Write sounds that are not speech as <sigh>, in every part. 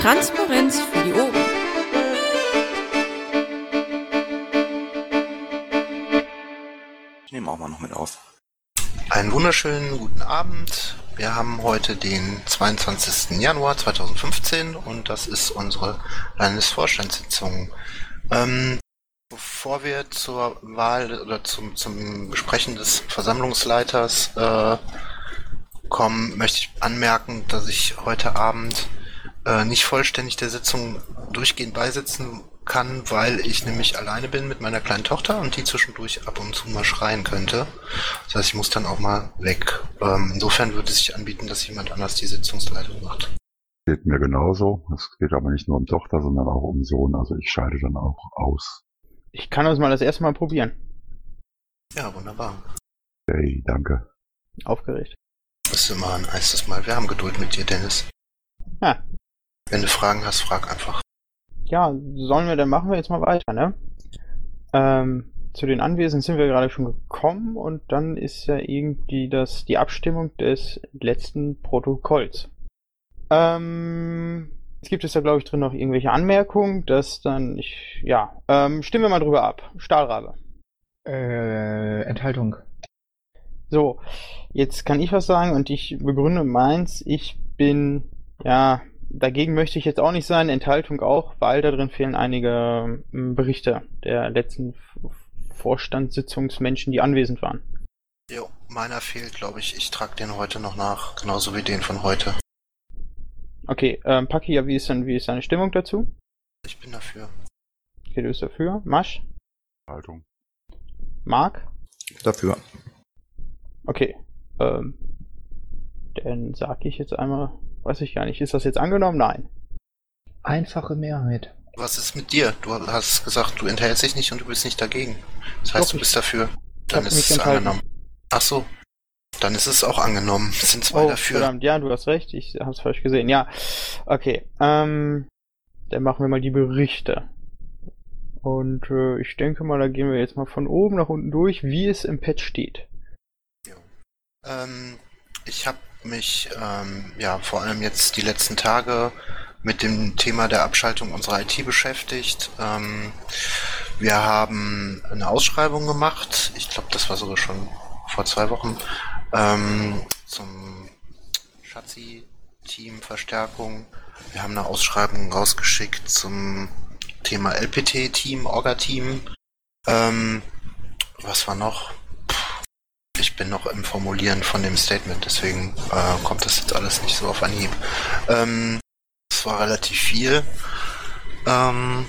Transparenz für die Ohren. Ich nehme auch mal noch mit auf. Einen wunderschönen guten Abend. Wir haben heute den 22. Januar 2015 und das ist unsere Landesvorstandssitzung. Ähm, bevor wir zur Wahl oder zum, zum Besprechen des Versammlungsleiters äh, kommen, möchte ich anmerken, dass ich heute Abend äh, nicht vollständig der Sitzung durchgehend beisitzen kann, weil ich nämlich alleine bin mit meiner kleinen Tochter und die zwischendurch ab und zu mal schreien könnte. Das heißt, ich muss dann auch mal weg. Ähm, insofern würde es sich anbieten, dass jemand anders die Sitzungsleitung macht. Geht mir genauso. Es geht aber nicht nur um Tochter, sondern auch um Sohn. Also ich scheide dann auch aus. Ich kann das mal das erste Mal probieren. Ja, wunderbar. Hey, danke. Aufgeregt. Das ist immer ein erstes Mal. Wir haben Geduld mit dir, Dennis. Ja. Wenn du Fragen hast, frag einfach. Ja, sollen wir, dann machen wir jetzt mal weiter, ne? Ähm, zu den Anwesen sind wir gerade schon gekommen und dann ist ja irgendwie das, die Abstimmung des letzten Protokolls. Ähm, jetzt gibt es da, glaube ich, drin noch irgendwelche Anmerkungen, dass dann, ich, ja, ähm, stimmen wir mal drüber ab. Stahlrabe. Äh, Enthaltung. So, jetzt kann ich was sagen und ich begründe meins. Ich bin, ja, dagegen möchte ich jetzt auch nicht sein, Enthaltung auch, weil da drin fehlen einige ähm, Berichte der letzten Vorstandssitzungsmenschen, die anwesend waren. Jo, meiner fehlt, glaube ich. Ich trage den heute noch nach, genauso wie den von heute. Okay, ähm, Paki, ja, wie ist denn, wie ist deine Stimmung dazu? Ich bin dafür. Okay, du bist dafür. Masch? Haltung. Marc? Dafür. Okay, ähm, dann sag ich jetzt einmal, weiß ich gar nicht, ist das jetzt angenommen? Nein. Einfache Mehrheit. Was ist mit dir? Du hast gesagt, du enthältst dich nicht und du bist nicht dagegen. Das heißt, Doch, du bist dafür. Dann ist es enthalten. angenommen. Ach so. Dann ist es auch angenommen. Es <laughs> sind zwei Oh, dafür. verdammt, ja, du hast recht, ich hab's falsch gesehen. Ja, okay, ähm, dann machen wir mal die Berichte. Und äh, ich denke mal, da gehen wir jetzt mal von oben nach unten durch, wie es im Patch steht. Ähm, ich habe mich ähm, ja vor allem jetzt die letzten Tage mit dem Thema der Abschaltung unserer IT beschäftigt. Ähm, wir haben eine Ausschreibung gemacht. Ich glaube, das war sogar schon vor zwei Wochen ähm, zum Schatzi-Team Verstärkung. Wir haben eine Ausschreibung rausgeschickt zum Thema LPT-Team, Orga-Team. Ähm, was war noch? Ich bin noch im Formulieren von dem Statement, deswegen äh, kommt das jetzt alles nicht so auf Anhieb. Ähm, es war relativ viel. Ähm,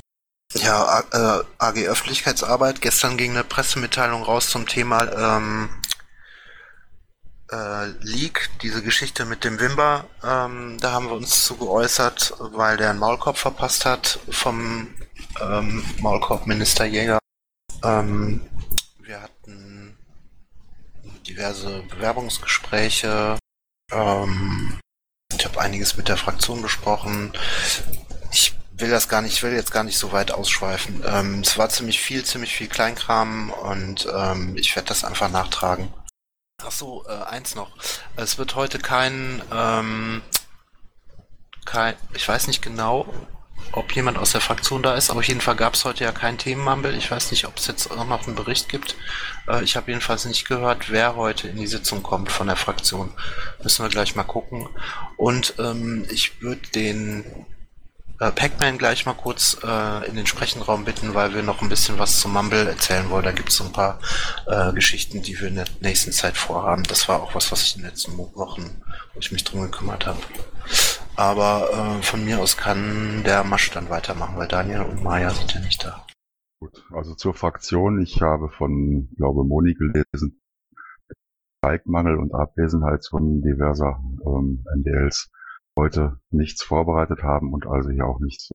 ja, A- äh, AG Öffentlichkeitsarbeit. Gestern ging eine Pressemitteilung raus zum Thema ähm, äh, Leak, diese Geschichte mit dem Wimber. Ähm, da haben wir uns zu geäußert, weil der einen Maulkorb verpasst hat vom ähm, Maulkorbminister Jäger. Ähm, diverse Bewerbungsgespräche. Ähm, ich habe einiges mit der Fraktion besprochen. Ich will das gar nicht, ich will jetzt gar nicht so weit ausschweifen. Ähm, es war ziemlich viel, ziemlich viel Kleinkram und ähm, ich werde das einfach nachtragen. Ach so, äh, eins noch. Es wird heute kein, ähm, kein, ich weiß nicht genau, ob jemand aus der Fraktion da ist, auf jeden Fall gab es heute ja keinen Themenmumble. Ich weiß nicht, ob es jetzt auch noch einen Bericht gibt. Äh, ich habe jedenfalls nicht gehört, wer heute in die Sitzung kommt von der Fraktion. Müssen wir gleich mal gucken. Und ähm, ich würde den äh, Pac-Man gleich mal kurz äh, in den Sprechenraum bitten, weil wir noch ein bisschen was zum Mumble erzählen wollen. Da gibt es so ein paar äh, Geschichten, die wir in der nächsten Zeit vorhaben. Das war auch was, was ich in den letzten Wochen, wo ich mich drum gekümmert habe. Aber äh, von mir aus kann der Masch dann weitermachen, weil Daniel und Maya sind ja nicht da. Gut, also zur Fraktion. Ich habe von, glaube Moni gelesen, Zeitmangel und Abwesenheit von diverser ähm, NDLs heute nichts vorbereitet haben und also hier auch nichts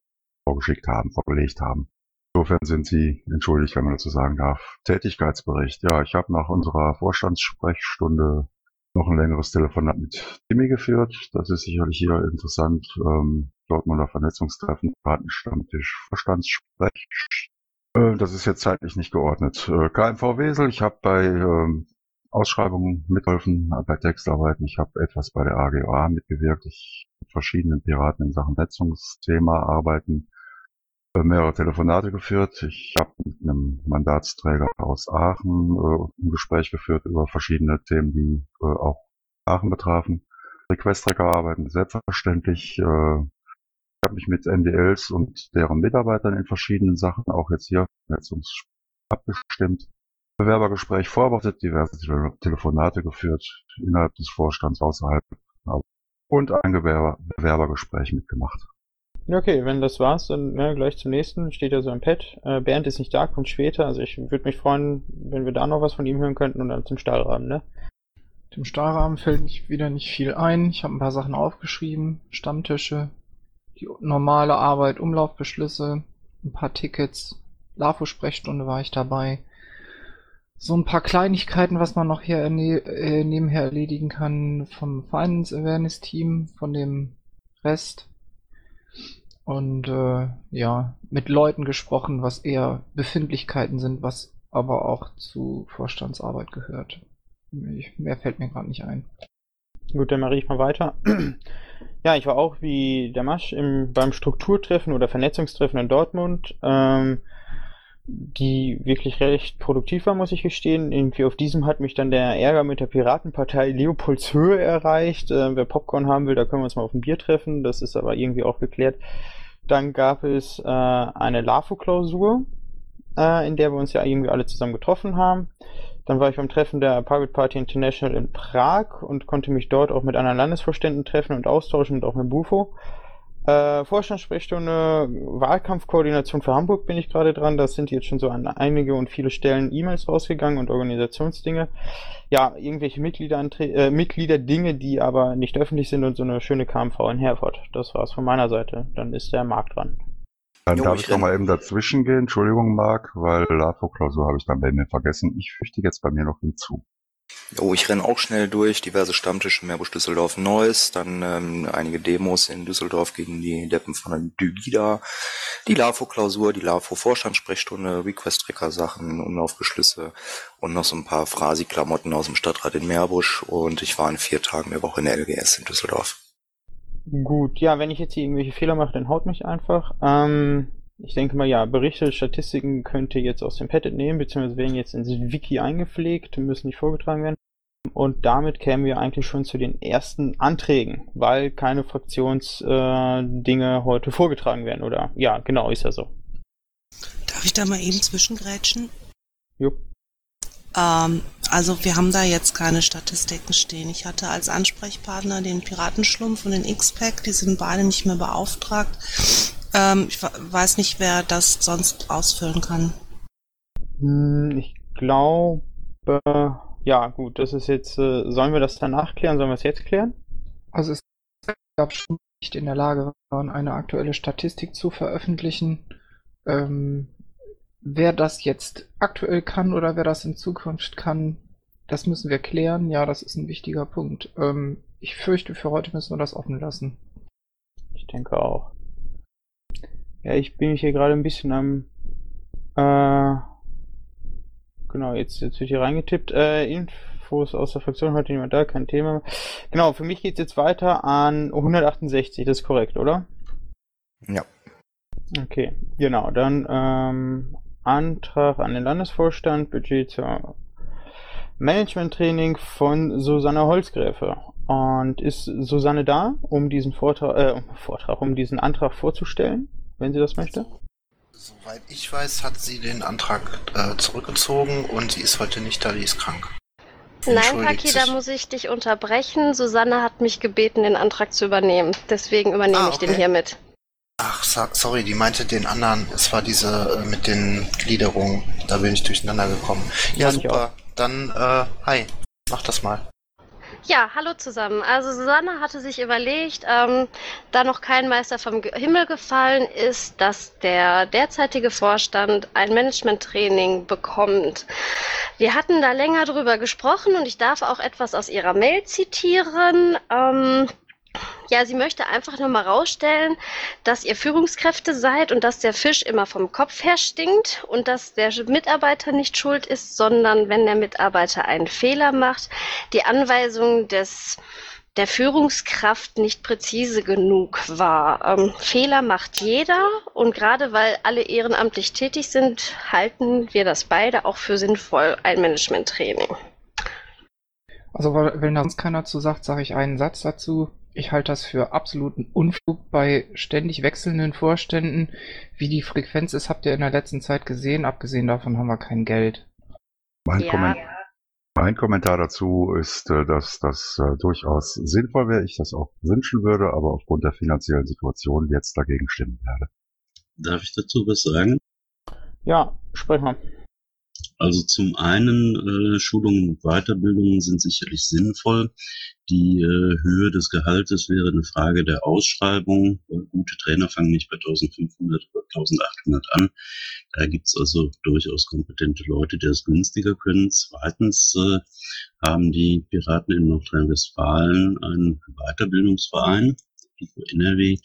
vorgeschickt haben, vorgelegt haben. Insofern sind Sie, entschuldigt, wenn man dazu sagen darf, Tätigkeitsbericht. Ja, ich habe nach unserer Vorstandssprechstunde noch ein längeres Telefonat mit Timmy geführt. Das ist sicherlich hier interessant. Ähm, Dortmunder Vernetzungstreffen, Patenstammtisch, Vorstandssprech. Äh, das ist jetzt zeitlich nicht geordnet. Äh, KMV Wesel, ich habe bei ähm, Ausschreibungen mitgeholfen, bei Textarbeiten. Ich habe etwas bei der AGA mitgewirkt. Ich verschiedenen Piraten in Sachen Netzungsthema arbeiten, äh, mehrere Telefonate geführt. Ich habe mit einem Mandatsträger aus Aachen äh, ein Gespräch geführt über verschiedene Themen, die äh, auch Aachen betrafen. Request-Tracker arbeiten selbstverständlich. Äh, ich habe mich mit NDLs und deren Mitarbeitern in verschiedenen Sachen, auch jetzt hier Netzungs abgestimmt. Bewerbergespräch vorbereitet, diverse Telefonate geführt, innerhalb des Vorstands, außerhalb und ein Bewerber Bewerbergespräch mitgemacht. Okay, wenn das war's, dann ja, gleich zum nächsten. Steht ja so im Pad. Äh, Bernd ist nicht da, kommt später. Also ich würde mich freuen, wenn wir da noch was von ihm hören könnten und dann zum Stahlrahmen, ne? Dem Stahlrahmen fällt mich wieder nicht viel ein. Ich habe ein paar Sachen aufgeschrieben. Stammtische, die normale Arbeit, Umlaufbeschlüsse, ein paar Tickets, LAFO-Sprechstunde war ich dabei. So ein paar Kleinigkeiten, was man noch hier äh, nebenher erledigen kann vom Finance Awareness Team, von dem Rest. Und äh, ja, mit Leuten gesprochen, was eher Befindlichkeiten sind, was aber auch zu Vorstandsarbeit gehört. Mehr fällt mir gerade nicht ein. Gut, dann mache ich mal weiter. ja, ich war auch wie der Masch im, beim Strukturtreffen oder Vernetzungstreffen in Dortmund. Ähm, die wirklich recht produktiv war, muss ich gestehen. Irgendwie auf diesem hat mich dann der Ärger mit der Piratenpartei Leopoldshöhe erreicht. Äh, wer Popcorn haben will, da können wir uns mal auf ein Bier treffen. Das ist aber irgendwie auch geklärt. Dann gab es äh, eine LAFO-Klausur, äh, in der wir uns ja irgendwie alle zusammen getroffen haben. Dann war ich beim Treffen der Private Party International in Prag und konnte mich dort auch mit anderen Landesvorständen treffen und austauschen und auch mit Bufo. Äh, Vorstandssprechstunde, Wahlkampfkoordination für Hamburg bin ich gerade dran. Da sind jetzt schon so an einige und viele Stellen E-Mails rausgegangen und Organisationsdinge. Ja, irgendwelche äh, Mitglieder-Dinge, die aber nicht öffentlich sind und so eine schöne KMV in Herford. Das war's von meiner Seite. Dann ist der Markt dran. Dann jo, darf ich, ich doch mal eben dazwischen gehen. Entschuldigung, Marc, weil LAFO-Klausur habe ich dann bei mir vergessen. Ich fürchte jetzt bei mir noch hinzu. Oh, ich renne auch schnell durch, diverse Stammtische, Meerbusch Düsseldorf Neuss, dann ähm, einige Demos in Düsseldorf gegen die Deppen von der Dygida, die LAFO-Klausur, die LAFO-Vorstandssprechstunde, Request-Tracker-Sachen, Umlaufbeschlüsse und noch so ein paar Phrasi-Klamotten aus dem Stadtrat in Meerbusch und ich war in vier Tagen der Woche in der LGS in Düsseldorf. Gut, ja, wenn ich jetzt hier irgendwelche Fehler mache, dann haut mich einfach. Ähm, ich denke mal, ja, Berichte, Statistiken könnt ihr jetzt aus dem Pad entnehmen, beziehungsweise werden jetzt ins Wiki eingepflegt, müssen nicht vorgetragen werden. Und damit kämen wir eigentlich schon zu den ersten Anträgen, weil keine Fraktionsdinge äh, heute vorgetragen werden, oder? Ja, genau, ist ja so. Darf ich da mal eben zwischengrätschen? Jupp. Ähm, also wir haben da jetzt keine Statistiken stehen. Ich hatte als Ansprechpartner den Piratenschlumpf und den X-Pack, die sind beide nicht mehr beauftragt. Ähm, ich weiß nicht, wer das sonst ausfüllen kann. Hm, ich glaube, ja, gut, das ist jetzt, äh, sollen wir das danach klären? Sollen wir es jetzt klären? Also es gab schon nicht in der Lage waren, eine aktuelle Statistik zu veröffentlichen. Ähm, wer das jetzt aktuell kann oder wer das in Zukunft kann, das müssen wir klären. Ja, das ist ein wichtiger Punkt. Ähm, ich fürchte, für heute müssen wir das offen lassen. Ich denke auch. Ja, ich bin mich hier gerade ein bisschen am. Äh, genau, jetzt, jetzt wird hier reingetippt. Äh, Infos aus der Fraktion, heute niemand da, kein Thema. Genau, für mich geht es jetzt weiter an 168, das ist korrekt, oder? Ja. Okay, genau, dann ähm, Antrag an den Landesvorstand, Budget zur Management-Training von Susanne Holzgräfe. Und ist Susanne da, um diesen Vortrag, äh, Vortrag, um diesen Antrag vorzustellen? Wenn sie das möchte? Soweit ich weiß, hat sie den Antrag äh, zurückgezogen und sie ist heute nicht da, die ist krank. Nein, Paki, da muss ich dich unterbrechen. Susanne hat mich gebeten, den Antrag zu übernehmen. Deswegen übernehme ah, okay. ich den hiermit. Ach, sorry, die meinte den anderen. Es war diese äh, mit den Gliederungen. Da bin ich durcheinander gekommen. Ja, super. Dann, äh, hi. Mach das mal. Ja, hallo zusammen. Also Susanne hatte sich überlegt, ähm, da noch kein Meister vom Himmel gefallen ist, dass der derzeitige Vorstand ein Management-Training bekommt. Wir hatten da länger drüber gesprochen und ich darf auch etwas aus ihrer Mail zitieren. Ähm, ja, sie möchte einfach nur mal rausstellen, dass ihr Führungskräfte seid und dass der Fisch immer vom Kopf her stinkt und dass der Mitarbeiter nicht schuld ist, sondern wenn der Mitarbeiter einen Fehler macht, die Anweisung des der Führungskraft nicht präzise genug war. Ähm, Fehler macht jeder und gerade weil alle ehrenamtlich tätig sind, halten wir das beide auch für sinnvoll, ein Management-Training. Also wenn da sonst keiner zu sagt, sage ich einen Satz dazu. Ich halte das für absoluten Unfug bei ständig wechselnden Vorständen. Wie die Frequenz ist, habt ihr in der letzten Zeit gesehen. Abgesehen davon haben wir kein Geld. Mein, Ja. Komment mein Kommentar dazu ist, äh, dass das äh, durchaus sinnvoll wäre, ich das auch wünschen würde, aber aufgrund der finanziellen Situation jetzt dagegen stimmen werde. Darf ich dazu was sagen? Ja, sprech mal. Also zum einen, äh, Schulungen und Weiterbildungen sind sicherlich sinnvoll. Die äh, Höhe des Gehaltes wäre eine Frage der Ausschreibung. Äh, Gute Trainer fangen nicht bei 1500 oder 1800 an. Da gibt's also durchaus kompetente Leute, die das günstiger können. Zweitens äh, haben die Piraten in Nordrhein-Westfalen einen Weiterbildungsverein, Pico NRW.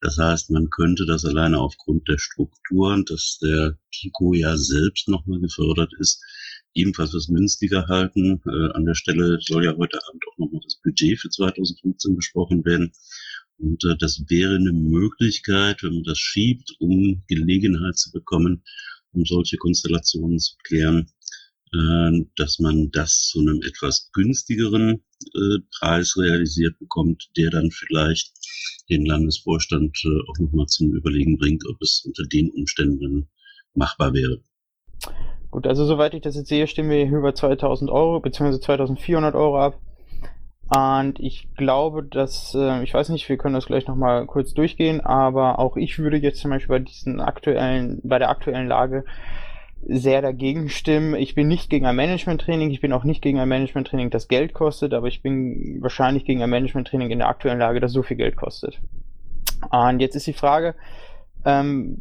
Das heißt, man könnte das alleine aufgrund der Strukturen, dass der Pico ja selbst nochmal gefördert ist, ebenfalls was günstiger halten. Äh, an der Stelle soll ja heute Abend auch nochmal das Budget für 2015 besprochen werden. Und äh, das wäre eine Möglichkeit, wenn man das schiebt, um Gelegenheit zu bekommen, um solche Konstellationen zu klären, äh, dass man das zu einem etwas günstigeren Preis realisiert bekommt, der dann vielleicht den Landesvorstand äh, auch nochmal zum Überlegen bringt, ob es unter den Umständen machbar wäre. Gut, also soweit ich das jetzt sehe, stimmen wir über 2000 Euro bzw. 2400 Euro ab. Und ich glaube, dass, äh, ich weiß nicht, wir können das gleich nochmal kurz durchgehen, aber auch ich würde jetzt zum Beispiel bei diesen aktuellen, bei der aktuellen Lage sehr dagegen stimmen. Ich bin nicht gegen ein Management-Training, ich bin auch nicht gegen ein Management-Training, das Geld kostet, aber ich bin wahrscheinlich gegen ein Management-Training in der aktuellen Lage, das so viel Geld kostet. Und jetzt ist die Frage, ähm,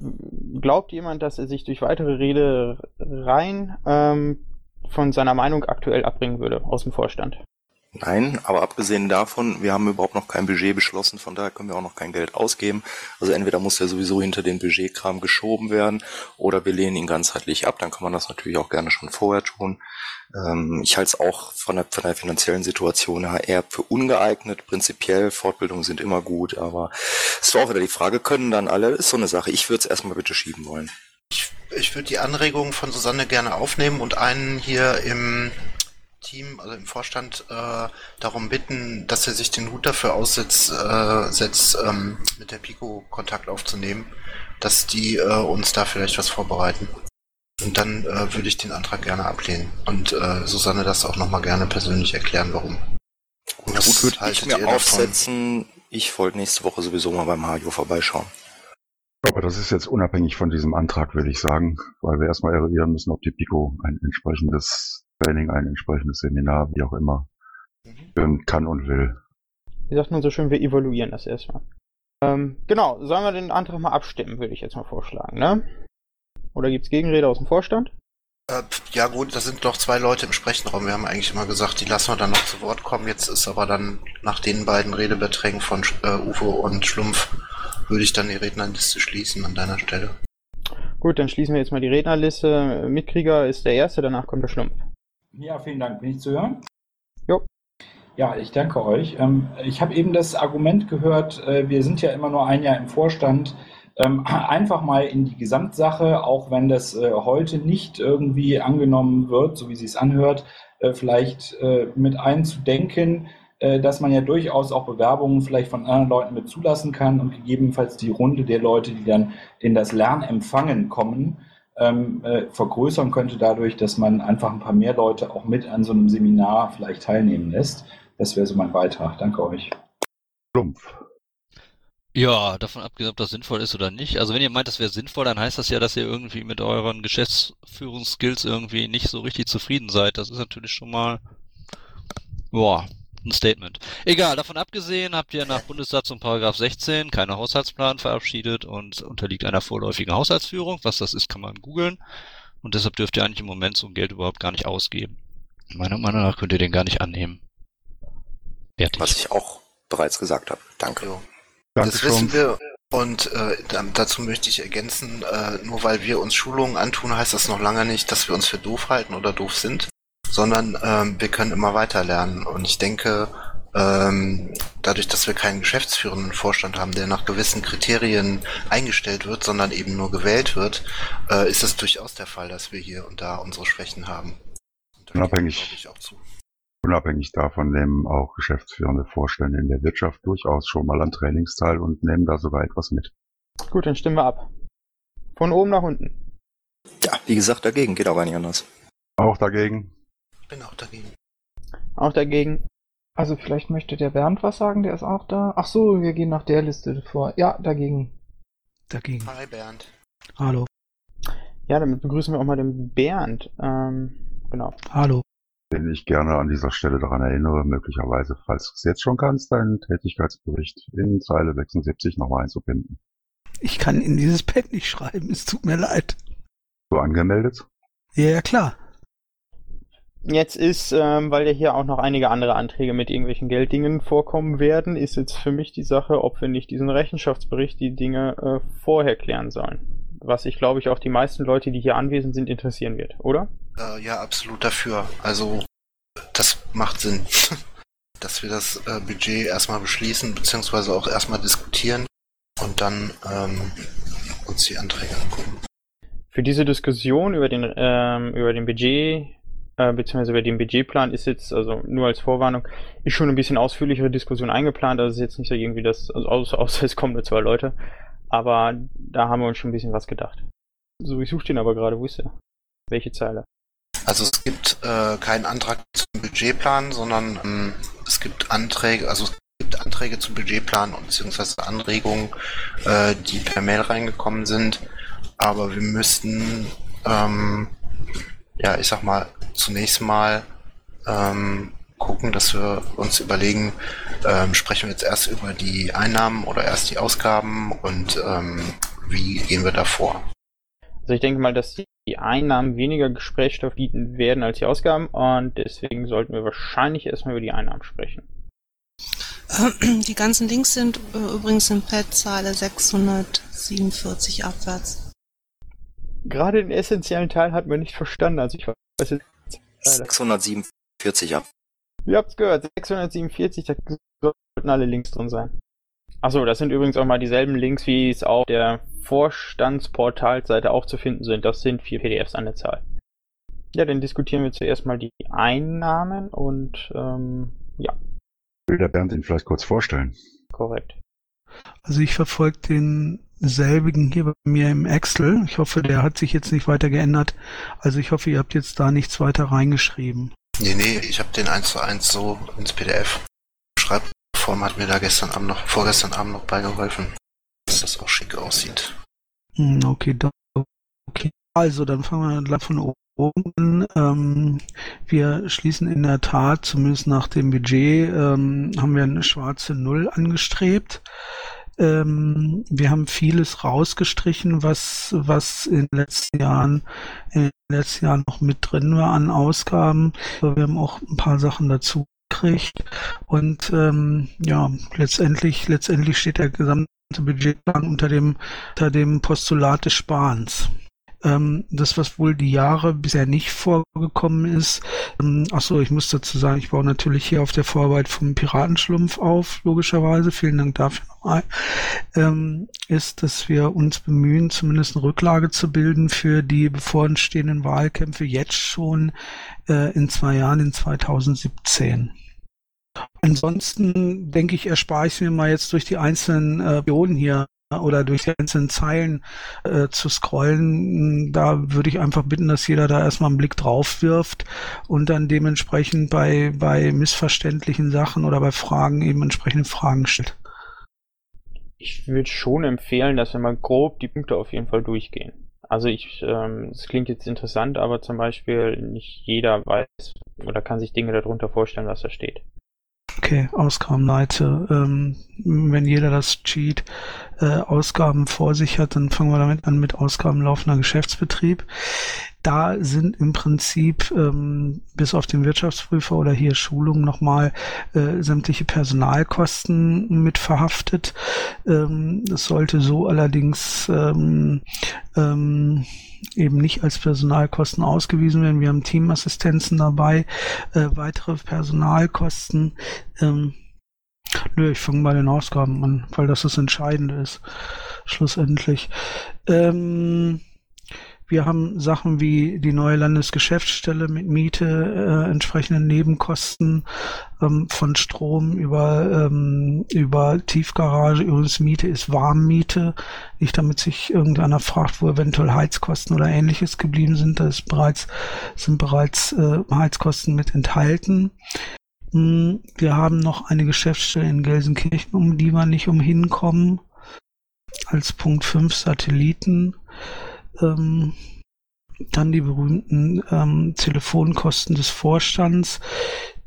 glaubt jemand, dass er sich durch weitere Redereien ähm, von seiner Meinung aktuell abbringen würde aus dem Vorstand? Nein, aber abgesehen davon, wir haben überhaupt noch kein Budget beschlossen, von daher können wir auch noch kein Geld ausgeben. Also entweder muss der sowieso hinter den Budgetkram geschoben werden oder wir lehnen ihn ganzheitlich ab, dann kann man das natürlich auch gerne schon vorher tun. Ähm, ich halte es auch von der, von der finanziellen Situation her eher für ungeeignet. Prinzipiell, Fortbildungen sind immer gut, aber es ist auch wieder die Frage, können dann alle, ist so eine Sache. Ich würde es erstmal bitte schieben wollen. Ich, ich würde die Anregung von Susanne gerne aufnehmen und einen hier im Team, also im Vorstand, äh, darum bitten, dass er sich den Hut dafür aussetzt, äh, setzt, ähm, mit der Pico Kontakt aufzunehmen, dass die äh, uns da vielleicht was vorbereiten. Und dann äh, würde ich den Antrag gerne ablehnen und äh, Susanne das auch nochmal gerne persönlich erklären, warum. Gut, gut würde ich mir ihr davon? aufsetzen. Ich wollte nächste Woche sowieso mal beim Hajo vorbeischauen. Aber das ist jetzt unabhängig von diesem Antrag, würde ich sagen, weil wir erstmal eruieren müssen, ob die Pico ein entsprechendes Training, ein entsprechendes Seminar, wie auch immer, führen kann und will. Wie sagt man so schön, wir evaluieren das erstmal. Ähm, genau, sollen wir den Antrag mal abstimmen, würde ich jetzt mal vorschlagen, ne? Oder gibt's Gegenrede aus dem Vorstand? Äh, ja gut, da sind noch zwei Leute im Sprechenraum. Wir haben eigentlich immer gesagt, die lassen wir dann noch zu Wort kommen. Jetzt ist aber dann nach den beiden Redebeträgen von äh, Uwe und Schlumpf würde ich dann die Rednerliste schließen an deiner Stelle. Gut, dann schließen wir jetzt mal die Rednerliste. Mitkrieger ist der Erste, danach kommt der Schlumpf. Ja, vielen Dank. Bin ich zu hören? Jo. Ja, ich danke euch. Ähm, ich habe eben das Argument gehört, äh, wir sind ja immer nur ein Jahr im Vorstand. Ähm, <clears throat> einfach mal in die Gesamtsache, auch wenn das äh, heute nicht irgendwie angenommen wird, so wie sie es anhört, äh, vielleicht mit einzudenken, dass man ja durchaus auch Bewerbungen vielleicht von anderen Leuten mit zulassen kann und gegebenenfalls die Runde der Leute, die dann in das Lernempfangen kommen, ähm, äh, vergrößern könnte dadurch, dass man einfach ein paar mehr Leute auch mit an so einem Seminar vielleicht teilnehmen lässt. Das wäre so mein Beitrag. Danke euch. Stumpf. Ja, davon abgesehen, ob das sinnvoll ist oder nicht. Also wenn ihr meint, das wäre sinnvoll, dann heißt das ja, dass ihr irgendwie mit euren Geschäftsführungsskills irgendwie nicht so richtig zufrieden seid. Das ist natürlich schon mal, boah, ein Statement. Egal, davon abgesehen habt ihr nach Bundessatzung Paragraph 16 keine Haushaltsplan verabschiedet und unterliegt einer vorläufigen Haushaltsführung. Was das ist, kann man googeln. Und deshalb dürft ihr eigentlich im Moment so ein Geld überhaupt gar nicht ausgeben. Meiner Meinung nach könnt ihr den gar nicht annehmen. Fertig. Was ich auch bereits gesagt habe. Danke. Jo. Danke, das wissen wir. Und äh, dazu möchte ich ergänzen, äh, nur weil wir uns Schulungen antun, heißt das noch lange nicht, dass wir uns für doof halten oder doof sind, sondern ähm, wir können immer weiter lernen. Und ich denke, ähm, dadurch, dass wir keinen geschäftsführenden Vorstand haben, der nach gewissen Kriterien eingestellt wird, sondern eben nur gewählt wird, äh, ist es durchaus der Fall, dass wir hier und da unsere Schwächen haben. Unabhängig, unabhängig davon nehmen auch geschäftsführende Vorstände in der Wirtschaft durchaus schon mal an Trainings teil und nehmen da sogar etwas mit. Gut, dann stimmen wir ab. Von oben nach unten. Ja, wie gesagt, dagegen geht auch gar nicht anders. Auch dagegen. Ich bin auch dagegen. Auch dagegen. Also vielleicht möchte der Bernd was sagen, der ist auch da. Ach so, wir gehen nach der Liste vor. Ja, dagegen. Dagegen. Hi Bernd. Hallo. Ja, damit begrüßen wir auch mal den Bernd. Ähm, genau. Hallo. Den ich gerne an dieser Stelle daran erinnere, möglicherweise, falls du es jetzt schon kannst, deinen Tätigkeitsbericht in Zeile 76 nochmal einzubinden. Ich kann in dieses Pad nicht schreiben, es tut mir leid. So angemeldet? Ja, ja klar. Jetzt ist, ähm, weil ja hier auch noch einige andere Anträge mit irgendwelchen Gelddingen vorkommen werden, ist jetzt für mich die Sache, ob wir nicht diesen Rechenschaftsbericht die Dinge äh, vorher klären sollen. Was ich glaube ich auch die meisten Leute, die hier anwesend sind, interessieren wird, oder? Äh, ja, absolut dafür. Also das macht Sinn, <laughs> dass wir das äh, Budget erstmal beschließen, beziehungsweise auch erstmal diskutieren und dann ähm, uns die Anträge angucken. Für diese Diskussion über den, ähm, über den Budget, äh, beziehungsweise über den Budgetplan ist jetzt, also nur als Vorwarnung, ist schon ein bisschen ausführlichere Diskussion eingeplant. Also ist jetzt nicht so irgendwie das, also außer, außer es kommen nur zwei Leute. Aber da haben wir uns schon ein bisschen was gedacht. So, ich suche den aber gerade, wo ist er? Welche Zeile? Also es gibt äh, keinen Antrag zum Budgetplan, sondern ähm, es gibt Anträge, also es gibt Anträge zum Budgetplan und beziehungsweise Anregungen, äh, die per Mail reingekommen sind. Aber wir müssten, ähm, ja, ich sag mal, zunächst mal ähm, gucken, dass wir uns überlegen, ähm, sprechen wir jetzt erst über die Einnahmen oder erst die Ausgaben und ähm, wie gehen wir da vor? Also ich denke mal, dass die Einnahmen weniger Gesprächsstoff bieten werden als die Ausgaben und deswegen sollten wir wahrscheinlich erstmal über die Einnahmen sprechen. <clears throat> Die ganzen Links sind äh, übrigens in Pad-Zeile 647 abwärts. Gerade den essentiellen Teil hat man nicht verstanden, also ich weiß jetzt. 647 ab. Ihr habt's gehört, 647, da sollten alle Links drin sein. Achso, das sind übrigens auch mal dieselben Links, wie es auf der Vorstandsportalseite auch zu finden sind. Das sind vier PDFs an der Zahl. Ja, dann diskutieren wir zuerst mal die Einnahmen und ähm, ja. Will der Bernd ihn vielleicht kurz vorstellen? Korrekt. Also ich verfolge denselbigen hier bei mir im Excel. Ich hoffe, der hat sich jetzt nicht weiter geändert. Also ich hoffe, ihr habt jetzt da nichts weiter reingeschrieben. Nee, nee, ich habe den 1 zu 1 so ins PDF. Schreibform hat mir da gestern Abend noch, vorgestern Abend noch beigeholfen, dass das auch schick aussieht. Hm, Okay, da, okay. Also dann fangen wir gleich von oben an. Ähm, wir schließen in der Tat, zumindest nach dem Budget, ähm, haben wir eine schwarze Null angestrebt. Ähm, wir haben vieles rausgestrichen, was, was in den letzten Jahren, in den letzten Jahren noch mit drin war an Ausgaben. Aber wir haben auch ein paar Sachen dazu gekriegt. Und ähm, ja, letztendlich, letztendlich steht der gesamte Budgetplan unter dem, unter dem Postulat des Sparens. Ähm, das, was wohl die Jahre bisher nicht vorgekommen ist, ähm, ach so, ich muss dazu sagen, ich baue natürlich hier auf der Vorarbeit vom Piratenschlumpf auf, logischerweise, vielen Dank dafür nochmal, ähm, ist, dass wir uns bemühen, zumindest eine Rücklage zu bilden für die bevorstehenden Wahlkämpfe jetzt schon äh, in zwei Jahren, in 2017. Ansonsten denke ich, erspare ich mir mal jetzt durch die einzelnen äh, Bionen hier oder durch die einzelnen Zeilen äh, zu scrollen. Da würde ich einfach bitten, dass jeder da erstmal einen Blick drauf wirft und dann dementsprechend bei, bei missverständlichen Sachen oder bei Fragen eben entsprechende Fragen stellt. Ich würde schon empfehlen, dass wir mal grob die Punkte auf jeden Fall durchgehen. Also ich, ähm, es klingt jetzt interessant, aber zum Beispiel nicht jeder weiß oder kann sich Dinge darunter vorstellen, was da steht. Okay, Ausgabenleite. Ähm, wenn jeder das Cheat äh, Ausgaben vor sich hat, dann fangen wir damit an mit Ausgaben laufender Geschäftsbetrieb. Da sind im Prinzip ähm, bis auf den Wirtschaftsprüfer oder hier Schulung nochmal äh, sämtliche Personalkosten mit verhaftet. Ähm, das sollte so allerdings ähm, ähm, eben nicht als Personalkosten ausgewiesen werden. Wir haben Teamassistenzen dabei, äh, weitere Personalkosten. Ähm, Nö, ich fange bei den Ausgaben an, weil das das Entscheidende ist, schlussendlich. Ähm, wir haben Sachen wie die neue Landesgeschäftsstelle mit Miete, äh, entsprechenden Nebenkosten ähm, von Strom über, ähm, über Tiefgarage. Übrigens, Miete ist Warmmiete. Nicht damit sich irgendeiner fragt, wo eventuell Heizkosten oder ähnliches geblieben sind. Da ist bereits, sind bereits äh, Heizkosten mit enthalten. Hm, wir haben noch eine Geschäftsstelle in Gelsenkirchen, um die wir nicht umhin kommen. Als Punkt 5 Satelliten. Ähm, dann die berühmten ähm, Telefonkosten des Vorstands,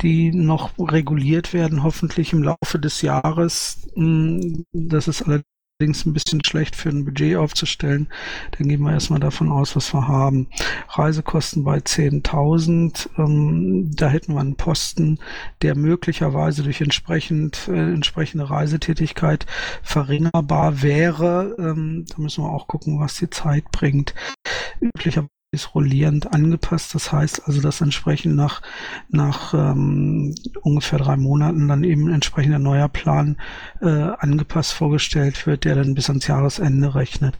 die noch reguliert werden, hoffentlich im Laufe des Jahres. Hm, das ist allerdings allerdings ein bisschen schlecht für ein Budget aufzustellen. Dann gehen wir erstmal davon aus, was wir haben. Reisekosten bei 10.000. Ähm, da hätten wir einen Posten, der möglicherweise durch entsprechend, äh, entsprechende Reisetätigkeit verringerbar wäre. Ähm, da müssen wir auch gucken, was die Zeit bringt. Üblicherweise ist rollierend angepasst. Das heißt also, dass entsprechend nach, nach ähm, ungefähr drei Monaten dann eben entsprechend ein neuer Plan äh, angepasst vorgestellt wird, der dann bis ans Jahresende rechnet.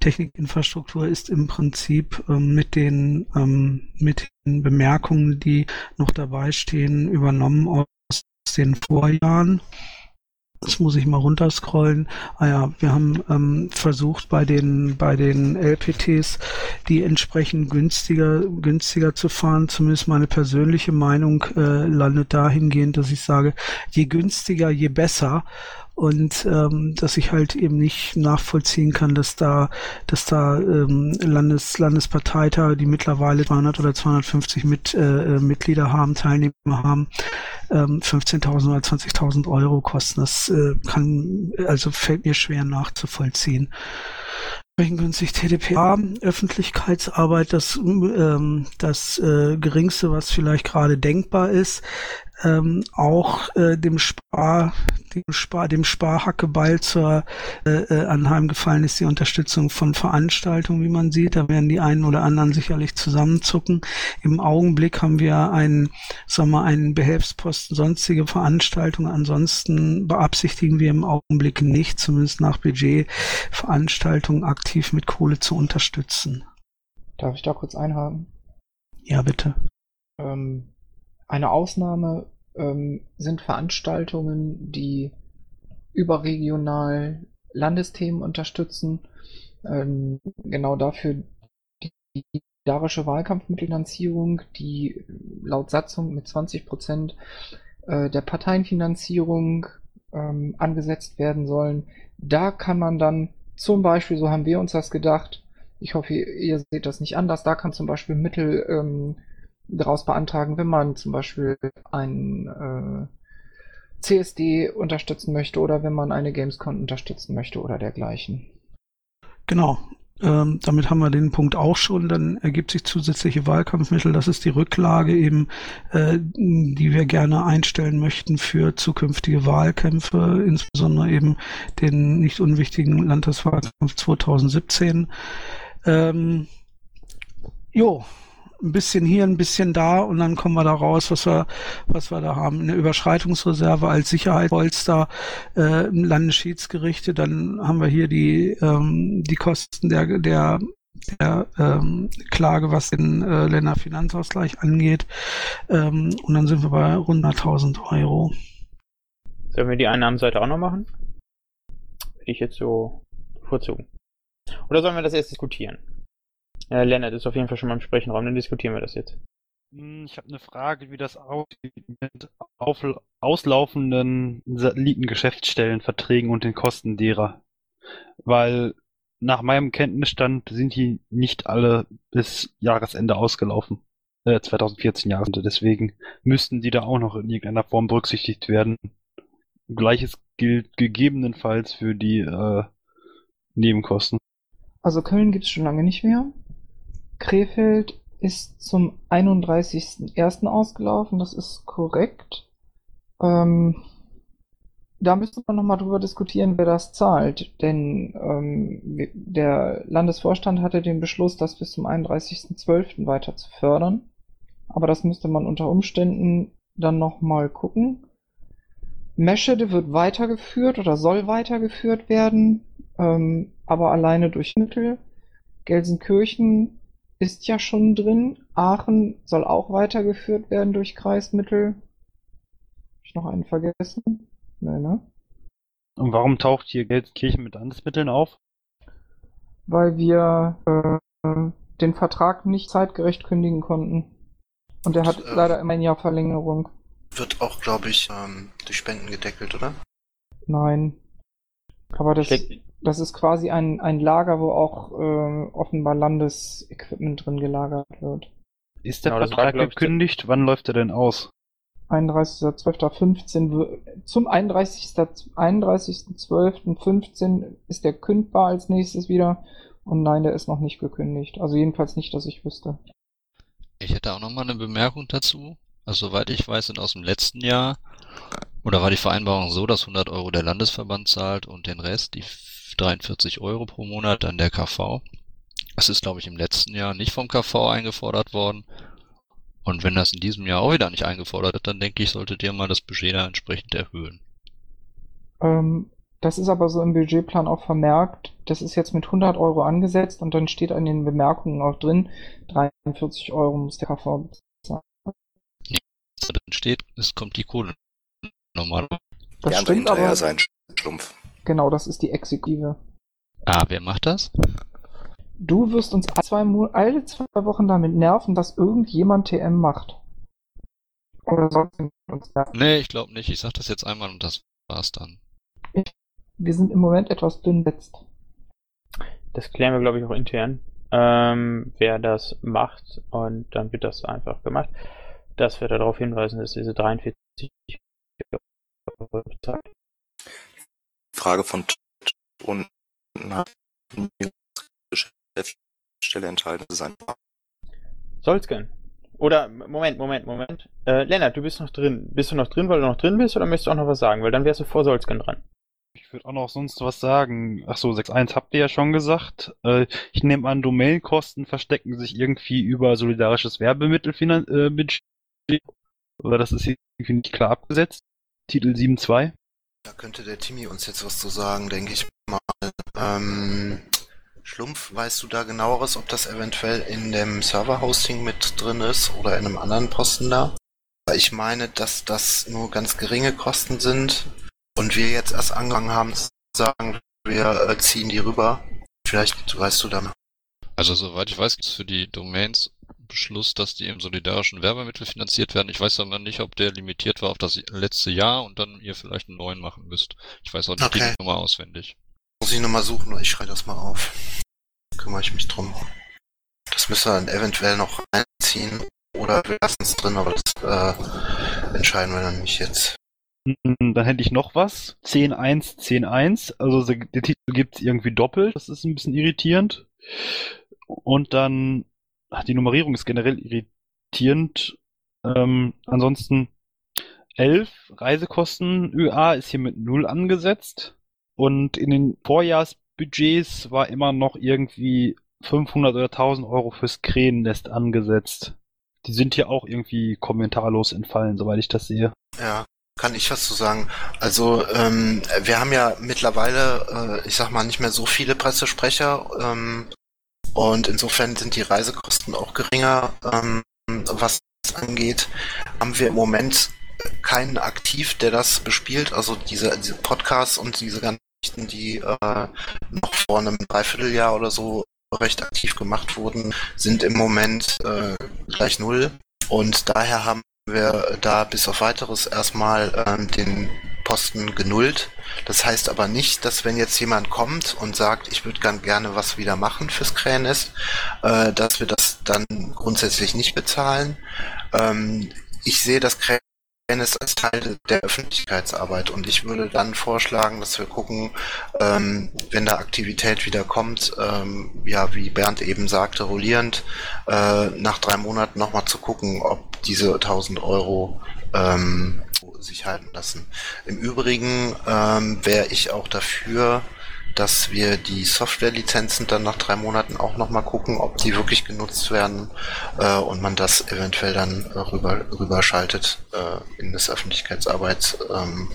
Technikinfrastruktur ist im Prinzip ähm, mit den ähm, mit den Bemerkungen, die noch dabei stehen, übernommen aus den Vorjahren. Das muss ich mal runterscrollen. Ah ja, wir haben ähm, versucht bei den bei den LPTs die entsprechend günstiger günstiger zu fahren. Zumindest meine persönliche Meinung äh, landet dahingehend, dass ich sage, je günstiger, je besser und ähm, dass ich halt eben nicht nachvollziehen kann, dass da, dass da ähm, Landes, Landesparteitage, die mittlerweile 200 oder 250 mit, äh, Mitglieder haben, Teilnehmer haben, ähm, 15.000 oder 20.000 Euro kosten. Das äh, kann, also fällt mir schwer nachzuvollziehen günstig TDPA, Öffentlichkeitsarbeit, das, ähm, das äh, geringste, was vielleicht gerade denkbar ist ähm, auch äh, dem Spar, dem Spar, dem Sparhackeball zur äh, äh, anheimgefallen ist die Unterstützung von Veranstaltungen, wie man sieht. Da werden die einen oder anderen sicherlich zusammenzucken. Im Augenblick haben wir einen, sagen wir, einen Behelfsposten sonstige Veranstaltungen. Ansonsten beabsichtigen wir im Augenblick nicht, zumindest nach Budget, Veranstaltungen aktiv mit Kohle zu unterstützen. Darf ich da kurz einhaken? Ja, bitte. Ähm, eine Ausnahme ähm, sind Veranstaltungen, die überregional Landesthemen unterstützen. Ähm, genau dafür die solidarische Wahlkampfmittelfinanzierung, die laut Satzung mit 20 Prozent äh, der Parteienfinanzierung ähm, angesetzt werden sollen. Da kann man dann zum Beispiel, so haben wir uns das gedacht, ich hoffe, ihr seht das nicht anders, da kann zum Beispiel Mittel ähm, daraus beantragen, wenn man zum Beispiel ein äh, CSD unterstützen möchte oder wenn man eine Gamescom unterstützen möchte oder dergleichen. Genau. Ähm, damit haben wir den Punkt auch schon. Dann ergibt sich zusätzliche Wahlkampfmittel. Das ist die Rücklage eben, äh, die wir gerne einstellen möchten für zukünftige Wahlkämpfe, insbesondere eben den nicht unwichtigen Landtagswahlkampf 2017. Ähm, jo, ein bisschen hier, ein bisschen da und dann kommen wir da raus, was wir, was wir da haben. Eine Überschreitungsreserve als Sicherheitspolster äh, im Landesschiedsgerichte, dann haben wir hier die, ähm, die Kosten der, der der ähm, Klage, was den äh, Länderfinanzausgleich angeht. Ähm, und dann sind wir bei 100.000 Euro. Sollen wir die Einnahmenseite auch noch machen? Hätte ich jetzt so vorzogen. Oder sollen wir das erst diskutieren? Ja, Lennart ist auf jeden Fall schon mal im Sprechenraum, dann diskutieren wir das jetzt. Hm, ich habe eine Frage, wie das aussieht mit auf, auslaufenden Satellitengeschäftsstellenverträgen und den Kosten derer. Weil nach meinem Kenntnisstand sind die nicht alle bis Jahresende ausgelaufen. Äh, 2014 Jahresende. Deswegen müssten die da auch noch in irgendeiner Form berücksichtigt werden. Gleiches gilt gegebenenfalls für die äh, Nebenkosten. Also Köln gibt's schon lange nicht mehr. Krefeld ist zum 31.01. ausgelaufen, das ist korrekt. Ähm, da müsste man nochmal drüber diskutieren, wer das zahlt. Denn ähm, der Landesvorstand hatte den Beschluss, das bis zum 31.12. weiter zu fördern. Aber das müsste man unter Umständen dann nochmal gucken. Meschede wird weitergeführt oder soll weitergeführt werden, ähm, aber alleine durch Mittel. Gelsenkirchen ist ja schon drin. Aachen soll auch weitergeführt werden durch Kreismittel. Hab ich noch einen vergessen? Nee, ne? Und warum taucht hier Gelsenkirchen mit Landesmitteln auf? Weil wir äh, den Vertrag nicht zeitgerecht kündigen konnten. Und er hat äh, leider immer ein Jahr Verlängerung. Wird auch, glaube ich, ähm, durch Spenden gedeckelt, oder? Nein. Aber das, das ist quasi ein, ein Lager, wo auch äh, offenbar Landesequipment drin gelagert wird. Ist der Genau, das war, Vertrag glaub ich, gekündigt? Wann läuft er denn aus? 31.12.15 w- zum 31. 31.12.15 ist der kündbar als nächstes wieder. Und nein, der ist noch nicht gekündigt. Also jedenfalls nicht, dass ich wüsste. Ich hätte auch noch mal eine Bemerkung dazu. Also soweit ich weiß, sind aus dem letzten Jahr oder war die Vereinbarung so, dass 100 Euro der Landesverband zahlt und den Rest, die 43 Euro pro Monat, dann der KV. Das ist, glaube ich, im letzten Jahr nicht vom KV eingefordert worden. Und wenn das in diesem Jahr auch wieder nicht eingefordert wird, dann denke ich, solltet ihr mal das Budget da entsprechend erhöhen. Ähm, das ist aber so im Budgetplan auch vermerkt. Das ist jetzt mit 100 Euro angesetzt und dann steht an den Bemerkungen auch drin, 43 Euro muss der KV bezahlen. Was da drin steht, es kommt die Kohle normal. Das Der stimmt aber. sein Schlumpf. Genau, das ist die Exekutive. Ah, wer macht das? Du wirst uns alle zwei, alle zwei Wochen damit nerven, dass irgendjemand TM macht. Oder sonst uns nerven. Nee, ich glaube nicht. Ich sag das jetzt einmal und das war's dann. Wir sind im Moment etwas dünn besetzt. Das klären wir, glaube ich, auch intern, ähm, wer das macht. Und dann wird das einfach gemacht. Dass wir darauf hinweisen, dass diese 43 Euro bezahlt. Frage von T- und hat die Geschäftsstelle enthalten sein. Solsken. Oder, Moment, Moment, Moment. Äh, Lennart, du bist noch drin. Bist du noch drin, weil du noch drin bist, oder möchtest du auch noch was sagen? Weil dann wärst du vor Solsken dran. Ich würde auch noch sonst was sagen. Ach so, 6.1 habt ihr ja schon gesagt. Äh, ich nehme an, Domainkosten verstecken sich irgendwie über solidarisches Werbemittelfinan äh. Oder das ist irgendwie nicht klar abgesetzt. Titel 7.2. Da könnte der Timmy uns jetzt was zu sagen, denke ich mal. Ähm, Schlumpf, weißt du da genaueres, ob das eventuell in dem Server-Hosting mit drin ist oder in einem anderen Posten da? Weil Ich meine, dass das nur ganz geringe Kosten sind und wir jetzt erst angefangen haben zu sagen, wir äh, ziehen die rüber. Vielleicht weißt du da. Also soweit ich weiß, gibt es für die Domains Beschluss, dass die im solidarischen Werbemittel finanziert werden. Ich weiß aber nicht, ob der limitiert war auf das letzte Jahr und dann ihr vielleicht einen neuen machen müsst. Ich weiß auch nicht Okay. die Nummer auswendig. Muss ich nochmal suchen, ich schreibe das mal auf. Kümmere ich mich drum. Das müsste dann eventuell noch reinziehen oder wir lassen es drin, aber das äh, entscheiden wir dann nicht jetzt. Mm, Dann hätte ich noch was. 10.1, 10.1. Also der Titel gibt's irgendwie doppelt. Das ist ein bisschen irritierend. Und dann, die Nummerierung ist generell irritierend. Ähm, ansonsten 11 Reisekosten ÖA ist hier mit 0 angesetzt. Und in den Vorjahresbudgets war immer noch irgendwie 500 oder 1000 Euro fürs Krähennest angesetzt. Die sind hier auch irgendwie kommentarlos entfallen, soweit ich das sehe. Ja, kann ich was zu sagen? Also ähm, wir haben ja mittlerweile, äh, ich sag mal, nicht mehr so viele Pressesprecher ähm, und insofern sind die Reisekosten auch geringer, ähm, was das angeht. Haben wir im Moment keinen aktiv, der das bespielt. Also diese, diese Podcasts und diese ganzen Geschichten, die äh, noch vor einem Dreivierteljahr oder so recht aktiv gemacht wurden, sind im Moment äh, gleich null. Und daher haben wir da bis auf weiteres erstmal ähm, den Posten genullt. Das heißt aber nicht, dass wenn jetzt jemand kommt und sagt, ich würde gern gerne was wieder machen fürs Krähennest, äh, dass wir das dann grundsätzlich nicht bezahlen. Ähm, ich sehe das Krähennest als Teil der Öffentlichkeitsarbeit und ich würde dann vorschlagen, dass wir gucken, ähm, wenn da Aktivität wieder kommt, ähm, ja, wie Bernd eben sagte, rollierend, äh, nach drei Monaten nochmal zu gucken, ob diese 1000 Euro ähm, sich halten lassen. Im Übrigen ähm, wäre ich auch dafür, dass wir die Softwarelizenzen dann nach drei Monaten auch nochmal gucken, ob die wirklich genutzt werden äh, und man das eventuell dann rüber rüberschaltet äh, in das Öffentlichkeitsarbeits ähm,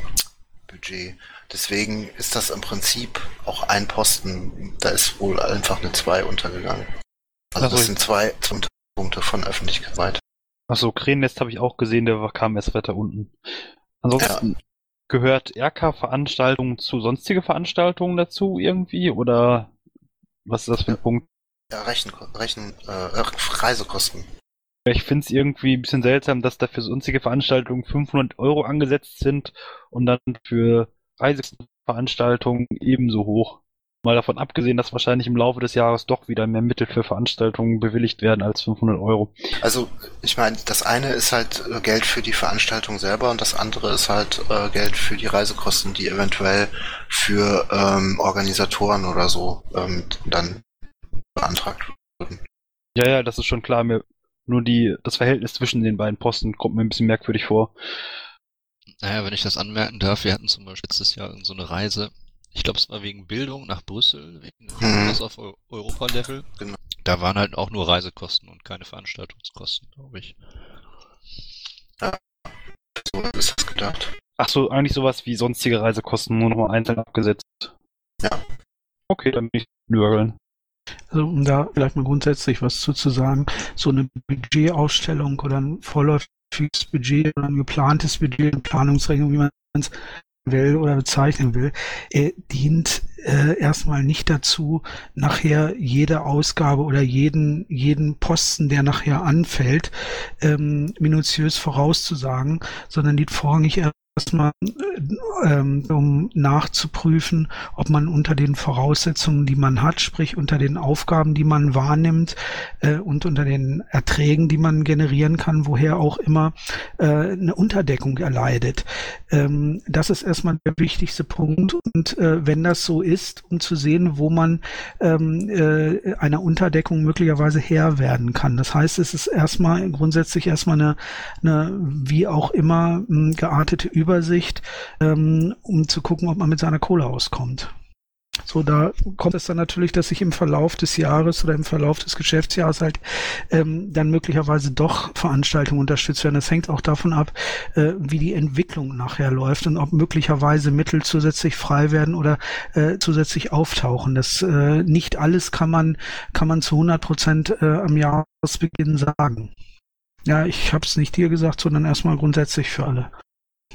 Budget. Deswegen ist das im Prinzip auch ein Posten. Da ist wohl einfach eine 2 untergegangen. Also Ach so, das sind zwei zwei Punkte von Öffentlichkeit. Achso, Krähennest habe ich auch gesehen, der kam erst weiter unten. Ansonsten gehört RK-Veranstaltungen zu sonstige Veranstaltungen dazu irgendwie? Oder was ist das für ein Punkt? Ja, Rechen, Rechen, äh, Reisekosten. Ich finde es irgendwie ein bisschen seltsam, dass da für sonstige Veranstaltungen 500 Euro angesetzt sind und dann für Reiseveranstaltungen ebenso hoch. Mal davon abgesehen, dass wahrscheinlich im Laufe des Jahres doch wieder mehr Mittel für Veranstaltungen bewilligt werden als 500 Euro. Also, ich meine, das eine ist halt äh, Geld für die Veranstaltung selber und das andere ist halt äh, Geld für die Reisekosten, die eventuell für ähm, Organisatoren oder so ähm, dann beantragt wurden. Ja, ja, das ist schon klar. Mir, nur die, das Verhältnis zwischen den beiden Posten kommt mir ein bisschen merkwürdig vor. Naja, wenn ich das anmerken darf, wir hatten zum Beispiel letztes Jahr so eine Reise, ich glaube, es war wegen Bildung nach Brüssel, wegen Mhm. was auf Eu- Europa-Level. Genau. Da waren halt auch nur Reisekosten und keine Veranstaltungskosten, glaube ich. So ist das gedacht. Ach so, eigentlich sowas wie sonstige Reisekosten nur nochmal einzeln abgesetzt. Ja. Okay, dann bin ich nörgeln. Also um da vielleicht mal grundsätzlich was zu, zu sagen, so eine Budgetausstellung oder ein vorläufiges Budget oder ein geplantes Budget, eine Planungsrechnung, wie man es will oder bezeichnen will, äh, dient äh, erstmal nicht dazu, nachher jede Ausgabe oder jeden, jeden Posten, der nachher anfällt, ähm, minutiös vorauszusagen, sondern dient vorrangig erstmal ähm, um nachzuprüfen, ob man unter den Voraussetzungen, die man hat, sprich unter den Aufgaben, die man wahrnimmt äh, und unter den Erträgen, die man generieren kann, woher auch immer äh, eine Unterdeckung erleidet. Ähm, das ist erstmal der wichtigste Punkt und äh, wenn das so ist, um zu sehen, wo man ähm, äh, einer Unterdeckung möglicherweise Herr werden kann. Das heißt, es ist erstmal grundsätzlich erstmal eine, eine wie auch immer geartete Übersicht, ähm, um zu gucken, ob man mit seiner Kohle auskommt. So, da kommt es dann natürlich, dass sich im Verlauf des Jahres oder im Verlauf des Geschäftsjahres halt ähm, dann möglicherweise doch Veranstaltungen unterstützt werden. Das hängt auch davon ab, äh, wie die Entwicklung nachher läuft und ob möglicherweise Mittel zusätzlich frei werden oder äh, zusätzlich auftauchen. Das äh, nicht alles kann man kann man zu 100 Prozent äh, am Jahresbeginn sagen. Ja, ich habe es nicht dir gesagt, sondern erstmal grundsätzlich für alle.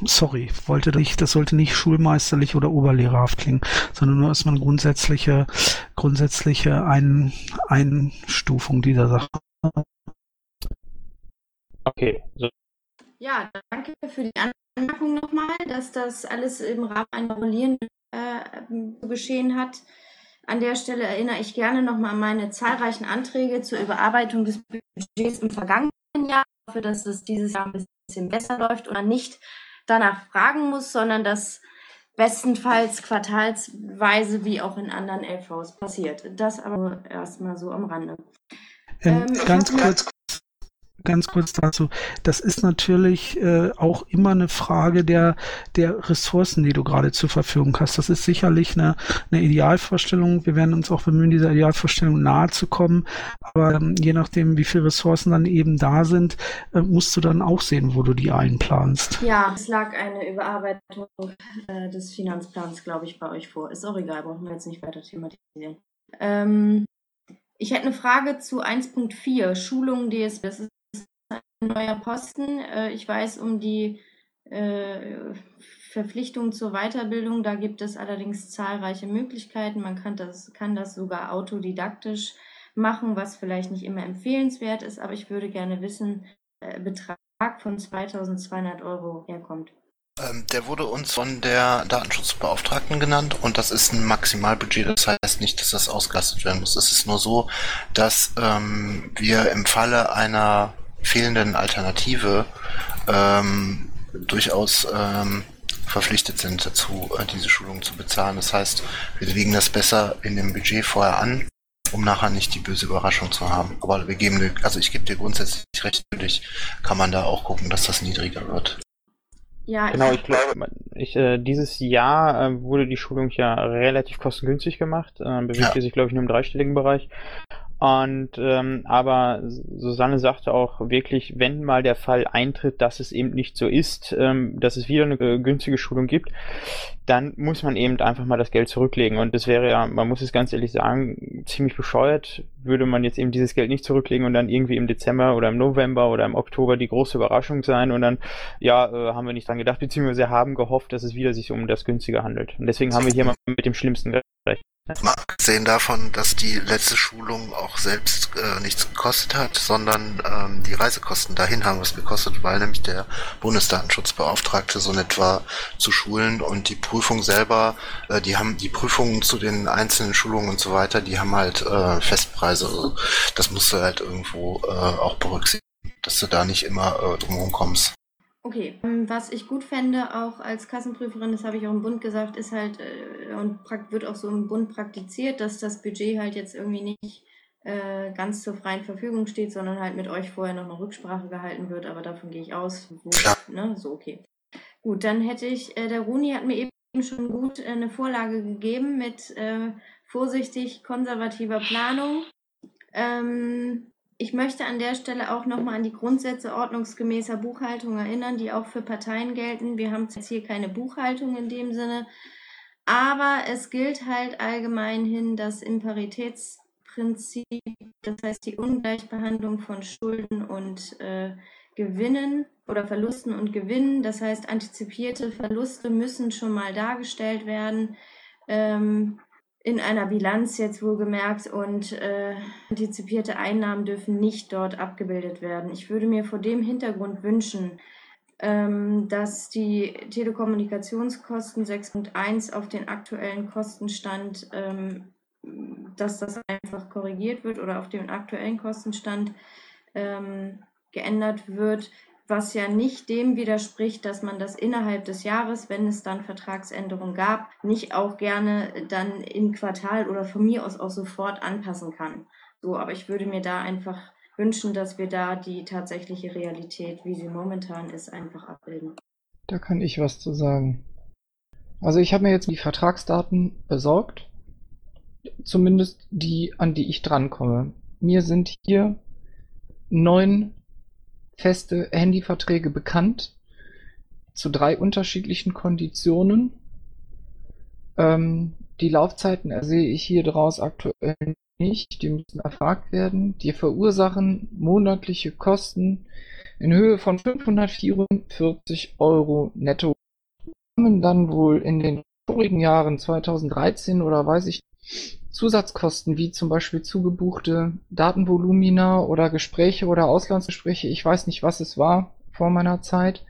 Sorry, wollte nicht, das sollte nicht schulmeisterlich oder oberlehrerhaft klingen, sondern nur erstmal eine grundsätzliche, grundsätzliche Ein Einstufung dieser Sache. Okay, so. Ja, danke für die Anmerkung nochmal, dass das alles im Rahmen einer rollierenden äh, geschehen hat. An der Stelle erinnere ich gerne nochmal an meine zahlreichen Anträge zur Überarbeitung des Budgets im vergangenen Jahr. Ich hoffe, dass es dieses Jahr ein bisschen besser läuft man nicht danach fragen muss, sondern dass bestenfalls quartalsweise wie auch in anderen LVs passiert. Das aber erstmal so am Rande. Ähm, Ähm, ganz kurz, ganz kurz dazu. Das ist natürlich äh, auch immer eine Frage der, der Ressourcen, die du gerade zur Verfügung hast. Das ist sicherlich eine, eine Idealvorstellung. Wir werden uns auch bemühen, dieser Idealvorstellung nahe zu kommen. Aber ähm, je nachdem, wie viele Ressourcen dann eben da sind, äh, musst du dann auch sehen, wo du die einplanst. Ja, es lag eine Überarbeitung äh, des Finanzplans, glaube ich, bei euch vor. Ist auch egal, brauchen wir jetzt nicht weiter thematisieren. Ähm, ich hätte eine Frage zu 1.4, Schulung DSB. Das ist neuer Posten. Äh, ich weiß um die äh, Verpflichtung zur Weiterbildung. Da gibt es allerdings zahlreiche Möglichkeiten. Man kann das, kann das sogar autodidaktisch machen, was vielleicht nicht immer empfehlenswert ist. Aber ich würde gerne wissen, äh, Betrag von 2200 Euro herkommt. Ähm, der wurde uns von der Datenschutzbeauftragten genannt und das ist ein Maximalbudget. Das heißt nicht, dass das ausgelastet werden muss. Es ist nur so, dass ähm, wir im Falle einer fehlenden Alternative ähm, durchaus ähm, verpflichtet sind dazu, äh, diese Schulung zu bezahlen. Das heißt, wir legen das besser in dem Budget vorher an, um nachher nicht die böse Überraschung zu haben. Aber wir geben, dir- also ich gebe dir grundsätzlich recht, natürlich kann man da auch gucken, dass das niedriger wird. Ja, Genau, ich glaube, man- ich, äh, dieses Jahr äh, wurde die Schulung ja relativ kostengünstig gemacht, äh, bewegt Ja. sich, glaube ich, nur im dreistelligen Bereich. Und ähm, aber Susanne sagte auch wirklich, wenn mal der Fall eintritt, dass es eben nicht so ist, ähm, dass es wieder eine äh, günstige Schulung gibt, dann muss man eben einfach mal das Geld zurücklegen. Und das wäre ja, man muss es ganz ehrlich sagen, ziemlich bescheuert, würde man jetzt eben dieses Geld nicht zurücklegen und dann irgendwie im Dezember oder im November oder im Oktober die große Überraschung sein und dann, ja, äh, haben wir nicht dran gedacht, beziehungsweise haben gehofft, dass es wieder sich um das Günstige handelt. Und deswegen haben wir hier mal mit dem Schlimmsten gerechnet. Mal abgesehen davon, dass die letzte Schulung auch selbst äh, nichts gekostet hat, sondern ähm, die Reisekosten dahin haben was gekostet, weil nämlich der Bundesdatenschutzbeauftragte so nett war zu schulen und die Prüfung selber, äh, die haben die Prüfungen zu den einzelnen Schulungen und so weiter, die haben halt äh, Festpreise. Also das musst du halt irgendwo äh, auch berücksichtigen, dass du da nicht immer äh, drumherum kommst. Okay, ähm, was ich gut fände, auch als Kassenprüferin, das habe ich auch im Bund gesagt, ist halt, äh, und wird auch so im Bund praktiziert, dass das Budget halt jetzt irgendwie nicht äh, ganz zur freien Verfügung steht, sondern halt mit euch vorher noch eine Rücksprache gehalten wird, aber davon gehe ich aus. Wo, ne? So, okay. Gut, dann hätte ich, äh, der Runi hat mir eben schon gut eine Vorlage gegeben mit äh, vorsichtig konservativer Planung. Ähm, ich möchte an der Stelle auch nochmal an die Grundsätze ordnungsgemäßer Buchhaltung erinnern, die auch für Parteien gelten. Wir haben jetzt hier keine Buchhaltung in dem Sinne, aber es gilt halt allgemein hin das Imparitätsprinzip, das heißt die Ungleichbehandlung von Schulden und äh, Gewinnen oder Verlusten und Gewinnen. Das heißt, antizipierte Verluste müssen schon mal dargestellt werden. Ähm, in einer Bilanz jetzt wohlgemerkt und äh, antizipierte Einnahmen dürfen nicht dort abgebildet werden. Ich würde mir vor dem Hintergrund wünschen, ähm, dass die Telekommunikationskosten 6.1 auf den aktuellen Kostenstand, ähm, dass das einfach korrigiert wird oder auf den aktuellen Kostenstand ähm, geändert wird, was ja nicht dem widerspricht, dass man das innerhalb des Jahres, wenn es dann Vertragsänderungen gab, nicht auch gerne dann im Quartal oder von mir aus auch sofort anpassen kann. So, aber ich würde mir da einfach wünschen, dass wir da die tatsächliche Realität, wie sie momentan ist, einfach abbilden. Da kann ich was zu sagen. Also ich habe mir jetzt die Vertragsdaten besorgt, zumindest die, an die ich drankomme. Mir sind hier neun feste Handyverträge bekannt zu drei unterschiedlichen Konditionen. Ähm, die Laufzeiten ersehe ich hier draus aktuell nicht, die müssen erfragt werden. Die verursachen monatliche Kosten in Höhe von 544 Euro netto. Kommen dann wohl in den vorigen Jahren 2013 oder weiß ich Zusatzkosten wie zum Beispiel zugebuchte Datenvolumina oder Gespräche oder Auslandsgespräche, ich weiß nicht, was es war vor meiner Zeit,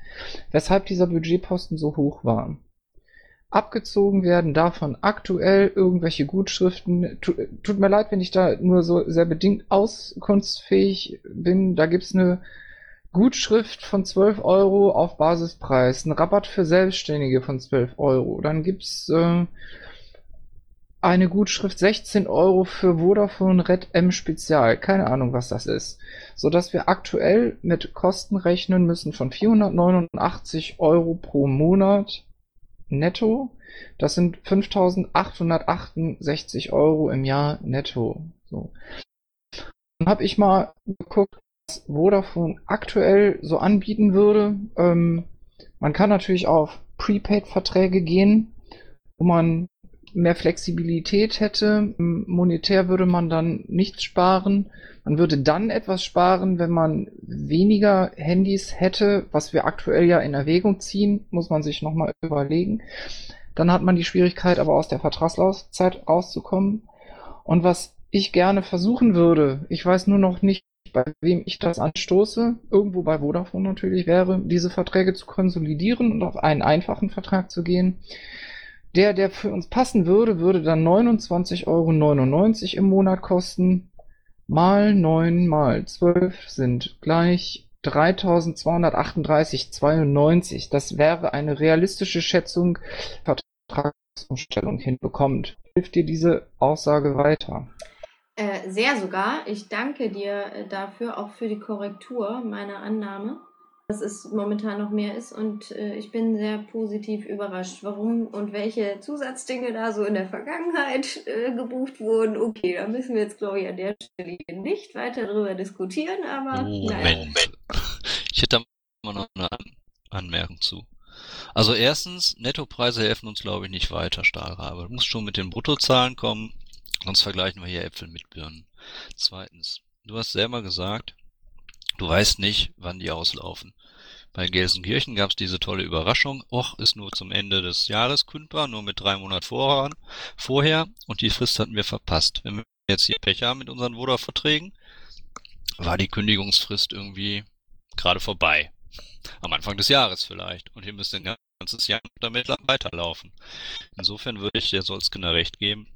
weshalb dieser Budgetposten so hoch war. Abgezogen werden davon aktuell irgendwelche Gutschriften. Tut mir leid, wenn ich da nur so sehr bedingt auskunftsfähig bin. Da gibt's eine Gutschrift von 12 Euro auf Basispreis, ein Rabatt für Selbstständige von 12 Euro. Dann gibt's äh, eine Gutschrift 16 Euro für Vodafone Red M Spezial. Keine Ahnung, was das ist. So dass wir aktuell mit Kosten rechnen müssen von 489 Euro pro Monat netto. Das sind 5868 Euro im Jahr netto. So. Dann habe ich mal geguckt, was Vodafone aktuell so anbieten würde. Ähm, man kann natürlich auf Prepaid-Verträge gehen, wo man mehr Flexibilität hätte. Monetär würde man dann nichts sparen. Man würde dann etwas sparen, wenn man weniger Handys hätte, was wir aktuell ja in Erwägung ziehen, muss man sich nochmal überlegen. Dann hat man die Schwierigkeit, aber aus der Vertragslaufzeit rauszukommen. Und was ich gerne versuchen würde, ich weiß nur noch nicht, bei wem ich das anstoße, irgendwo bei Vodafone natürlich wäre, diese Verträge zu konsolidieren und auf einen einfachen Vertrag zu gehen. Der, der für uns passen würde, würde dann 29,99 Euro im Monat kosten. Mal 9 mal 12 sind gleich 3238,92. Das wäre eine realistische Schätzung, Vertragsumstellung hinbekommt. Hilft dir diese Aussage weiter? Äh, sehr sogar. Ich danke dir äh, dafür, auch für die Korrektur meiner Annahme. Es momentan noch mehr ist und äh, ich bin sehr positiv überrascht. Warum und welche Zusatzdinge da so in der Vergangenheit äh, gebucht wurden, okay, da müssen wir jetzt, glaube ich, an der Stelle nicht weiter darüber diskutieren, aber. Moment. Ich hätte da mal noch eine An Anmerkung zu. Also erstens, Nettopreise helfen uns, glaube ich, nicht weiter, Stahlrabe. Du musst schon mit den Bruttozahlen kommen, sonst vergleichen wir hier Äpfel mit Birnen. Zweitens, du hast selber gesagt, du weißt nicht, wann die auslaufen. Bei Gelsenkirchen gab es diese tolle Überraschung, och, ist nur zum Ende des Jahres kündbar, nur mit drei Monaten vorher, und die Frist hatten wir verpasst. Wenn wir jetzt hier Pech haben mit unseren Voda-Verträgen, war die Kündigungsfrist irgendwie gerade vorbei. Am Anfang des Jahres vielleicht. Und ihr müsst ein ganzes Jahr damit weiterlaufen. Insofern würde ich der Solskiner recht geben.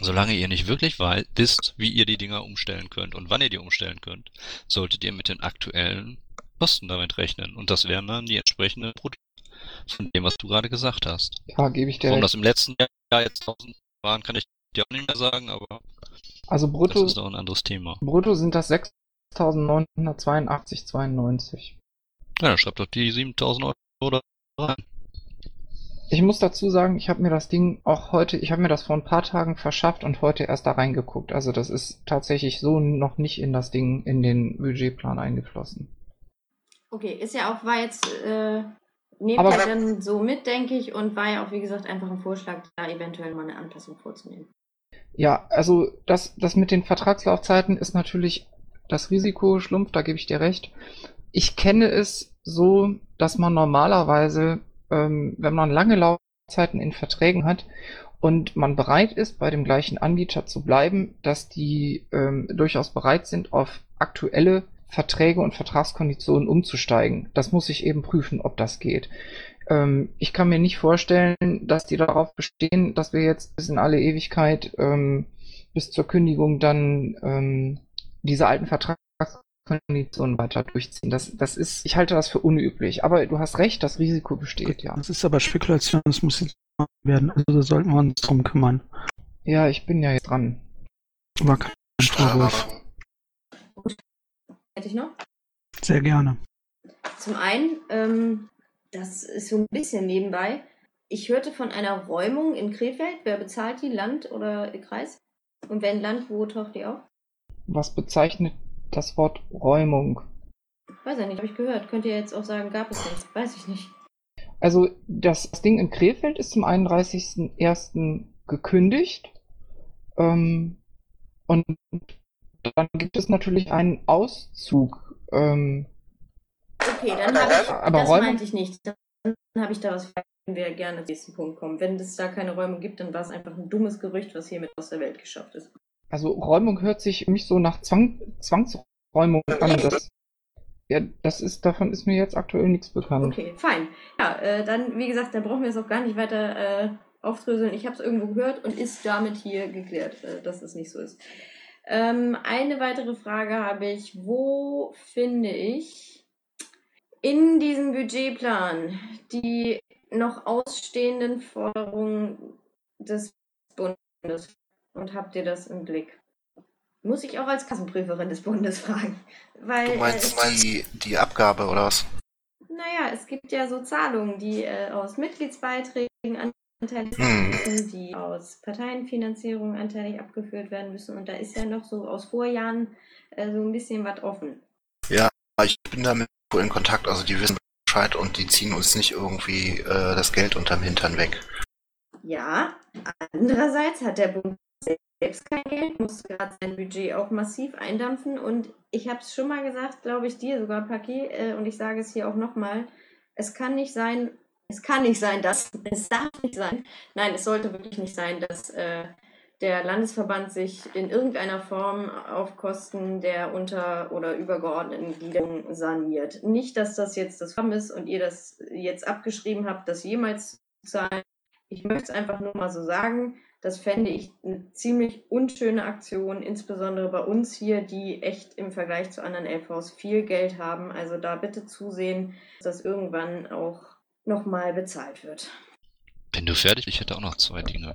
Solange ihr nicht wirklich wisst, wie ihr die Dinger umstellen könnt und wann ihr die umstellen könnt, solltet ihr mit den aktuellen Kosten damit rechnen. Und das wären dann die entsprechenden Produkte von dem, was du gerade gesagt hast. Ja, gebe ich dir Warum recht. das im letzten Jahr jetzt 1000 waren, kann ich dir auch nicht mehr sagen, aber Also brutto, das ist doch ein anderes Thema. brutto sind das 6.982,92. Ja, dann schreibt doch die 7000 Euro da rein. Ich muss dazu sagen, ich habe mir das Ding auch heute, ich habe mir das vor ein paar Tagen verschafft und heute erst da reingeguckt. Also das ist tatsächlich so noch nicht in das Ding, in den Budgetplan eingeflossen. Okay, ist ja auch, war jetzt, äh, nehmt Aber- ihr dann so mit, denke ich, und war ja auch, wie gesagt, einfach ein Vorschlag, da eventuell mal eine Anpassung vorzunehmen. Ja, also das, das mit den Vertragslaufzeiten ist natürlich das Risiko schlumpft, da gebe ich dir recht. Ich kenne es so, dass man normalerweise, ähm, wenn man lange Laufzeiten in Verträgen hat und man bereit ist, bei dem gleichen Anbieter zu bleiben, dass die ähm, durchaus bereit sind, auf aktuelle Verträge und Vertragskonditionen umzusteigen. Das muss ich eben prüfen, ob das geht. Ähm, ich kann mir nicht vorstellen, dass die darauf bestehen, dass wir jetzt bis in alle Ewigkeit ähm, bis zur Kündigung dann ähm, diese alten Vertragskonditionen weiter durchziehen. Das, das ist, ich halte das für unüblich. Aber du hast recht, das Risiko besteht, ja. Das ist aber Spekulation, das muss jetzt gemacht werden. Also da sollten wir uns drum kümmern. Ja, ich bin ja jetzt dran. War kein Vorwurf. Hätte ich noch? Sehr gerne. Zum einen, ähm, das ist so ein bisschen nebenbei. Ich hörte von einer Räumung in Krefeld. Wer bezahlt die? Land oder Kreis? Und wenn Land, wo taucht die auf? Was bezeichnet das Wort Räumung? Weiß ich nicht, habe ich gehört. Könnt ihr jetzt auch sagen, gab es nicht. Weiß ich nicht. Also das Ding in Krefeld ist zum 31.01. gekündigt. Ähm, und dann gibt es natürlich einen Auszug. Ähm, Okay, dann habe ich, Aber das Räumung- meinte ich nicht. Dann habe ich da was, wenn wir gerne zum nächsten Punkt kommen. Wenn es da keine Räumung gibt, dann war es einfach ein dummes Gerücht, was hiermit aus der Welt geschafft ist. Also Räumung hört sich mich so nach Zwang, Zwangsräumung an. Das, ja, das ist, davon ist mir jetzt aktuell nichts bekannt. Okay, fein. Ja, äh, dann, wie gesagt, dann brauchen wir es auch gar nicht weiter äh, aufdröseln. Ich habe es irgendwo gehört und ist damit hier geklärt, äh, dass es nicht so ist. Ähm, eine weitere Frage habe ich. Wo finde ich in diesem Budgetplan die noch ausstehenden Forderungen des Bundes? Und habt ihr das im Blick? Muss ich auch als Kassenprüferin des Bundes fragen. Weil, Du äh, meinst die, die Abgabe oder was? naja, es gibt ja so Zahlungen, die äh, aus Mitgliedsbeiträgen anteilig Hm. müssen, die aus Parteienfinanzierung anteilig abgeführt werden müssen. Und da ist ja noch so aus Vorjahren äh, so ein bisschen was offen. Ja, ich bin damit in Kontakt, also die wissen Bescheid und die ziehen uns nicht irgendwie äh, das Geld unterm Hintern weg. Ja, andererseits hat der Bund selbst kein Geld, muss gerade sein Budget auch massiv eindampfen. Und ich habe es schon mal gesagt, glaube ich, dir sogar, Paki, äh, und ich sage es hier auch nochmal, es kann nicht sein, es kann nicht sein, dass, es darf nicht sein, nein, es sollte wirklich nicht sein, dass äh, der Landesverband sich in irgendeiner Form auf Kosten der unter- oder übergeordneten Gliederung saniert. Nicht, dass das jetzt das FAM ist und ihr das jetzt abgeschrieben habt, das jemals zu zahlen. Ich möchte es einfach nur mal so sagen. Das fände ich eine ziemlich unschöne Aktion, insbesondere bei uns hier, die echt im Vergleich zu anderen LVs viel Geld haben. Also da bitte zusehen, dass das irgendwann auch nochmal bezahlt wird. Wenn du fertig bist, ich hätte auch noch zwei Dinge.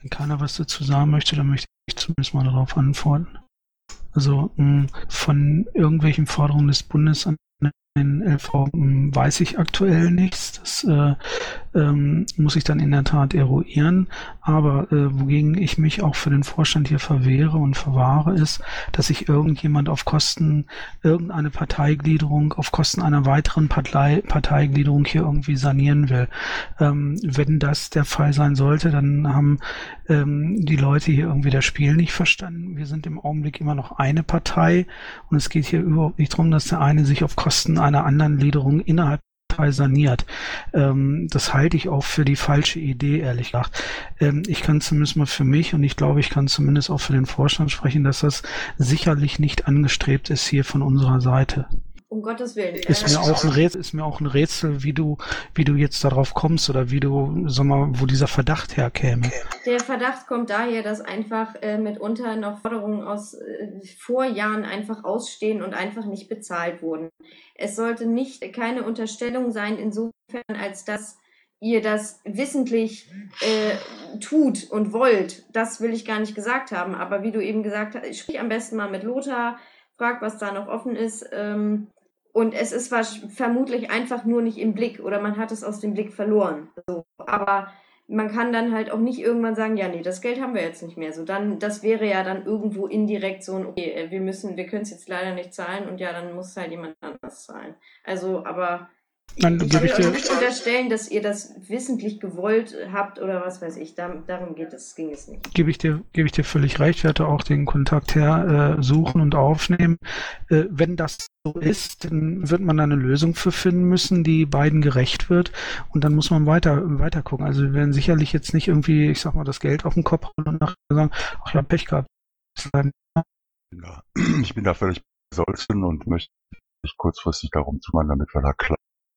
Wenn keiner was dazu sagen möchte, dann möchte ich zumindest mal darauf antworten. Also von irgendwelchen Forderungen des Bundes an den LV hm, weiß ich aktuell nichts. Das äh, ähm, muss ich dann in der Tat eruieren. Aber äh, wogegen ich mich auch für den Vorstand hier verwehre und verwahre, ist, dass sich irgendjemand auf Kosten irgendeine Parteigliederung, auf Kosten einer weiteren Partei, Parteigliederung hier irgendwie sanieren will. Ähm, wenn das der Fall sein sollte, dann haben ähm, die Leute hier irgendwie das Spiel nicht verstanden. Wir sind im Augenblick immer noch eine Partei und es geht hier überhaupt nicht darum, dass der eine sich auf Kosten einer anderen Gliederung innerhalb saniert. Ähm, das halte ich auch für die falsche Idee, ehrlich gesagt. Ähm, ich kann zumindest mal für mich und ich glaube, ich kann zumindest auch für den Vorstand sprechen, dass das sicherlich nicht angestrebt ist hier von unserer Seite. Um Gottes Willen. Ist Äh, mir auch ein Rätsel, ist mir auch ein Rätsel, wie du, wie du jetzt darauf kommst oder wie du, sag mal, wo dieser Verdacht herkäme. Der Verdacht kommt daher, dass einfach äh, mitunter noch Forderungen aus äh, Vorjahren einfach ausstehen und einfach nicht bezahlt wurden. Es sollte nicht keine Unterstellung sein, insofern als dass ihr das wissentlich äh, tut und wollt. Das will ich gar nicht gesagt haben. Aber wie du eben gesagt hast, sprich am besten mal mit Lothar, frag, was da noch offen ist. Ähm, und es ist vermutlich einfach nur nicht im Blick oder man hat es aus dem Blick verloren. So. Aber man kann dann halt auch nicht irgendwann sagen, ja, nee, das Geld haben wir jetzt nicht mehr. So, dann, das wäre ja dann irgendwo indirekt so ein, okay, äh, wir müssen, wir können es jetzt leider nicht zahlen und ja, dann muss halt jemand anders zahlen. Also, aber Dann ich gebe will ich euch dir, nicht unterstellen, dass ihr das wissentlich gewollt habt oder was weiß ich. Darum, geht es, ging es nicht. gebe ich dir, gebe ich dir völlig recht. Ich werde auch den Kontakt her äh, suchen und aufnehmen. Äh, wenn das so ist, dann wird man da eine Lösung für finden müssen, die beiden gerecht wird. Und dann muss man weiter, weiter gucken. Also wir werden sicherlich jetzt nicht irgendwie, ich sag mal, das Geld auf den Kopf hauen und nachher sagen, ach ja, Pech gehabt. <clears throat> Ich bin da völlig bei Solzen und möchte mich kurzfristig darum kümmern, damit wir da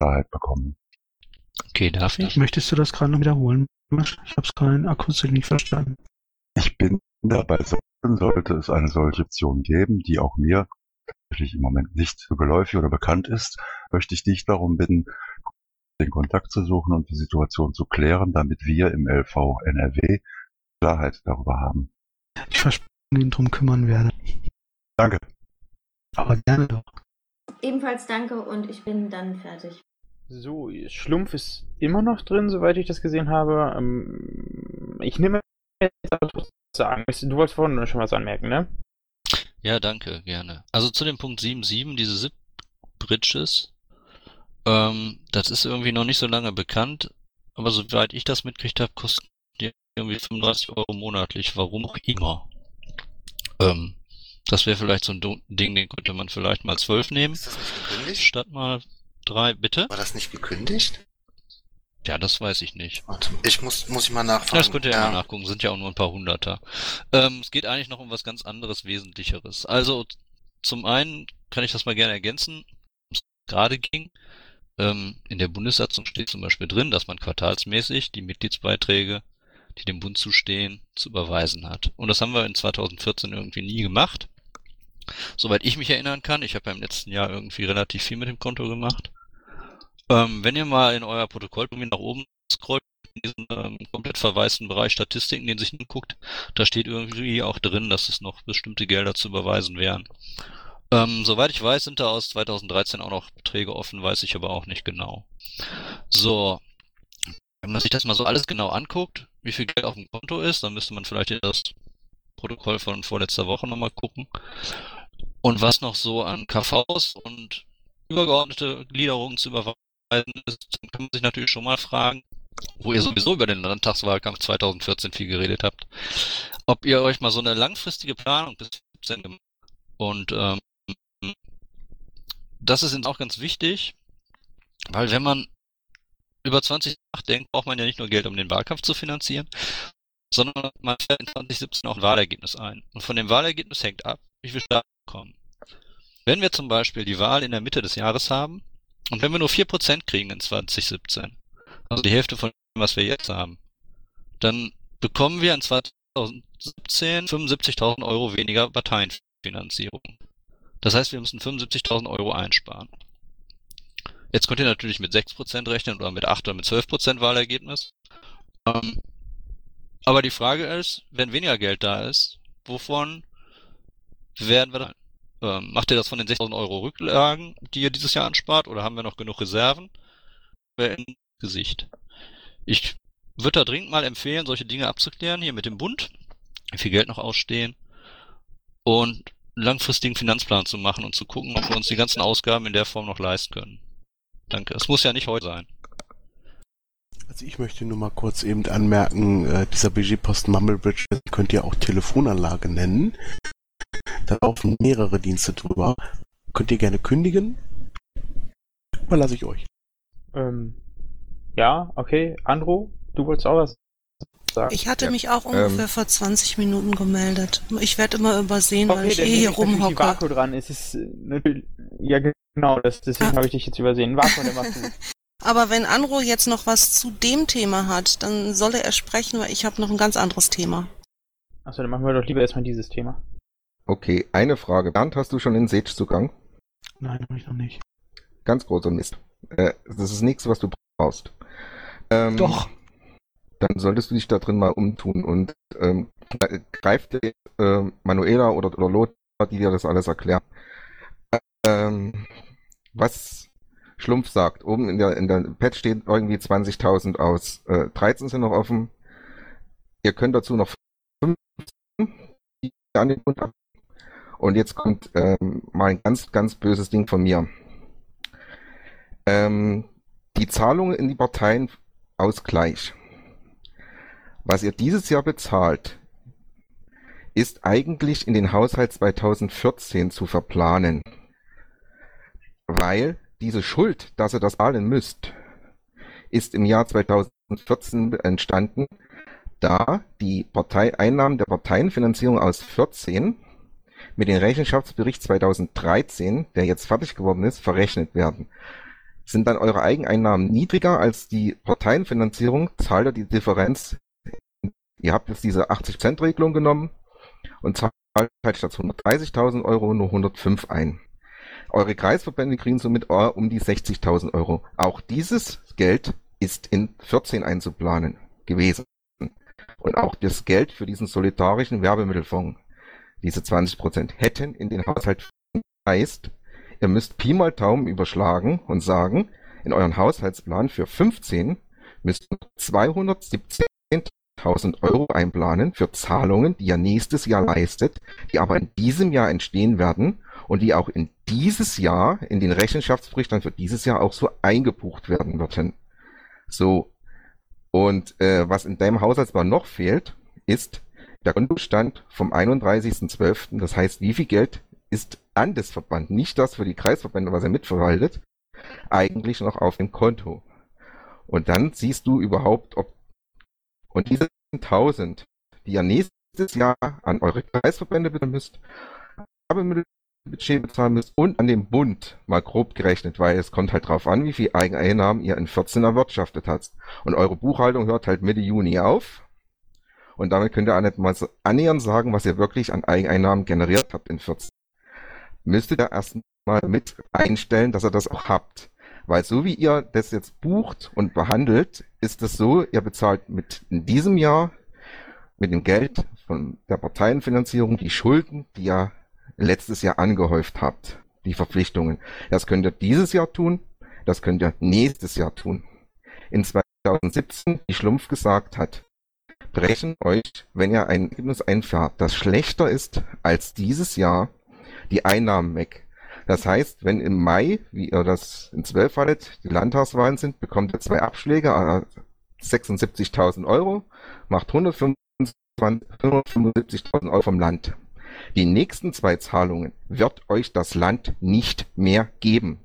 Klarheit bekommen. Okay, darf ich? Möchtest du das gerade noch wiederholen? Ich habe es gerade in Akustik nicht verstanden. Ich bin da bei Solzen, sollte es eine solche Option geben, die auch mir tatsächlich im Moment nicht so geläufig oder bekannt ist, möchte ich dich darum bitten, den Kontakt zu suchen und die Situation zu klären, damit wir im LV NRW Klarheit darüber haben. Ich verspreche, ihn drum kümmern werde. Danke. Aber gerne doch. Ebenfalls danke und ich bin dann fertig. So, Schlumpf ist immer noch drin, soweit ich das gesehen habe. Ähm, ich nehme jetzt aber sagen. Du wolltest vorhin schon was anmerken, ne? Ja, danke, gerne. Also zu dem Punkt 7.7, diese SIP-Bridges, ähm, das ist irgendwie noch nicht so lange bekannt, aber soweit ich das mitgekriegt habe, kosten die irgendwie 35 Euro monatlich, warum auch immer. Ähm, das wäre vielleicht so ein Ding, den könnte man vielleicht mal 12 nehmen, Ist das nicht gekündigt? statt mal drei, bitte? War das nicht gekündigt? Ja, das weiß ich nicht. Warte, ich muss, muss ich mal nachfragen. Das könnt ihr ja mal nachgucken, sind ja auch nur ein paar Hunderter. Ähm, es geht eigentlich noch um was ganz anderes, Wesentlicheres. Also zum einen kann ich das mal gerne ergänzen, es gerade ging. Ähm, in der Bundessatzung steht zum Beispiel drin, dass man quartalsmäßig die Mitgliedsbeiträge, die dem Bund zustehen, zu überweisen hat. Und das haben wir in 2014 irgendwie nie gemacht. Soweit ich mich erinnern kann, ich habe ja im letzten Jahr irgendwie relativ viel mit dem Konto gemacht. Ähm, wenn ihr mal in euer Protokoll nach oben scrollt, in diesen ähm, komplett verwaisten Bereich Statistiken, den sich anguckt, da steht irgendwie auch drin, dass es noch bestimmte Gelder zu überweisen wären. Ähm, soweit ich weiß, sind da aus 2013 auch noch Beträge offen, weiß ich aber auch nicht genau. So, wenn man sich das mal so alles genau anguckt, wie viel Geld auf dem Konto ist, dann müsste man vielleicht das Protokoll von vorletzter Woche nochmal gucken. Und was noch so an KVs und übergeordnete Gliederungen zu überweisen ist, dann kann man sich natürlich schon mal fragen, wo ihr sowieso über den Landtagswahlkampf 2014 viel geredet habt, ob ihr euch mal so eine langfristige Planung bis 17 gemacht habt. Und ähm, das ist auch ganz wichtig, weil wenn man über 20 nachdenkt, braucht man ja nicht nur Geld, um den Wahlkampf zu finanzieren, sondern man fällt in 2017 auch ein Wahlergebnis ein. Und von dem Wahlergebnis hängt ab, wie viel Staaten kommen. Wenn wir zum Beispiel die Wahl in der Mitte des Jahres haben und wenn wir nur 4% kriegen in 2017, also die Hälfte von dem, was wir jetzt haben, dann bekommen wir in 2017 75.000 Euro weniger Parteienfinanzierung. Das heißt, wir müssen 75.000 Euro einsparen. Jetzt könnt ihr natürlich mit 6% rechnen oder mit 8 oder mit 12% Wahlergebnis. Ähm, aber die Frage ist, wenn weniger Geld da ist, wovon werden wir dann? Ähm, macht ihr das von den 6.000 Euro Rücklagen, die ihr dieses Jahr anspart, oder haben wir noch genug Reserven? Wäre in Gesicht. Ich würde da dringend mal empfehlen, solche Dinge abzuklären, hier mit dem Bund, wie viel Geld noch ausstehen und einen langfristigen Finanzplan zu machen und zu gucken, ob wir uns die ganzen Ausgaben in der Form noch leisten können. Danke. Es muss ja nicht heute sein. Also ich möchte nur mal kurz eben anmerken, äh, dieser Budgetposten Mumblebridge könnt ihr auch Telefonanlage nennen. Da laufen mehrere Dienste drüber. Könnt ihr gerne kündigen? Überlasse ich euch. Ähm, ja, okay. Andro, du wolltest auch was sagen? Ich hatte ja. mich auch ungefähr Ähm, vor 20 Minuten gemeldet. Ich werde immer übersehen, weil okay, ich dann eh hier ich rumhocke. Vaku dran. Es ist natürlich, ja genau, das, deswegen habe ich dich jetzt übersehen. Vaku, der macht du. <laughs> Aber wenn Andro jetzt noch was zu dem Thema hat, dann solle er sprechen, weil ich habe noch ein ganz anderes Thema. Achso, dann machen wir doch lieber erstmal dieses Thema. Okay, eine Frage. Bernd, hast du schon in Sage Zugang? Nein, habe ich noch nicht. Ganz großer Mist. Äh, das ist nichts, was du brauchst. Ähm, Doch. Dann solltest du dich da drin mal umtun und ähm, greif dir äh, Manuela oder, oder Lothar, die dir das alles erklären. Ähm, was Schlumpf sagt, oben in der, in der Patch steht irgendwie 20.000 aus. Äh, 13 sind noch offen. Ihr könnt dazu noch 5 die an den ab. Und jetzt kommt ähm, mal ein ganz, ganz böses Ding von mir. Ähm, die Zahlungen in die Parteienausgleich. Was ihr dieses Jahr bezahlt, ist eigentlich in den Haushalt 2014 zu verplanen. Weil diese Schuld, dass ihr das zahlen müsst, ist im Jahr 2014 entstanden, da die Parteieinnahmen der Parteienfinanzierung aus 14 mit dem Rechenschaftsbericht 2013, der jetzt fertig geworden ist, verrechnet werden. Sind dann eure Eigeneinnahmen niedriger als die Parteienfinanzierung, zahlt ihr die Differenz. Ihr habt jetzt diese 80%-Regelung genommen und zahlt halt statt 130.000 Euro nur 105 ein. Eure Kreisverbände kriegen somit um die 60.000 Euro. Auch dieses Geld ist in 14 einzuplanen gewesen. Und auch das Geld für diesen solidarischen Werbemittelfonds, diese 20 Prozent, hätten in den Haushalt heißt, ihr müsst Pi mal Daumen überschlagen und sagen, in euren Haushaltsplan für 15 müsst ihr 217.000 Euro einplanen für Zahlungen, die ihr nächstes Jahr leistet, die aber in diesem Jahr entstehen werden und die auch in dieses Jahr, in den Rechenschaftsbericht dann für dieses Jahr auch so eingebucht werden würden. So. Und äh, was in deinem Haushaltsplan noch fehlt, ist der Kontostand vom 31.12. Das heißt, wie viel Geld ist an das Verband, nicht das für die Kreisverbände, was er mitverwaltet, eigentlich noch auf dem Konto. Und dann siehst du überhaupt, ob und diese 1000, die ihr nächstes Jahr an eure Kreisverbände bezahlen müsst, Budget bezahlen müsst und an den Bund mal grob gerechnet, weil es kommt halt drauf an, wie viel Eigeneinnahmen ihr in 14 erwirtschaftet habt. Und eure Buchhaltung hört halt Mitte Juni auf. Und damit könnt ihr auch nicht mal so annähernd sagen, was ihr wirklich an Eigeneinnahmen generiert habt in 14. Müsstet ihr erstmal mit einstellen, dass ihr das auch habt. Weil so wie ihr das jetzt bucht und behandelt, ist es so, ihr bezahlt mit in diesem Jahr mit dem Geld von der Parteienfinanzierung die Schulden, die ihr letztes Jahr angehäuft habt, die Verpflichtungen. Das könnt ihr dieses Jahr tun, das könnt ihr nächstes Jahr tun. In 2017, wie Schlumpf gesagt hat, brechen euch, wenn ihr ein Ergebnis einfährt, das schlechter ist als dieses Jahr, die Einnahmen weg. Das heißt, wenn im Mai, wie ihr das in 12 hattet, die Landtagswahlen sind, bekommt ihr zwei Abschläge, äh, 76.000 Euro, macht 175.000 Euro vom Land. Die nächsten zwei Zahlungen wird euch das Land nicht mehr geben,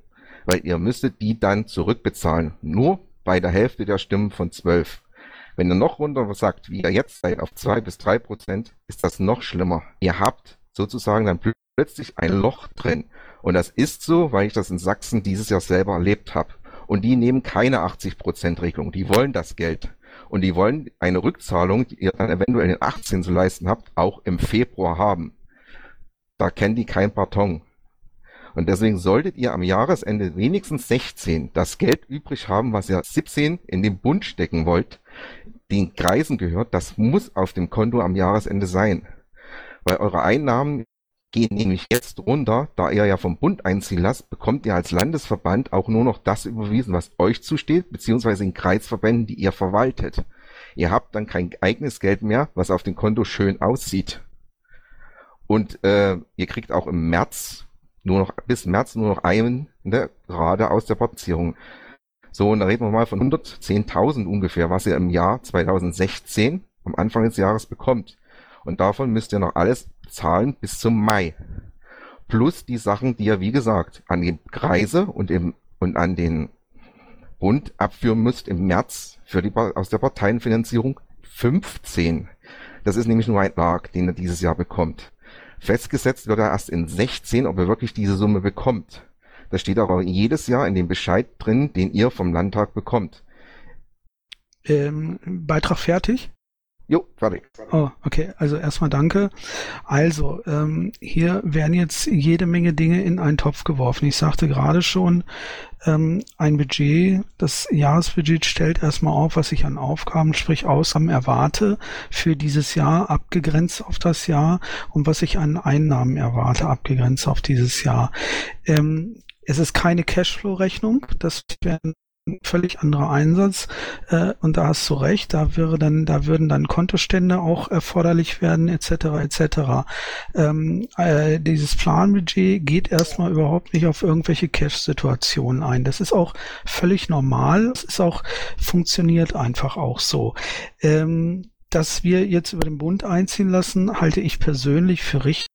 weil ihr müsstet die dann zurückbezahlen. Nur bei der Hälfte der Stimmen von 12. Wenn ihr noch runter sagt, wie ihr jetzt seid, auf zwei bis drei Prozent, ist das noch schlimmer. Ihr habt sozusagen dann plötzlich ein Loch drin. Und das ist so, weil ich das in Sachsen dieses Jahr selber erlebt habe. Und die nehmen keine 80%-Regelung. Die wollen das Geld. Und die wollen eine Rückzahlung, die ihr dann eventuell in 18 zu leisten habt, auch im Februar haben. Da kennen die kein Parton. Und deswegen solltet ihr am Jahresende wenigstens 16 das Geld übrig haben, was ihr 17 in den Bund stecken wollt, den Kreisen gehört, das muss auf dem Konto am Jahresende sein. Weil eure Einnahmen gehen nämlich jetzt runter, da ihr ja vom Bund einziehen lasst, bekommt ihr als Landesverband auch nur noch das überwiesen, was euch zusteht, beziehungsweise in Kreisverbänden, die ihr verwaltet. Ihr habt dann kein eigenes Geld mehr, was auf dem Konto schön aussieht. Und äh, ihr kriegt auch im März nur noch bis März nur noch einen ne, gerade aus der Portierung. So, und da reden wir mal von 110.000 ungefähr, was ihr im Jahr 2016 am Anfang des Jahres bekommt. Und davon müsst ihr noch alles zahlen bis zum Mai. Plus die Sachen, die ihr, wie gesagt, an die Kreise und, im, und an den Bund abführen müsst im März für die, aus der Parteienfinanzierung 15. Das ist nämlich nur ein Lag, den er dieses Jahr bekommt. Festgesetzt wird er erst in 16, ob er wirklich diese Summe bekommt. Das steht auch jedes Jahr in dem Bescheid drin, den ihr vom Landtag bekommt. Ähm, Beitrag fertig? Jo, fertig. Oh, okay. Also erstmal danke. Also, ähm, hier werden jetzt jede Menge Dinge in einen Topf geworfen. Ich sagte gerade schon, ähm, ein Budget, das Jahresbudget stellt erstmal auf, was ich an Aufgaben, sprich Ausgaben erwarte für dieses Jahr, abgegrenzt auf das Jahr und was ich an Einnahmen erwarte, abgegrenzt auf dieses Jahr. Ähm, es ist keine Cashflow-Rechnung, das werden völlig anderer Einsatz äh, und da hast du recht, da wäre dann, da würden dann Kontostände auch erforderlich werden etc. etc. Ähm, äh, dieses Planbudget geht erstmal überhaupt nicht auf irgendwelche Cash-Situationen ein. Das ist auch völlig normal. Es ist auch funktioniert einfach auch so. Ähm, dass wir jetzt über den Bund einziehen lassen, halte ich persönlich für richtig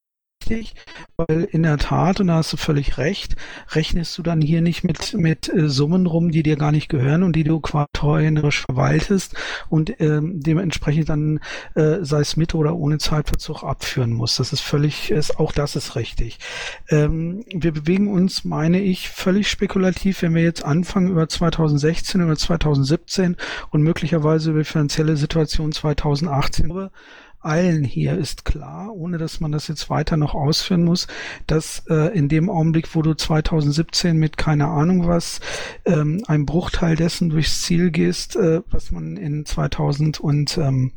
richtig, weil in der Tat, und da hast du völlig recht, rechnest du dann hier nicht mit, mit äh, Summen rum, die dir gar nicht gehören und die du quartorisch verwaltest und ähm, dementsprechend dann, äh, sei es mit oder ohne Zeitverzug, abführen musst. Das ist völlig, ist, auch das ist richtig. Ähm, wir bewegen uns, meine ich, völlig spekulativ, wenn wir jetzt anfangen über 2016, über 2017 und möglicherweise über die finanzielle Situation 2018 allen hier ist klar, ohne dass man das jetzt weiter noch ausführen muss, dass äh, in dem Augenblick, wo du 2017 mit keine Ahnung was, ähm, ein Bruchteil dessen durchs Ziel gehst, äh, was man in 2013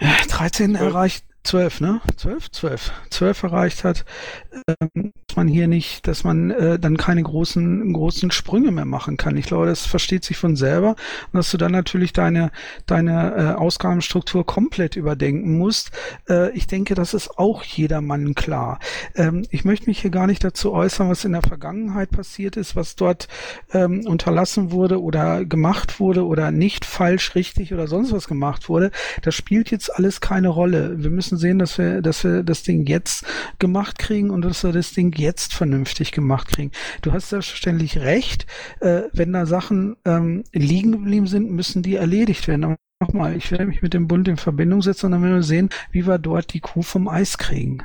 ähm, erreicht, zwölf, ne? Zwölf? Zwölf. Zwölf erreicht hat, ähm, dass man hier nicht, dass man äh, dann keine großen, großen Sprünge mehr machen kann. Ich glaube, das versteht sich von selber und dass du dann natürlich deine, deine äh, Ausgabenstruktur komplett überdenken musst. Äh, ich denke, das ist auch jedermann klar. Ähm, ich möchte mich hier gar nicht dazu äußern, was in der Vergangenheit passiert ist, was dort ähm, unterlassen wurde oder gemacht wurde oder nicht falsch, richtig oder sonst was gemacht wurde. Das spielt jetzt alles keine Rolle. Wir müssen sehen, dass wir, dass wir das Ding jetzt gemacht kriegen und dass wir das Ding jetzt vernünftig gemacht kriegen. Du hast selbstverständlich recht, äh, wenn da Sachen ähm, liegen geblieben sind, müssen die erledigt werden. Aber nochmal, ich werde mich mit dem Bund in Verbindung setzen und dann werden wir sehen, wie wir dort die Kuh vom Eis kriegen.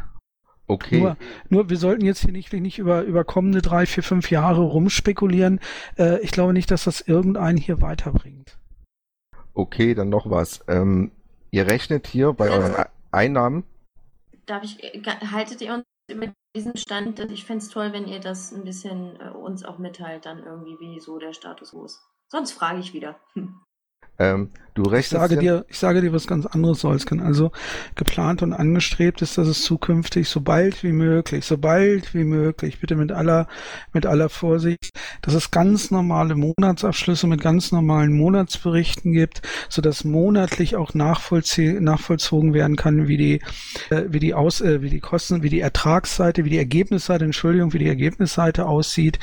Okay. Nur, nur wir sollten jetzt hier nicht, nicht über, über kommende drei, vier, fünf Jahre rumspekulieren. Äh, ich glaube nicht, dass das irgendeinen hier weiterbringt. Okay, dann noch was. Ähm, ihr rechnet hier bei euren Einnahmen. Darf ich, äh, haltet ihr uns über diesen Stand? Ich fände es toll, wenn ihr das ein bisschen äh, uns auch mitteilt, dann irgendwie, wie so der Status quo ist. Sonst frage ich wieder. <laughs> Ähm, du ich sage dir, ich sage dir was ganz anderes, Solsken. Also geplant und angestrebt ist, dass es zukünftig so bald wie möglich, so bald wie möglich, bitte mit aller, mit aller Vorsicht, dass es ganz normale Monatsabschlüsse mit ganz normalen Monatsberichten gibt, so dass monatlich auch nachvollzogen werden kann, wie die, äh, wie die Aus, äh, wie die Kosten, wie die Ertragsseite, wie die Ergebnisseite, Entschuldigung, wie die Ergebnisseite aussieht,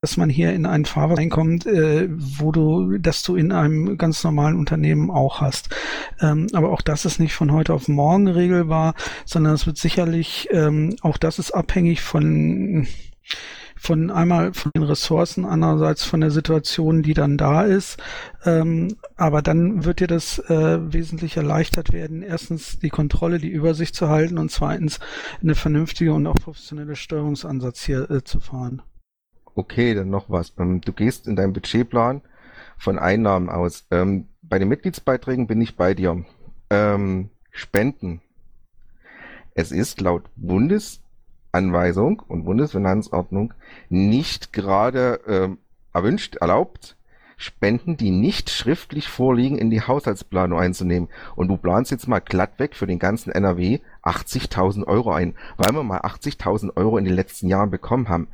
dass man hier in einen Fahrwasser reinkommt, äh, wo du, dass du in einem ganz normalen Unternehmen auch hast. Ähm, aber auch das ist nicht von heute auf morgen regelbar, sondern es wird sicherlich, ähm, auch das ist abhängig von von einmal von den Ressourcen, andererseits von der Situation, die dann da ist. Ähm, aber dann wird dir das äh, wesentlich erleichtert werden, erstens die Kontrolle, die Übersicht zu halten und zweitens eine vernünftige und auch professionelle Steuerungsansatz hier äh, zu fahren. Okay, dann noch was. Ähm, du gehst in deinem Budgetplan von Einnahmen aus. Ähm, bei den Mitgliedsbeiträgen bin ich bei dir. Ähm, Spenden. Es ist laut Bundesanweisung und Bundesfinanzordnung nicht gerade ähm, erwünscht, erlaubt, Spenden, die nicht schriftlich vorliegen, in die Haushaltsplanung einzunehmen. Und du planst jetzt mal glatt weg für den ganzen NRW 80.000 Euro ein, weil wir mal 80.000 Euro in den letzten Jahren bekommen haben.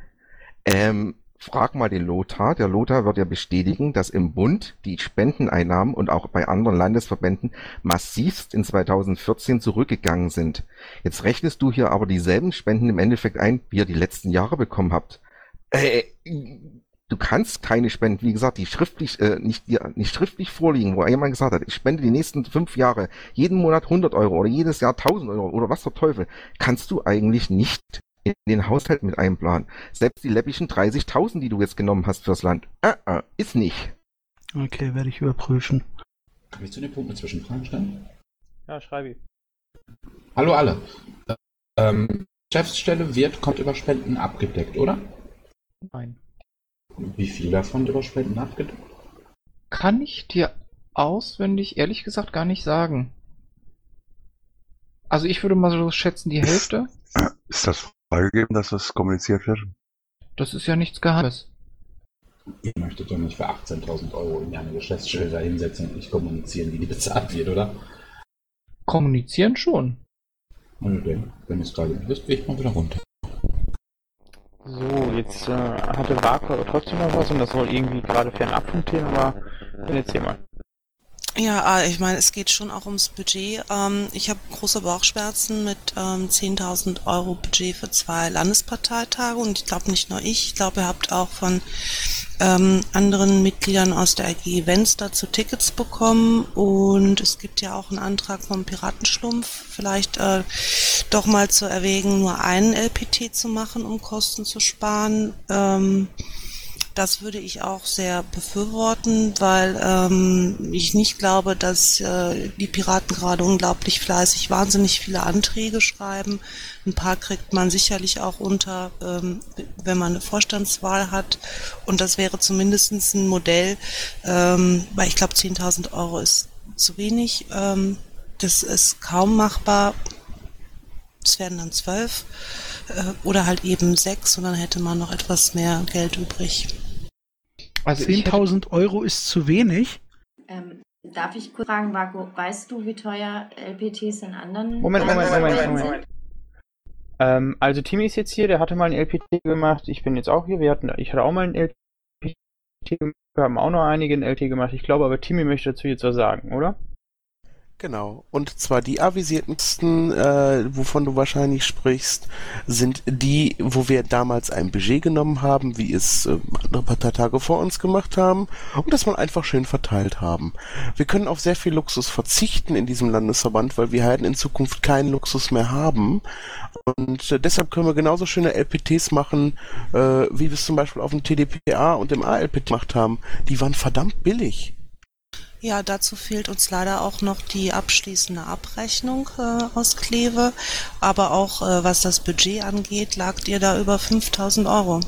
Ähm, frag mal den Lothar. Der Lothar wird ja bestätigen, dass im Bund die Spendeneinnahmen und auch bei anderen Landesverbänden massivst in 2014 zurückgegangen sind. Jetzt rechnest du hier aber dieselben Spenden im Endeffekt ein, wie ihr die letzten Jahre bekommen habt. Äh, du kannst keine Spenden, wie gesagt, die schriftlich äh, nicht, die, nicht schriftlich vorliegen, wo jemand gesagt hat, ich spende die nächsten fünf Jahre jeden Monat 100 Euro oder jedes Jahr 1000 Euro oder was der Teufel, kannst du eigentlich nicht in den Haushalt mit einplanen. Selbst die läppischen 30.000, die du jetzt genommen hast fürs Land, äh, äh, ist nicht. Okay, werde ich überprüfen. Kann ich zu dem Punkt eine Zwischenfrage stellen? Ja, schreibe ich. Hallo alle. Ähm, Geschäftsstelle wird, kommt über Spenden abgedeckt, oder? Nein. Wie viel davon über Spenden abgedeckt? Kann ich dir auswendig ehrlich gesagt gar nicht sagen. Also ich würde mal so schätzen, die Hälfte. Ist das freigegeben, dass das kommuniziert wird? Das ist ja nichts Geheimes. Ihr möchtet doch nicht für 18.000 Euro in eine Geschäftsstelle da hinsetzen und nicht kommunizieren, wie die bezahlt wird, oder? Kommunizieren schon. Also denn, wenn es gerade wisst, gehe ich mal wieder runter. So, jetzt äh, hatte Vaku aber trotzdem noch was und das soll irgendwie gerade fernab vom Thema, aber dann erzähl mal. Ja, äh, ich meine, es geht schon auch ums Budget. Ähm, ich habe große Bauchschmerzen mit ähm, 10.000 Euro Budget für zwei Landesparteitage und ich glaube nicht nur ich, ich glaube, ihr habt auch von ähm, anderen Mitgliedern aus der AG Events dazu Tickets bekommen und es gibt ja auch einen Antrag vom Piratenschlumpf, vielleicht äh, doch mal zu erwägen, nur einen LPT zu machen, um Kosten zu sparen. Das würde ich auch sehr befürworten, weil ähm, ich nicht glaube, dass äh, die Piraten gerade unglaublich fleißig wahnsinnig viele Anträge schreiben. Ein paar kriegt man sicherlich auch unter, ähm, wenn man eine Vorstandswahl hat. Und das wäre zumindest ein Modell, ähm, weil ich glaube 10.000 Euro ist zu wenig. Ähm, das ist kaum machbar. Es werden dann zwölf äh, oder halt eben sechs und dann hätte man noch etwas mehr Geld übrig. Also 10.000 Euro ist zu wenig. Ähm, darf ich kurz fragen, Marco, weißt du, wie teuer LPTs in anderen Moment, Moment, Moment, Moment, Moment. Ähm, also Timmy ist jetzt hier, der hatte mal ein LPT gemacht. Ich bin jetzt auch hier. Wir hatten, ich hatte auch mal ein LPT gemacht. Wir haben auch noch einige ein LT gemacht. Ich glaube aber, Timmy möchte dazu jetzt was sagen, oder? Genau. Und zwar die avisiertesten, äh, wovon du wahrscheinlich sprichst, sind die, wo wir damals ein Budget genommen haben, wie es äh, andere Parteitage vor uns gemacht haben, und das mal einfach schön verteilt haben. Wir können auf sehr viel Luxus verzichten in diesem Landesverband, weil wir halt in Zukunft keinen Luxus mehr haben. Und äh, deshalb können wir genauso schöne LPTs machen, äh, wie wir es zum Beispiel auf dem TDPA und dem ALPT gemacht haben. Die waren verdammt billig. Ja, dazu fehlt uns leider auch noch die abschließende Abrechnung äh, aus Kleve. Aber auch äh, was das Budget angeht, lagt ihr da über 5000 Euro.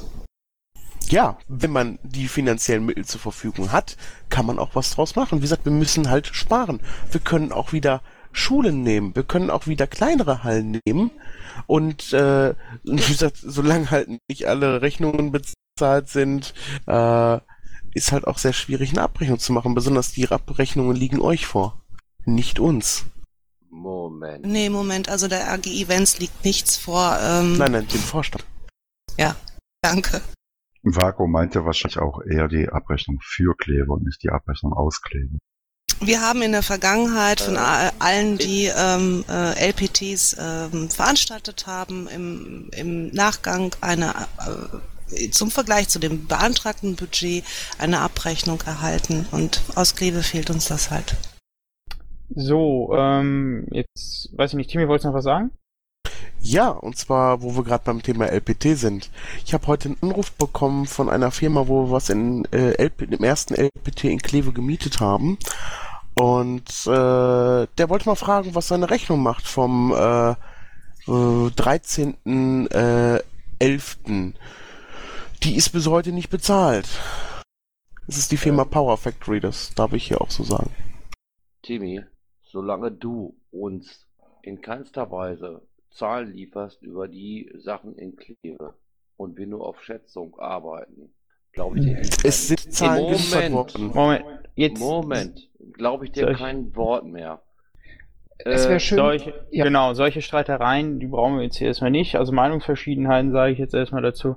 Ja, wenn man die finanziellen Mittel zur Verfügung hat, kann man auch was draus machen. Wie gesagt, wir müssen halt sparen. Wir können auch wieder Schulen nehmen. Wir können auch wieder kleinere Hallen nehmen. Und äh, wie gesagt, solange halt nicht alle Rechnungen bezahlt sind, äh, ist halt auch sehr schwierig, eine Abrechnung zu machen. Besonders die Abrechnungen liegen euch vor, nicht uns. Moment. Nee, Moment, also der AG Events liegt nichts vor. Ähm, Nein, nein, dem Vorstand. Ja, danke. Vago meinte wahrscheinlich auch eher die Abrechnung für Kleve und nicht die Abrechnung aus Kleve. Wir haben in der Vergangenheit von a- allen, die ähm, äh, LPTs ähm, veranstaltet haben, im, im Nachgang eine äh, zum Vergleich zu dem beantragten Budget eine Abrechnung erhalten und aus Kleve fehlt uns das halt. So, ähm, jetzt weiß ich nicht, Timmy, wolltest du noch was sagen? Ja, und zwar, wo wir gerade beim Thema LPT sind. Ich habe heute einen Anruf bekommen von einer Firma, wo wir was in äh, LP, im ersten LPT in Kleve gemietet haben. Und äh, der wollte mal fragen, was seine Rechnung macht vom äh, äh, 13. Äh, 11. Die ist bis heute nicht bezahlt. Das ist die Firma Power Factory, das darf ich hier auch so sagen. Timmy, solange du uns in keinster Weise Zahlen lieferst über die Sachen in Kleve und wir nur auf Schätzung arbeiten, glaube ich dir nicht. Es sind Zahlen Moment, worden. Moment, jetzt. Moment, glaube ich dir Soll ich- kein Wort mehr. Es wäre schön. Solche, Genau, solche Streitereien, die brauchen wir jetzt hier erstmal nicht. Also Meinungsverschiedenheiten sage ich jetzt erstmal dazu.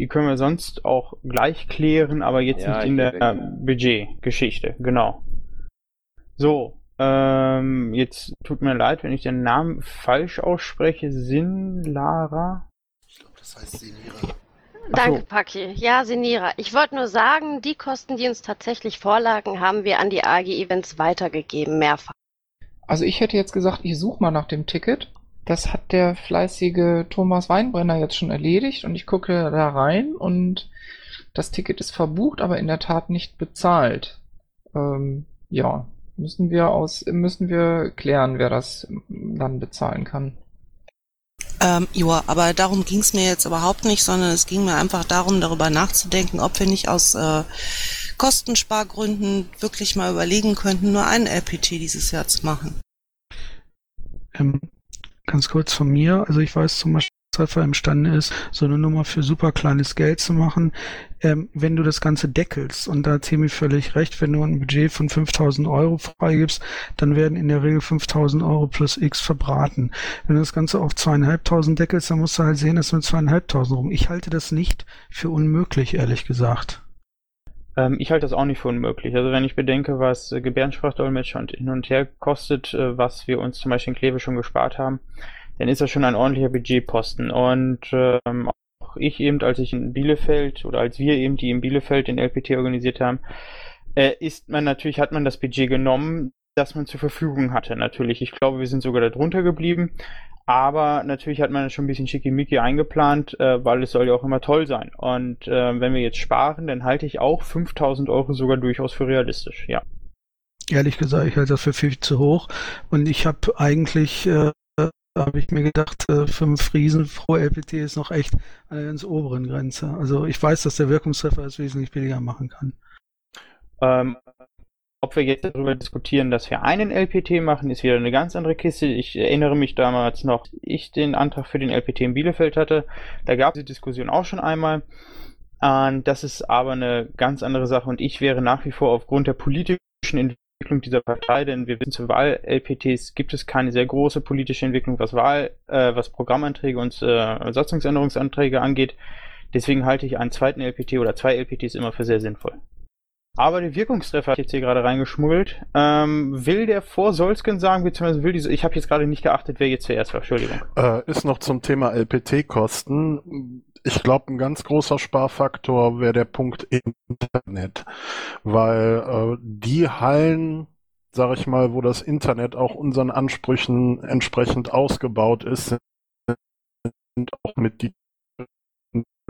Die können wir sonst auch gleich klären, aber jetzt Ja, nicht ich in der denke. Budgetgeschichte. Genau. So, ähm, jetzt tut mir leid, wenn ich den Namen falsch ausspreche. Sin Lara? Das heißt Sinira. Danke, Paki. Ja, Sinira. Ich wollte nur sagen, die Kosten, die uns tatsächlich vorlagen, haben wir an die AG Events weitergegeben, mehrfach. Also ich hätte jetzt gesagt, ich suche mal nach dem Ticket. Das hat der fleißige Thomas Weinbrenner jetzt schon erledigt und ich gucke da rein und das Ticket ist verbucht, aber in der Tat nicht bezahlt. Ähm, ja, müssen wir aus, müssen wir klären, wer das dann bezahlen kann. Ähm, ja, aber darum ging es mir jetzt überhaupt nicht, sondern es ging mir einfach darum, darüber nachzudenken, ob wir nicht aus äh, Kostenspargründen wirklich mal überlegen könnten, nur einen LPT dieses Jahr zu machen. Ähm, ganz kurz von mir, also ich weiß zum Beispiel, dass Alpha imstande ist, so eine Nummer für super kleines Geld zu machen. Ähm, wenn du das Ganze deckelst, und da hat Temi völlig recht, wenn du ein Budget von 5000 Euro freigibst, dann werden in der Regel 5000 Euro plus X verbraten. Wenn du das Ganze auf zweieinhalbtausend deckelst, dann musst du halt sehen, dass du mit zweieinhalbtausend rum. Ich halte das nicht für unmöglich, ehrlich gesagt. Ähm, ich halte das auch nicht für unmöglich. Also wenn ich bedenke, was äh, Gebärdensprachdolmetscher und hin und her kostet, äh, was wir uns zum Beispiel in Kleve schon gespart haben, dann ist das schon ein ordentlicher Budgetposten. Und ähm, auch ich eben, als ich in Bielefeld oder als wir eben, die in Bielefeld den LPT organisiert haben, äh, ist man natürlich, hat man das Budget genommen, das man zur Verfügung hatte. Natürlich, ich glaube, wir sind sogar darunter geblieben. Aber natürlich hat man schon ein bisschen schickimicki eingeplant, äh, weil es soll ja auch immer toll sein. Und äh, wenn wir jetzt sparen, dann halte ich auch 5000 Euro sogar durchaus für realistisch, ja. Ehrlich gesagt, ich halte das für viel zu hoch. Und ich habe eigentlich, äh, habe ich mir gedacht, äh, fünf Riesen pro LPT ist noch echt an der ganz oberen Grenze. Also ich weiß, dass der Wirkungstreffer es wesentlich billiger machen kann. Ähm, ob wir jetzt darüber diskutieren, dass wir einen LPT machen, ist wieder eine ganz andere Kiste. Ich erinnere mich damals noch, ich den Antrag für den LPT in Bielefeld hatte. Da gab es die Diskussion auch schon einmal. Und das ist aber eine ganz andere Sache. Und ich wäre nach wie vor aufgrund der politischen Entwicklung dieser Partei, denn wir wissen, zu Wahl-LPTs gibt es keine sehr große politische Entwicklung, was Wahl, äh, was Programmanträge und äh, Satzungsänderungsanträge angeht. Deswegen halte ich einen zweiten LPT oder zwei LPTs immer für sehr sinnvoll. Aber der Wirkungstreffer hat jetzt hier gerade reingeschmuggelt. Ähm, will der vor Solsken sagen, beziehungsweise will diese, ich habe jetzt gerade nicht geachtet, wer jetzt zuerst war, Entschuldigung. Äh, ist noch zum Thema LPT-Kosten. Ich glaube, ein ganz großer Sparfaktor wäre der Punkt Internet, weil äh, die Hallen, sag ich mal, wo das Internet auch unseren Ansprüchen entsprechend ausgebaut ist, sind auch mit die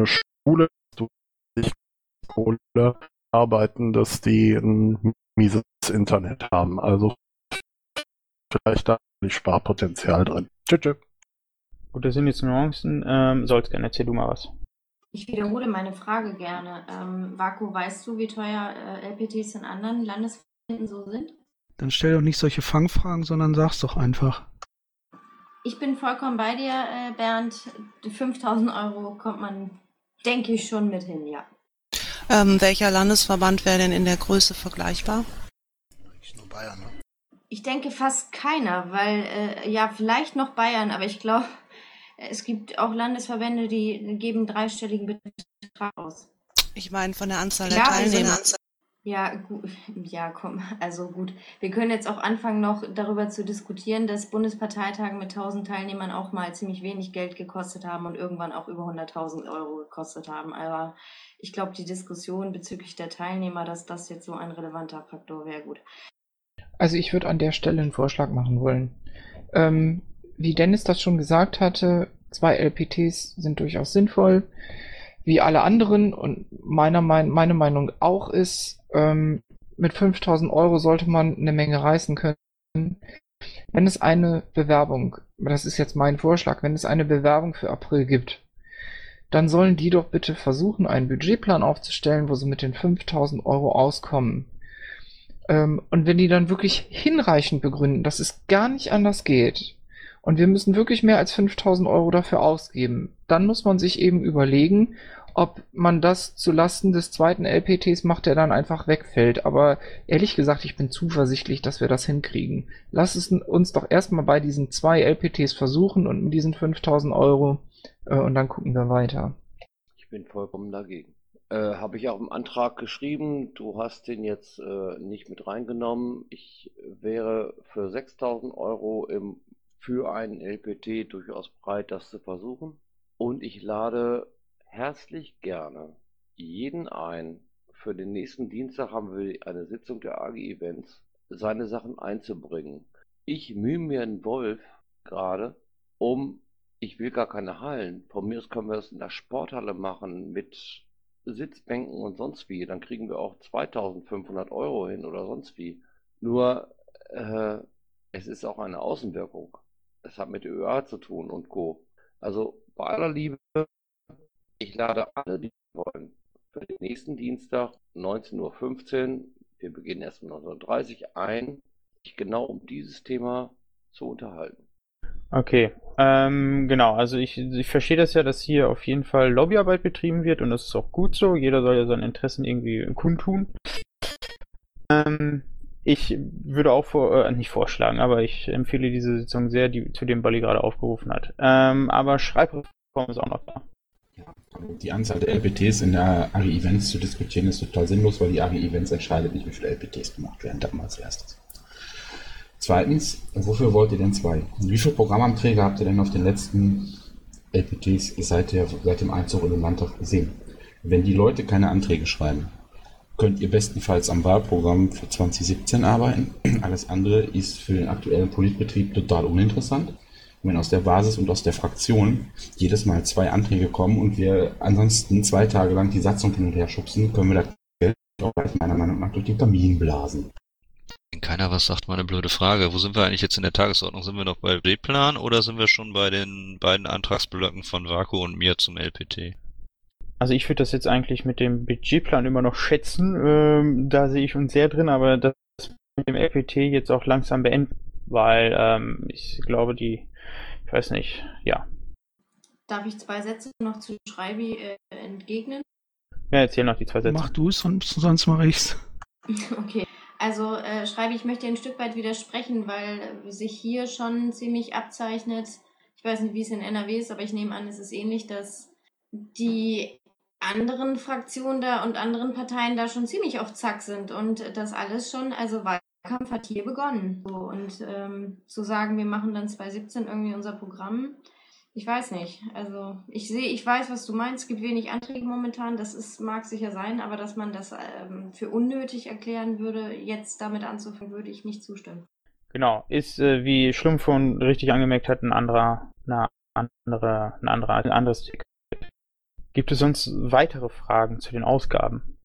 Schule, Kohle arbeiten, dass die ein mieses Internet haben. Also vielleicht da die Sparpotenzial drin. Tschüss. tschüss. Gut, das sind jetzt Nuancen. Ähm, Solsken, erzähl du mal was. Ich wiederhole meine Frage gerne. Ähm, Vaku, weißt du, wie teuer äh, LPTs in anderen Landesverbänden so sind? Dann stell doch nicht solche Fangfragen, sondern sag's doch einfach. Ich bin vollkommen bei dir, äh, Bernd. 5000 Euro kommt man, denke ich, schon mit hin, ja. Ähm, welcher Landesverband wäre denn in der Größe vergleichbar? Nur Bayern, ne? Ich denke fast keiner, weil, äh, ja, vielleicht noch Bayern, aber ich glaube, es gibt auch Landesverbände, die geben dreistelligen Betrag aus. Ich meine von der Anzahl Klar, der sind- Teilnehmer. Ja, gut, <laughs> ja, komm, also gut. Wir können jetzt auch anfangen, noch darüber zu diskutieren, dass Bundesparteitage mit 1000 Teilnehmern auch mal ziemlich wenig Geld gekostet haben und irgendwann auch über 100.000 Euro gekostet haben. Aber ich glaube, die Diskussion bezüglich der Teilnehmer, dass das jetzt so ein relevanter Faktor wäre, gut. Also ich würde an der Stelle einen Vorschlag machen wollen. Ähm, wie Dennis das schon gesagt hatte, zwei LPTs sind durchaus sinnvoll. Wie alle anderen und meiner mein, meine Meinung auch ist, ähm, mit 5000 Euro sollte man eine Menge reißen können. Wenn es eine Bewerbung, das ist jetzt mein Vorschlag, wenn es eine Bewerbung für April gibt, dann sollen die doch bitte versuchen, einen Budgetplan aufzustellen, wo sie mit den 5000 Euro auskommen. Ähm, und wenn die dann wirklich hinreichend begründen, dass es gar nicht anders geht, und wir müssen wirklich mehr als 5000 Euro dafür ausgeben, dann muss man sich eben überlegen, ob man das zu Lasten des zweiten LPTs macht, der dann einfach wegfällt. Aber ehrlich gesagt, ich bin zuversichtlich, dass wir das hinkriegen. Lass es uns doch erstmal bei diesen zwei LPTs versuchen und mit diesen 5000 Euro äh, und dann gucken wir weiter. Ich bin vollkommen dagegen. Äh, Habe ich auch im Antrag geschrieben, du hast den jetzt äh, nicht mit reingenommen. Ich wäre für 6000 Euro im, für einen LPT durchaus bereit, das zu versuchen. Und ich lade herzlich gerne jeden ein. Für den nächsten Dienstag haben wir eine Sitzung der AG Events, seine Sachen einzubringen. Ich mühe mir einen Wolf gerade, um, ich will gar keine Hallen. Von mir aus können wir das in der Sporthalle machen mit Sitzbänken und sonst wie. Dann kriegen wir auch 2500 Euro hin oder sonst wie. Nur, äh, es ist auch eine Außenwirkung. Es hat mit ÖA zu tun und Co. Also bei aller Liebe, ich lade alle, die wollen, für den nächsten Dienstag 19.15 Uhr, wir beginnen erst um 19.30 Uhr, ein, sich genau um dieses Thema zu unterhalten. Okay, ähm, genau, also ich, ich verstehe das ja, dass hier auf jeden Fall Lobbyarbeit betrieben wird und das ist auch gut so. Jeder soll ja seine Interessen irgendwie kundtun. Ähm, ich würde auch vor, äh, nicht vorschlagen, aber ich empfehle diese Sitzung sehr, die, zu dem Bali gerade aufgerufen hat. Ähm, aber Schreibreform ist auch noch da. Die Anzahl der LPTs in der AGI Events zu diskutieren ist total sinnlos, weil die AGI Events entscheidet nicht, wie viele LPTs gemacht werden, das mal als erstes. Zweitens, wofür wollt ihr denn zwei? Wie viele Programmanträge habt ihr denn auf den letzten LPTs seit, der, seit dem Einzug in den Landtag gesehen? Wenn die Leute keine Anträge schreiben, könnt ihr bestenfalls am Wahlprogramm für 2017 arbeiten. <clears throat> Alles andere ist für den aktuellen Politbetrieb total uninteressant. wenn aus der Basis und aus der Fraktion jedes Mal zwei Anträge kommen und wir ansonsten zwei Tage lang die Satzung hin und her schubsen, können wir das Geld auch meiner Meinung nach durch den Kamin blasen. Wenn keiner was sagt, mal eine blöde Frage. Wo sind wir eigentlich jetzt in der Tagesordnung? Sind wir noch bei D-Plan oder sind wir schon bei den beiden Antragsblöcken von Vaku und mir zum LPT? Also ich würde das jetzt eigentlich mit dem Budgetplan immer noch schätzen. Ähm, da sehe ich uns sehr drin, aber das mit dem LPT jetzt auch langsam beenden, weil ähm, ich glaube, die, ich weiß nicht, ja. Darf ich zwei Sätze noch zu Schreibi äh, entgegnen? Ja, erzähl noch die zwei Sätze. Mach du es, sonst, sonst mache ich's. <laughs> Okay, also äh, Schreibi, ich möchte ein Stück weit widersprechen, weil sich hier schon ziemlich abzeichnet, ich weiß nicht, wie es in NRW ist, aber ich nehme an, es ist ähnlich, dass die anderen Fraktionen da und anderen Parteien da schon ziemlich auf Zack sind und das alles schon, also Wahlkampf hat hier begonnen. So, und ähm, zu sagen, wir machen dann 2017 irgendwie unser Programm, ich weiß nicht. Also ich sehe, ich weiß, was du meinst. Es gibt wenig Anträge momentan. Das ist, mag sicher sein, aber dass man das ähm, für unnötig erklären würde, jetzt damit anzufangen, würde ich nicht zustimmen. Genau, ist, äh, wie Schlumpf schon richtig angemerkt hat, ein anderer, eine andere, ein anderer, ein anderes Ticket. Gibt es sonst weitere Fragen zu den Ausgaben?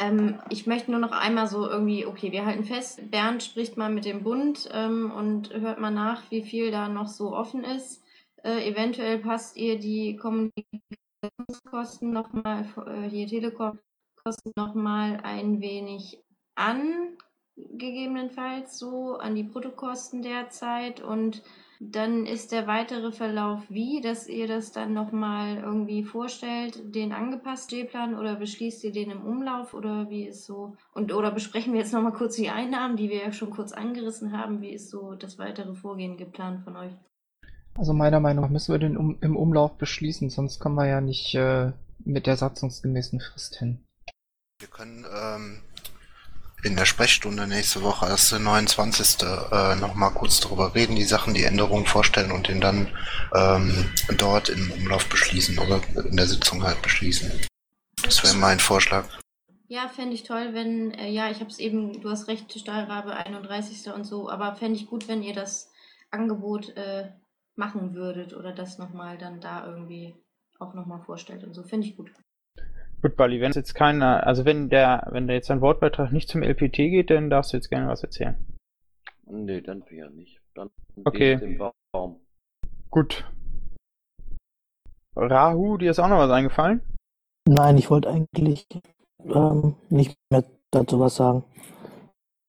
Ähm, ich möchte nur noch einmal so irgendwie, okay, wir halten fest, Bernd spricht mal mit dem Bund ähm, und hört mal nach, wie viel da noch so offen ist. Äh, eventuell passt ihr die Kommunikationskosten nochmal, äh, hier Telekom-Kosten nochmal ein wenig an, gegebenenfalls so, an die Bruttokosten derzeit und dann ist der weitere Verlauf wie, dass ihr das dann nochmal irgendwie vorstellt, den angepassten G-Plan oder beschließt ihr den im Umlauf oder wie ist so, und oder besprechen wir jetzt nochmal kurz die Einnahmen, die wir ja schon kurz angerissen haben, wie ist so das weitere Vorgehen geplant von euch? Also meiner Meinung nach müssen wir den um, im Umlauf beschließen, sonst kommen wir ja nicht äh, mit der satzungsgemäßen Frist hin. Wir können ähm, in der Sprechstunde nächste Woche, das ist der 29. Äh, nochmal kurz darüber reden, die Sachen, die Änderungen vorstellen und den dann ähm, dort im Umlauf beschließen oder in der Sitzung halt beschließen. Das wäre mein Vorschlag. Ja, fände ich toll, wenn, äh, ja, ich habe es eben, du hast recht, Steuerrabe 31. und so, aber fände ich gut, wenn ihr das Angebot äh, machen würdet oder das nochmal dann da irgendwie auch nochmal vorstellt und so. Finde ich gut. Gut, Bali, wenn es jetzt keiner, also wenn der, wenn der jetzt ein Wortbeitrag nicht zum LPT geht, dann darfst du jetzt gerne was erzählen. Nee, dann ja nicht. Dann okay. den Baum. Gut. Rahu, dir ist auch noch was eingefallen? Nein, ich wollte eigentlich ähm, nicht mehr dazu was sagen.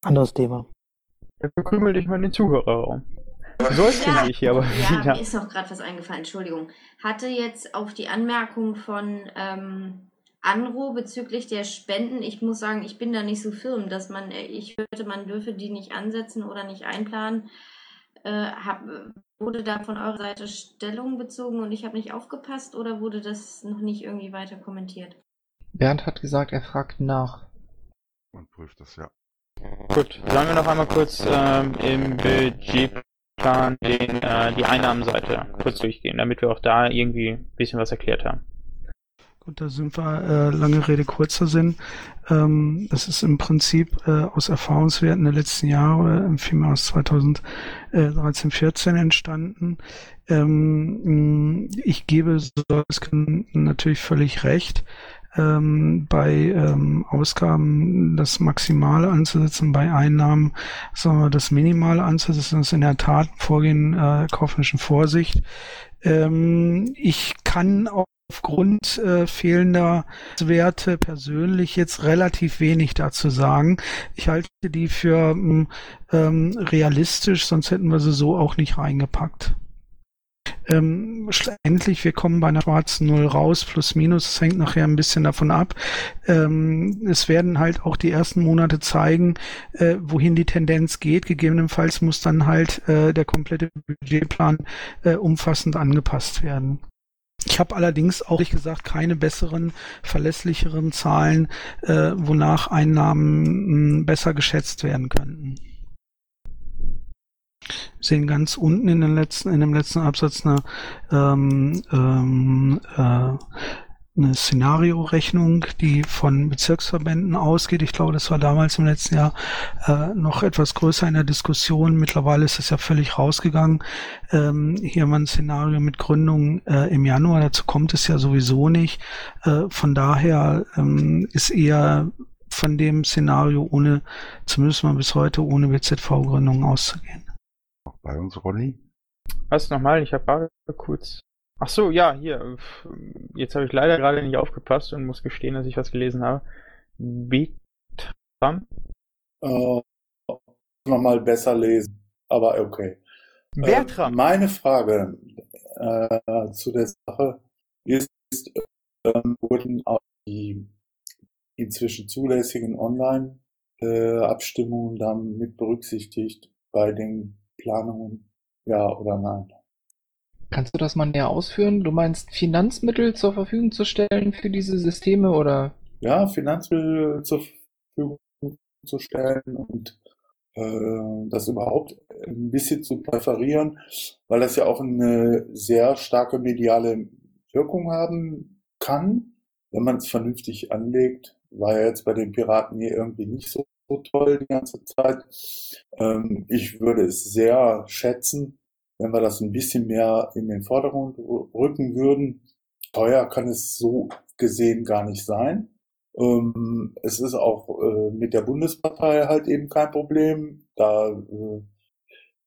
Anderes Thema. Dann verkrümel dich mal in den Zuhörerraum. Seufzen sich hier aber Ja, <laughs> wieder. mir ist noch gerade was eingefallen, Entschuldigung. Hatte jetzt auf die Anmerkung von ähm, Anro bezüglich der Spenden, ich muss sagen, ich bin da nicht so firm, dass man, äh, ich hörte, man dürfe die nicht ansetzen oder nicht einplanen. Äh, hab, wurde da von eurer Seite Stellung bezogen und ich habe nicht aufgepasst oder wurde das noch nicht irgendwie weiter kommentiert? Bernd hat gesagt, er fragt nach. Man prüft das ja. Gut, sollen wir noch einmal kurz ähm, im Budgetplan den, äh, die Einnahmenseite kurz durchgehen, damit wir auch da irgendwie ein bisschen was erklärt haben. Gut, da sind wir äh, lange Rede, kurzer Sinn. Ähm, das ist im Prinzip äh, aus Erfahrungswerten der letzten Jahre, im vielmehr aus 2013, 14 entstanden. Ähm, ich gebe Solsken natürlich völlig recht. Ähm, bei ähm, Ausgaben das Maximale anzusetzen, bei Einnahmen sagen wir, das Minimale anzusetzen, das ist in der Tat Vorgehen äh, kaufmännischen Vorsicht. Ähm, ich kann auch aufgrund äh, fehlender Werte persönlich jetzt relativ wenig dazu sagen. Ich halte die für ähm, realistisch, sonst hätten wir sie so auch nicht reingepackt. Ähm, schlussendlich, wir kommen bei einer schwarzen Null raus, plus minus, es hängt nachher ein bisschen davon ab. Ähm, es werden halt auch die ersten Monate zeigen, äh, wohin die Tendenz geht. Gegebenenfalls muss dann halt äh, der komplette Budgetplan äh, umfassend angepasst werden. Ich habe allerdings auch, ehrlich gesagt, keine besseren, verlässlicheren Zahlen, äh, wonach Einnahmen mh, besser geschätzt werden könnten. Wir sehen ganz unten in, den letzten, in dem letzten Absatz eine, ähm, ähm, äh, eine Szenariorechnung, die von Bezirksverbänden ausgeht. Ich glaube, das war damals im letzten Jahr äh, noch etwas größer in der Diskussion. Mittlerweile ist es ja völlig rausgegangen. Ähm, hier haben wir ein Szenario mit Gründung äh, im Januar. Dazu kommt es ja sowieso nicht. Äh, von daher ähm, ist eher von dem Szenario ohne, zumindest mal bis heute, ohne WZV-Gründung auszugehen. Auch bei uns, Ronny? Was nochmal? Ich habe gerade kurz. Ach so, ja, hier. Jetzt habe ich leider gerade nicht aufgepasst und muss gestehen, dass ich was gelesen habe. Betram? Äh, nochmal besser lesen, aber okay. Bertram. Äh, meine Frage äh, zu der Sache ist, ähm, wurden auch die inzwischen zulässigen Online-Abstimmungen dann mit berücksichtigt bei den Planungen, ja oder nein? Kannst du das mal näher ausführen? Du meinst Finanzmittel zur Verfügung zu stellen für diese Systeme oder? Ja, Finanzmittel zur Verfügung zu stellen und äh, das überhaupt ein bisschen zu präferieren, weil das ja auch eine sehr starke mediale Wirkung haben kann, wenn man es vernünftig anlegt. War ja jetzt bei den Piraten hier irgendwie nicht so, toll die ganze Zeit. Ähm, ich würde es sehr schätzen, wenn wir das ein bisschen mehr in den Vordergrund rücken würden. Teuer kann es so gesehen gar nicht sein. Ähm, es ist auch äh, mit der Bundespartei halt eben kein Problem. Da äh,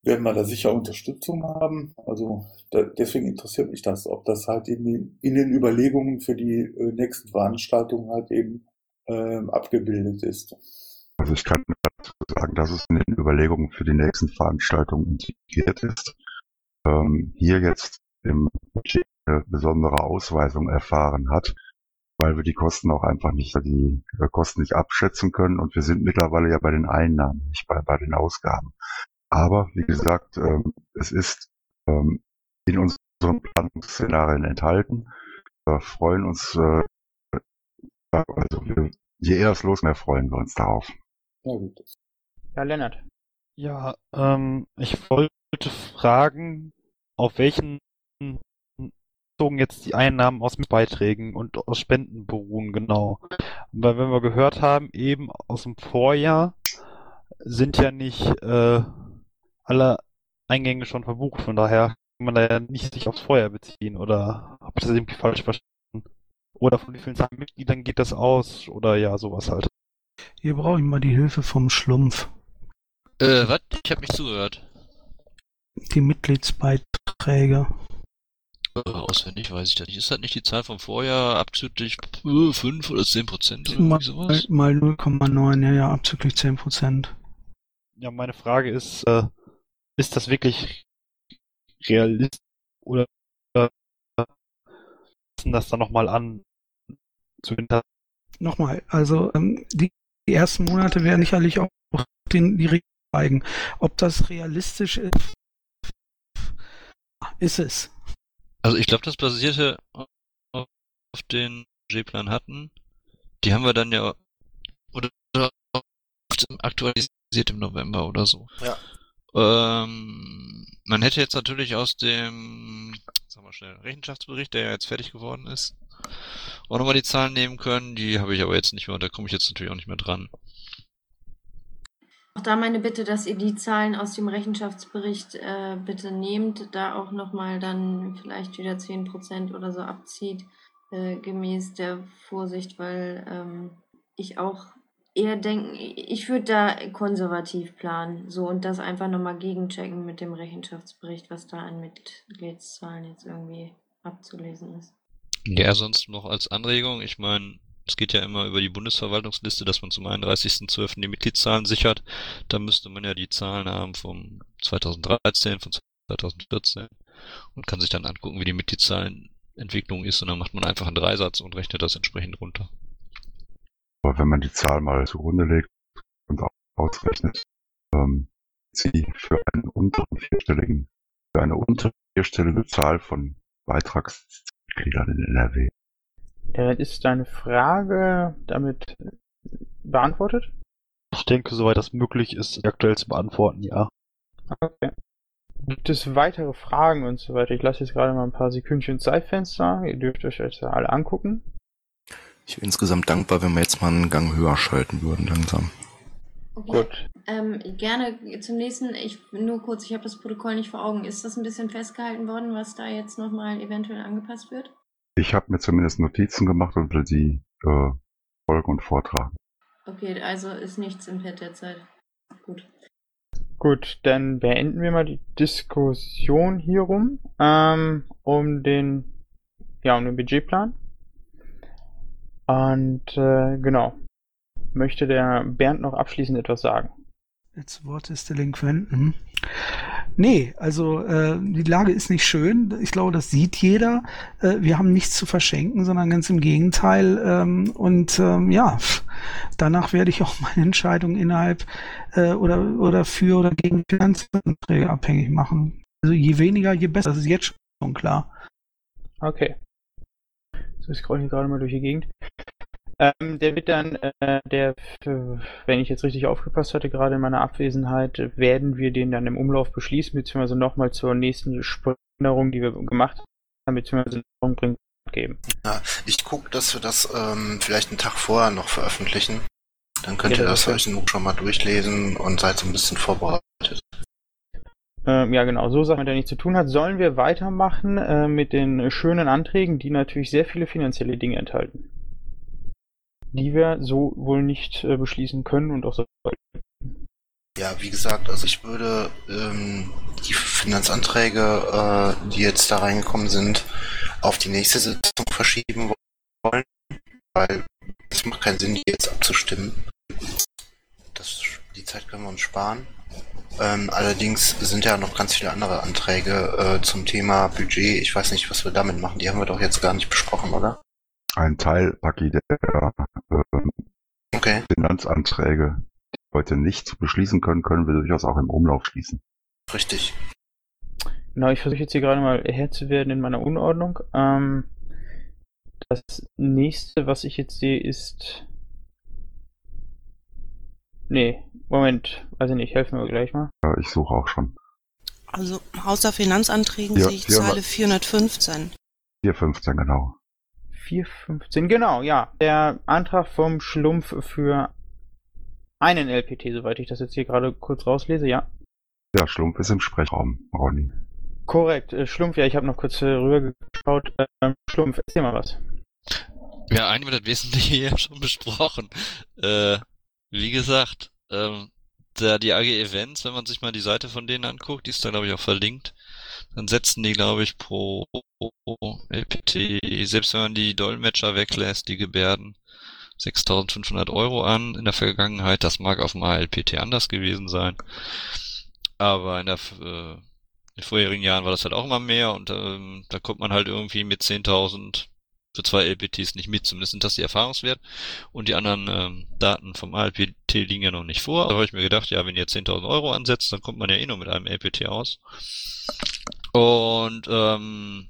werden wir da sicher Unterstützung haben. Also da, deswegen interessiert mich das, ob das halt in den, in den Überlegungen für die äh, nächsten Veranstaltungen halt eben ähm, abgebildet ist. Also ich kann dazu sagen, dass es in den Überlegungen für die nächsten Veranstaltungen integriert ist. Ähm, hier jetzt im Budget eine besondere Ausweisung erfahren hat, weil wir die Kosten auch einfach nicht, die äh, Kosten nicht abschätzen können und wir sind mittlerweile ja bei den Einnahmen, nicht bei, bei den Ausgaben. Aber wie gesagt, ähm, es ist ähm, in unseren Planungsszenarien enthalten. Wir freuen uns, äh, also wir, je eher es los, mehr freuen wir uns darauf. Ja, gut. Ja, Lennart. Ja, ähm, ich wollte fragen, auf welchen bezogen jetzt die Einnahmen aus Beiträgen und aus Spenden beruhen, genau. Weil wenn wir gehört haben, eben aus dem Vorjahr sind ja nicht äh, alle Eingänge schon verbucht, von daher kann man da ja nicht sich aufs Vorjahr beziehen, oder habe ich das irgendwie falsch verstanden? Oder von wie vielen Mitgliedern geht das aus? Oder ja, sowas halt. Hier brauche ich mal die Hilfe vom Schlumpf. Äh, was? Ich habe nicht zugehört. Die Mitgliedsbeiträge. Äh, auswendig weiß ich das nicht. Ist das nicht die Zahl vom Vorjahr abzüglich äh, 5 oder 10 Prozent oder Mal, irgendwie sowas? mal 0,9, ja, ja, abzüglich 10 Prozent. Ja, meine Frage ist, äh, ist das wirklich realistisch oder passen das dann nochmal an Nochmal, also ähm, die, die ersten Monate werden sicherlich auch den, die Regeln zeigen. Ob das realistisch ist, ist es. Also ich glaube, das basierte auf den Budgetplan hatten. Die haben wir dann ja oder aktualisiert im November oder so. Ja. Ähm, man hätte jetzt natürlich aus dem, sagen wir schnell, Rechenschaftsbericht, der ja jetzt fertig geworden ist, auch nochmal die Zahlen nehmen können. Die habe ich aber jetzt nicht mehr und da komme ich jetzt natürlich auch nicht mehr dran. Auch da meine Bitte, dass ihr die Zahlen aus dem Rechenschaftsbericht äh, bitte nehmt, da auch nochmal dann vielleicht wieder 10% oder so abzieht, äh, gemäß der Vorsicht, weil ähm, ich auch eher denken, ich würde da konservativ planen, so und das einfach nochmal gegenchecken mit dem Rechenschaftsbericht, was da an Mitgliedszahlen jetzt irgendwie abzulesen ist. Ja, sonst noch als Anregung, ich meine, es geht ja immer über die Bundesverwaltungsliste, dass man zum 31.12. die Mitgliedszahlen sichert. Da müsste man ja die Zahlen haben vom 2013, von 2014 und kann sich dann angucken, wie die Mitgliedszahlenentwicklung ist und dann macht man einfach einen Dreisatz und rechnet das entsprechend runter. Aber wenn man die Zahl mal zugrunde legt und ausrechnet, ähm, sie für einen unteren vierstelligen, für eine untere vierstellige Zahl von Beitragsmitgliedern in NRW. Äh, ist deine Frage damit beantwortet? Ich denke, soweit das möglich ist, aktuell zu beantworten, ja. Okay. Gibt es weitere Fragen und so weiter? Ich lasse jetzt gerade mal ein paar Sekündchen Zeitfenster. Ihr dürft euch jetzt alle angucken. Ich wäre insgesamt dankbar, wenn wir jetzt mal einen Gang höher schalten würden, langsam. Okay. Gut. Ähm, gerne zum nächsten, ich nur kurz, ich habe das Protokoll nicht vor Augen. Ist das ein bisschen festgehalten worden, was da jetzt nochmal eventuell angepasst wird? Ich habe mir zumindest Notizen gemacht und will die äh, folgen und vortragen. Okay, also ist nichts im Pad derzeit. Gut. Gut, dann beenden wir mal die Diskussion hierum ähm, um den ja um den Budgetplan. Und äh, genau. Möchte der Bernd noch abschließend etwas sagen? Jetzt Wort ist Delinquenten. Nee, also äh, die Lage ist nicht schön. Ich glaube, das sieht jeder. Äh, wir haben nichts zu verschenken, sondern ganz im Gegenteil. Ähm, und ähm, ja, danach werde ich auch meine Entscheidung innerhalb äh, oder oder für oder gegen Finanzanträge abhängig machen. Also je weniger, je besser. Das ist jetzt schon klar. Okay. So, ich scroll hier gerade mal durch die Gegend. Ähm, der wird dann, äh, der, wenn ich jetzt richtig aufgepasst hatte, gerade in meiner Abwesenheit, werden wir den dann im Umlauf beschließen, beziehungsweise nochmal zur nächsten Änderung, die wir gemacht haben, beziehungsweise bringen, geben. Ja, ich gucke, dass wir das ähm, vielleicht einen Tag vorher noch veröffentlichen. Dann könnt Ja, ihr das euch schon mal durchlesen und seid so ein bisschen vorbereitet. Ähm, ja, genau, so Sachen, mit denen nichts zu tun hat. Sollen wir weitermachen äh, mit den schönen Anträgen, die natürlich sehr viele finanzielle Dinge enthalten? Die wir so wohl nicht äh, beschließen können und auch so. Ja, wie gesagt, also ich würde ähm, die Finanzanträge, äh, die jetzt da reingekommen sind, auf die nächste Sitzung verschieben wollen, weil es macht keinen Sinn, die jetzt abzustimmen. Das, die Zeit können wir uns sparen. Ähm, allerdings sind ja noch ganz viele andere Anträge äh, zum Thema Budget. Ich weiß nicht, was wir damit machen. Die haben wir doch jetzt gar nicht besprochen, oder? Ein Teilpaket der ähm, Okay. Finanzanträge, die wir heute nicht zu beschließen können, können wir durchaus auch im Umlauf schließen. Richtig. Genau, ich versuche jetzt hier gerade mal Herr zu werden in meiner Unordnung. Ähm, das nächste, was ich jetzt sehe, ist. Nee, Moment, weiß ich nicht, helfen wir gleich mal. Ja, ich suche auch schon. Also außer Finanzanträgen Ja, sehe ich Zeile 415. 415, genau. 415, genau, ja. Der Antrag vom Schlumpf für einen LPT, soweit ich das jetzt hier gerade kurz rauslese, ja. Der Schlumpf ist im Sprechraum, Ronny. Korrekt, äh, Schlumpf, ja, ich habe noch kurz äh, rübergeschaut. Ähm, Schlumpf, erzähl mal was. Ja, eigentlich wird das Wesentliche <laughs> ja schon besprochen. Äh, wie gesagt, ähm, da die AG Events, wenn man sich mal die Seite von denen anguckt, die ist da glaube ich auch verlinkt, dann setzen die glaube ich pro LPT, selbst wenn man die Dolmetscher weglässt, die Gebärden, 6500 Euro an in der Vergangenheit. Das mag auf dem ALPT anders gewesen sein. Aber in der, äh, In den vorherigen Jahren war das halt auch immer mehr und ähm, da kommt man halt irgendwie mit 10.000 für zwei LPTs nicht mit. Zumindest sind das die Erfahrungswert. Und die anderen ähm, Daten vom ALPT liegen ja noch nicht vor. Da habe ich mir gedacht, ja, wenn ihr 10.000 Euro ansetzt, dann kommt man ja eh nur mit einem LPT aus. Und ähm,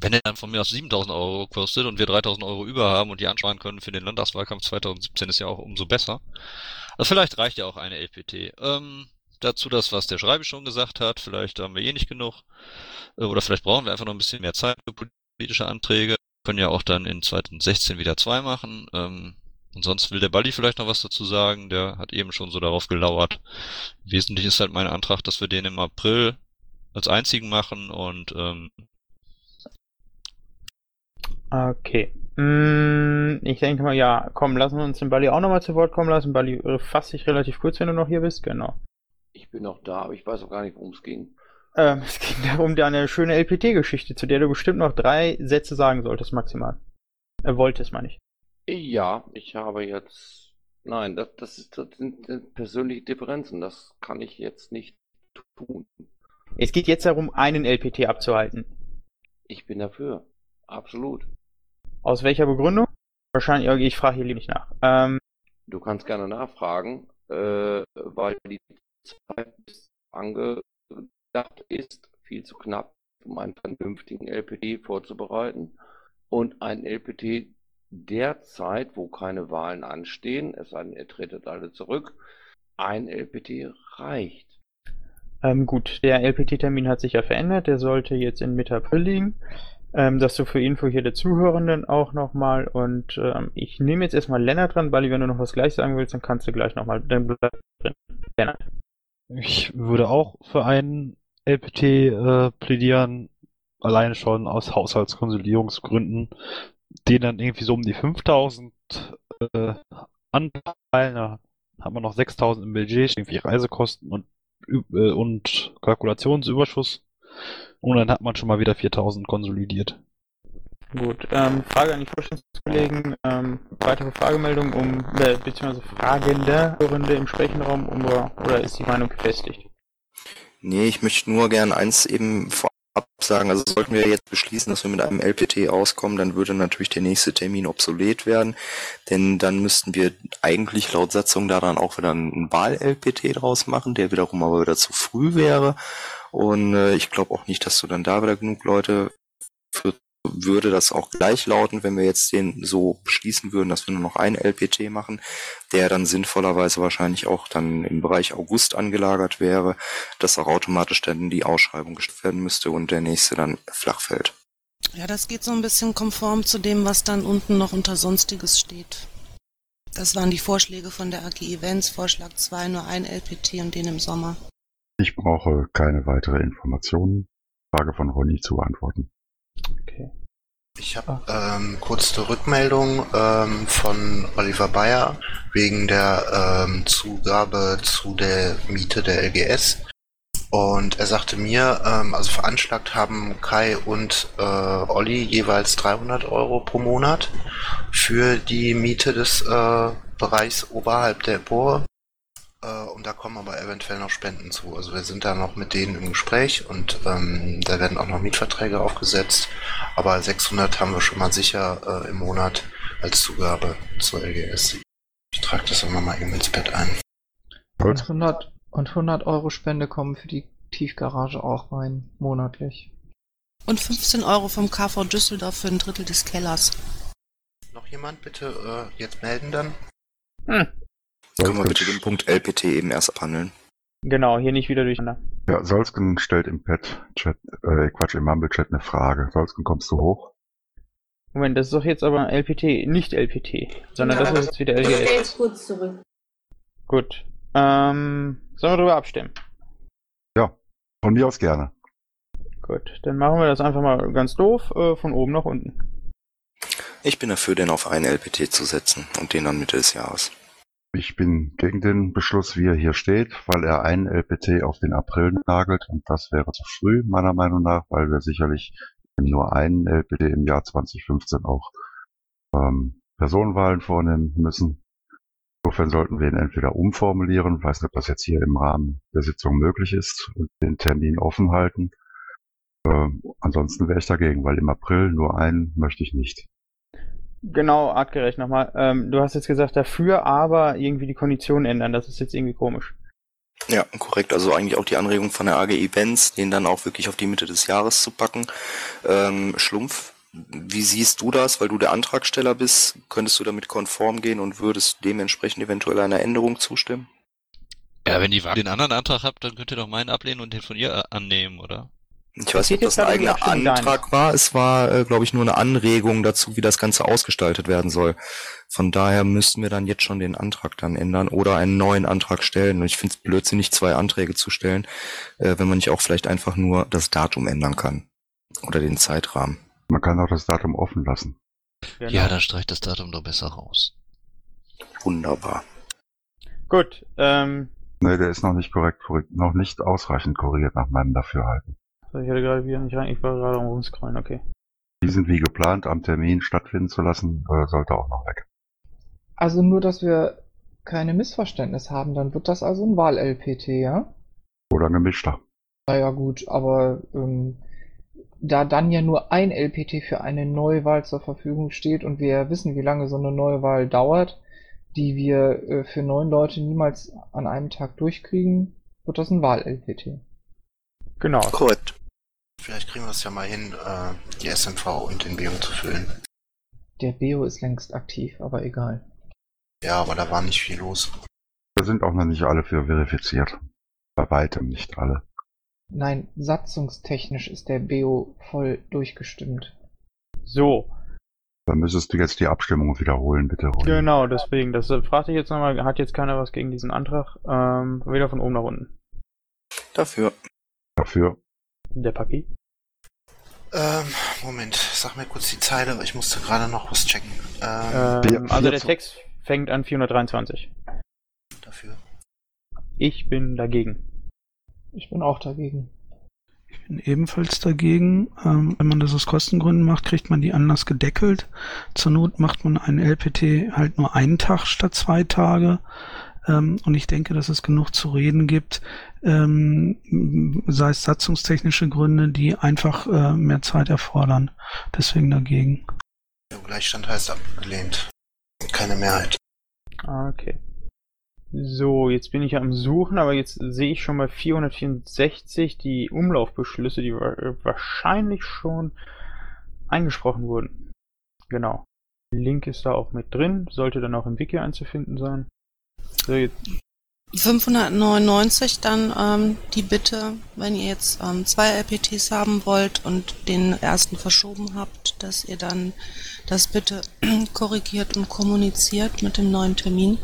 wenn er dann von mir aus 7000 Euro kostet und wir 3000 Euro über haben und die ansparen können für den Landtagswahlkampf 2017, ist ja auch umso besser. Also vielleicht reicht ja auch eine LPT. Ähm, dazu das, was der Schreibe schon gesagt hat. Vielleicht haben wir eh nicht genug. Äh, oder vielleicht brauchen wir einfach noch ein bisschen mehr Zeit für politische Anträge. Können ja auch dann in 2016 wieder zwei machen. Ähm, und sonst will der Balli vielleicht noch was dazu sagen. Der hat eben schon so darauf gelauert. Wesentlich ist halt mein Antrag, dass wir den im April als einzigen machen und ähm, Okay. Mm, ich denke mal, ja, komm, lassen wir uns den Bali auch nochmal zu Wort kommen lassen. Bali, äh, fass dich relativ kurz, wenn du noch hier bist. Genau. Ich bin noch da, aber ich weiß auch gar nicht, worum es ging. Ähm, es ging darum, deine schöne LPT-Geschichte, zu der du bestimmt noch drei Sätze sagen solltest, maximal. Äh, wolltest, meine ich. Ja, ich habe jetzt. Nein, das, das, ist, das sind persönliche Differenzen. Das kann ich jetzt nicht tun. Es geht jetzt darum, einen LPT abzuhalten. Ich bin dafür. Absolut. Aus welcher Begründung? Wahrscheinlich, ich frage hier lieber nicht nach. Ähm, du kannst gerne nachfragen, äh, weil die Zeit angedacht ist, viel zu knapp, um einen vernünftigen LPT vorzubereiten. Und ein LPT derzeit, wo keine Wahlen anstehen, es sei denn, ihr tretet alle zurück, ein LPT reicht. Ähm, gut, der LPT-Termin hat sich ja verändert, der sollte jetzt in Mitte April liegen. Ähm, das so für Info hier der Zuhörenden auch nochmal. Und ähm, ich nehme jetzt erstmal Lennart dran. Bali, wenn du noch was gleich sagen willst, dann kannst du gleich nochmal. Dann bleib drin. Lennart. Ich würde auch für einen LPT äh, plädieren, alleine schon aus Haushaltskonsolidierungsgründen, den dann irgendwie so um die 5000 äh, anpeilen. Da hat man noch 6000 im Budget, irgendwie Reisekosten und, äh, und Kalkulationsüberschuss. Und dann hat man schon mal wieder 4000 konsolidiert. Gut, ähm, Frage an die Vorstandskollegen. Ähm, weitere Fragemeldungen um, äh, beziehungsweise Fragende, Hörende im Sprechenraum um, oder ist die Meinung gefestigt? Nee, ich möchte nur gern eins eben vorab sagen. Also sollten wir jetzt beschließen, dass wir mit einem LPT auskommen, dann würde natürlich der nächste Termin obsolet werden. Denn dann müssten wir eigentlich laut Satzung daran auch wieder einen Wahl-LPT draus machen, der wiederum aber wieder zu früh wäre. Und äh, ich glaube auch nicht, dass du dann da wieder genug Leute für würde das auch gleich lauten, wenn wir jetzt den so beschließen würden, dass wir nur noch einen LPT machen, der dann sinnvollerweise wahrscheinlich auch dann im Bereich August angelagert wäre, dass auch automatisch dann die Ausschreibung gestellt werden müsste und der nächste dann flach fällt. Ja, das geht so ein bisschen konform zu dem, was dann unten noch unter Sonstiges steht. Das waren die Vorschläge von der AG Events, Vorschlag 2, nur ein LPT und den im Sommer. Ich brauche keine weitere Informationen. Frage von Ronny zu beantworten. Ich habe ähm, kurz eine Rückmeldung ähm, von Oliver Bayer wegen der ähm, Zugabe zu der Miete der LGS. Und er sagte mir, ähm, also veranschlagt haben Kai und äh, Olli jeweils 300 Euro pro Monat für die Miete des äh, Bereichs oberhalb der Empore. Äh, und da kommen aber eventuell noch Spenden zu. Also wir sind da noch mit denen im Gespräch und ähm, da werden auch noch Mietverträge aufgesetzt. Aber 600 haben wir schon mal sicher äh, im Monat als Zugabe zur LGS. Ich trage das immer mal eben ins Bett ein. Und 100, und 100 Euro Spende kommen für die Tiefgarage auch rein, monatlich. Und 15 Euro vom KV Düsseldorf für ein Drittel des Kellers. Noch jemand bitte äh, jetzt melden dann? Hm. Können wir bitte den Punkt LPT eben erst abhandeln? Genau, hier nicht wieder durcheinander. Ja, Solsken stellt im Pad-Chat, äh, Quatsch, im Mumble-Chat eine Frage. Solsken, kommst du hoch? Moment, das ist doch jetzt aber LPT, nicht LPT, sondern ja, das ist jetzt wieder LGS. Ich jetzt kurz zurück. Gut. Ähm, sollen wir darüber abstimmen? Ja, von mir aus gerne. Gut, dann machen wir das einfach mal ganz doof, äh, von oben nach unten. Ich bin dafür, den auf einen LPT zu setzen und den dann Mitte des Jahres. Ich bin gegen den Beschluss, wie er hier steht, weil er einen LPT auf den April nagelt und das wäre zu früh, meiner Meinung nach, weil wir sicherlich nur einen LPT im Jahr 2015 auch ähm, Personenwahlen vornehmen müssen. Insofern sollten wir ihn entweder umformulieren, weiß nicht, ob das jetzt hier im Rahmen der Sitzung möglich ist, und den Termin offen halten, Äh, ansonsten wäre ich dagegen, weil im April nur einen möchte ich nicht. Genau, artgerecht nochmal. Ähm, du hast jetzt gesagt dafür, aber irgendwie die Konditionen ändern. Das ist jetzt irgendwie komisch. Ja, korrekt. Also eigentlich auch die Anregung von der AG Events, den dann auch wirklich auf die Mitte des Jahres zu packen. Ähm, Schlumpf, wie siehst du das? Weil du der Antragsteller bist, könntest du damit konform gehen und würdest dementsprechend eventuell einer Änderung zustimmen? Ja, wenn ihr den anderen Antrag habt, dann könnt ihr doch meinen ablehnen und den von ihr annehmen, oder? Ich weiß nicht, ob das ein eigener Antrag war. Es war, äh, glaube ich, nur eine Anregung dazu, wie das Ganze ausgestaltet werden soll. Von daher müssten wir dann jetzt schon den Antrag dann ändern oder einen neuen Antrag stellen. Und ich finde es blödsinnig, zwei Anträge zu stellen, äh, wenn man nicht auch vielleicht einfach nur das Datum ändern kann. Oder den Zeitrahmen. Man kann auch das Datum offen lassen. Genau. Ja, dann streicht das Datum doch besser raus. Wunderbar. Gut, ähm. Nee, der ist noch nicht korrekt, noch nicht ausreichend korrigiert nach meinem Dafürhalten. Ich hatte gerade wieder nicht rein, ich war gerade am rumscrollen, okay. Die sind wie geplant am Termin stattfinden zu lassen, äh, sollte auch noch weg. Also nur, dass wir keine Missverständnisse haben, dann wird das also ein Wahl-LPT, ja? Oder ein gemischter. Naja gut, aber ähm, da dann ja nur ein LPT für eine Neuwahl zur Verfügung steht und wir wissen, wie lange so eine Neuwahl dauert, die wir äh, für neun Leute niemals an einem Tag durchkriegen, wird das ein Wahl-LPT. Genau. Korrekt. Vielleicht kriegen wir es ja mal hin, äh, die SMV und den BO zu füllen. Der BO ist längst aktiv, aber egal. Ja, aber da war nicht viel los. Da sind auch noch nicht alle für verifiziert. Bei weitem nicht alle. Nein, satzungstechnisch ist der BO voll durchgestimmt. So. Dann müsstest du jetzt die Abstimmung wiederholen, bitte. Ronny. Genau, deswegen. Das äh, fragte ich jetzt nochmal, hat jetzt keiner was gegen diesen Antrag? Ähm, wieder von oben nach unten. Dafür. Dafür. Der Paki? Ähm, Moment, sag mir kurz die Zeile, ich musste gerade noch was checken. Ähm, ähm, also der Text fängt an 423. Dafür. Ich bin dagegen. Ich bin auch dagegen. Ich bin ebenfalls dagegen. Ähm, wenn man das aus Kostengründen macht, kriegt man die anders gedeckelt. Zur Not macht man einen LPT halt nur einen Tag statt zwei Tage. Ähm, und ich denke, dass es genug zu reden gibt, ähm, sei es satzungstechnische Gründe, die einfach äh, mehr Zeit erfordern. Deswegen dagegen. Der Gleichstand heißt abgelehnt. Keine Mehrheit. Ah, okay. So, jetzt bin ich am Suchen, aber jetzt sehe ich schon mal 464 die Umlaufbeschlüsse, die wahrscheinlich schon eingesprochen wurden. Genau. Link ist da auch mit drin, sollte dann auch im Wiki einzufinden sein. 599 dann ähm, die Bitte, wenn ihr jetzt ähm, zwei LPTs haben wollt und den ersten verschoben habt, dass ihr dann das bitte <clears throat> korrigiert und kommuniziert mit dem neuen Termin.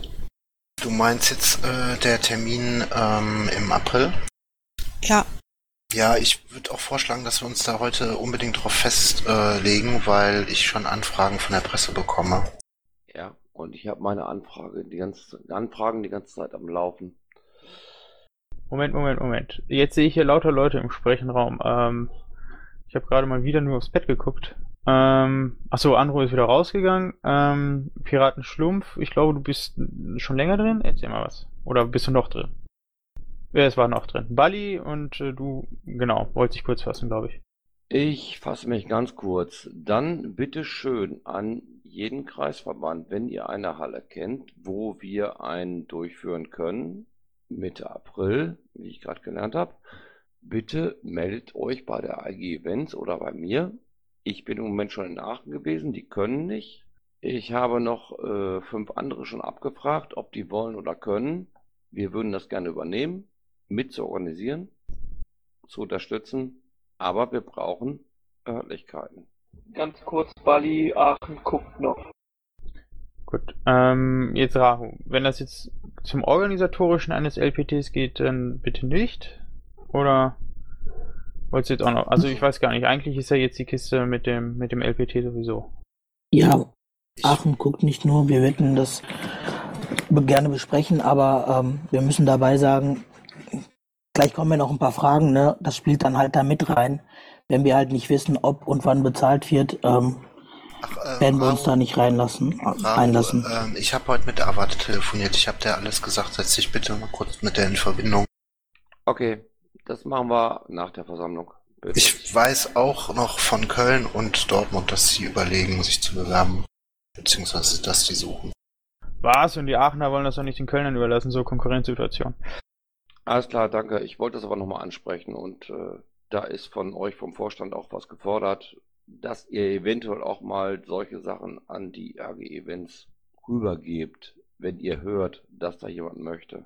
Du meinst jetzt äh, der Termin ähm, im April? Ja. Ja, ich würde auch vorschlagen, dass wir uns da heute unbedingt drauf festlegen, äh, weil ich schon Anfragen von der Presse bekomme. Ja, und ich habe meine Anfrage, die ganze, Anfragen die ganze Zeit am Laufen. Moment, Moment, Moment. Jetzt sehe ich hier lauter Leute im Sprechenraum. Ähm, ich habe gerade mal wieder nur aufs Bett geguckt. Ähm, achso, Andro ist wieder rausgegangen. Ähm, Piratenschlumpf, ich glaube, du bist schon länger drin. Erzähl mal was. Oder bist du noch drin? Ja, es war noch drin. Bali und äh, du, genau, wollte ich kurz fassen, glaube ich. Ich fasse mich ganz kurz. Dann bitte schön an jeden Kreisverband, wenn ihr eine Halle kennt, wo wir einen durchführen können, Mitte April, wie ich gerade gelernt habe, bitte meldet euch bei der IG Events oder bei mir. Ich bin im Moment schon in Aachen gewesen, die können nicht. Ich habe noch äh, fünf andere schon abgefragt, ob die wollen oder können. Wir würden das gerne übernehmen, mit zu organisieren, zu unterstützen, aber wir brauchen Örtlichkeiten. Ganz kurz, Bali, Aachen guckt noch. Gut, ähm, jetzt Rahu. Wenn das jetzt zum Organisatorischen eines LPTs geht, dann bitte nicht. Oder wolltest du jetzt auch noch? Also ich weiß gar nicht, eigentlich ist ja jetzt die Kiste mit dem, mit dem LPT sowieso. Ja, Aachen guckt nicht nur, wir würden das gerne besprechen, aber ähm, wir müssen dabei sagen, gleich kommen ja noch ein paar Fragen, ne? Das spielt dann halt da mit rein wenn wir halt nicht wissen, ob und wann bezahlt wird, ähm, Ach, äh, werden wir uns da nicht reinlassen, Rahu, reinlassen. Äh, ich habe heute mit der Avate telefoniert. Ich habe dir alles gesagt. Setz dich bitte mal kurz mit der in Verbindung. Okay, das machen wir nach der Versammlung. Ich weiß auch noch von Köln und Dortmund, dass sie überlegen, sich zu bewerben. Beziehungsweise, dass die suchen. Was? Und die Aachener wollen das doch nicht den Kölnern überlassen, so Konkurrenzsituation. Alles klar, danke. Ich wollte das aber nochmal ansprechen und äh, da ist von euch vom Vorstand auch was gefordert, dass ihr eventuell auch mal solche Sachen an die AG Events rübergebt, wenn ihr hört, dass da jemand möchte.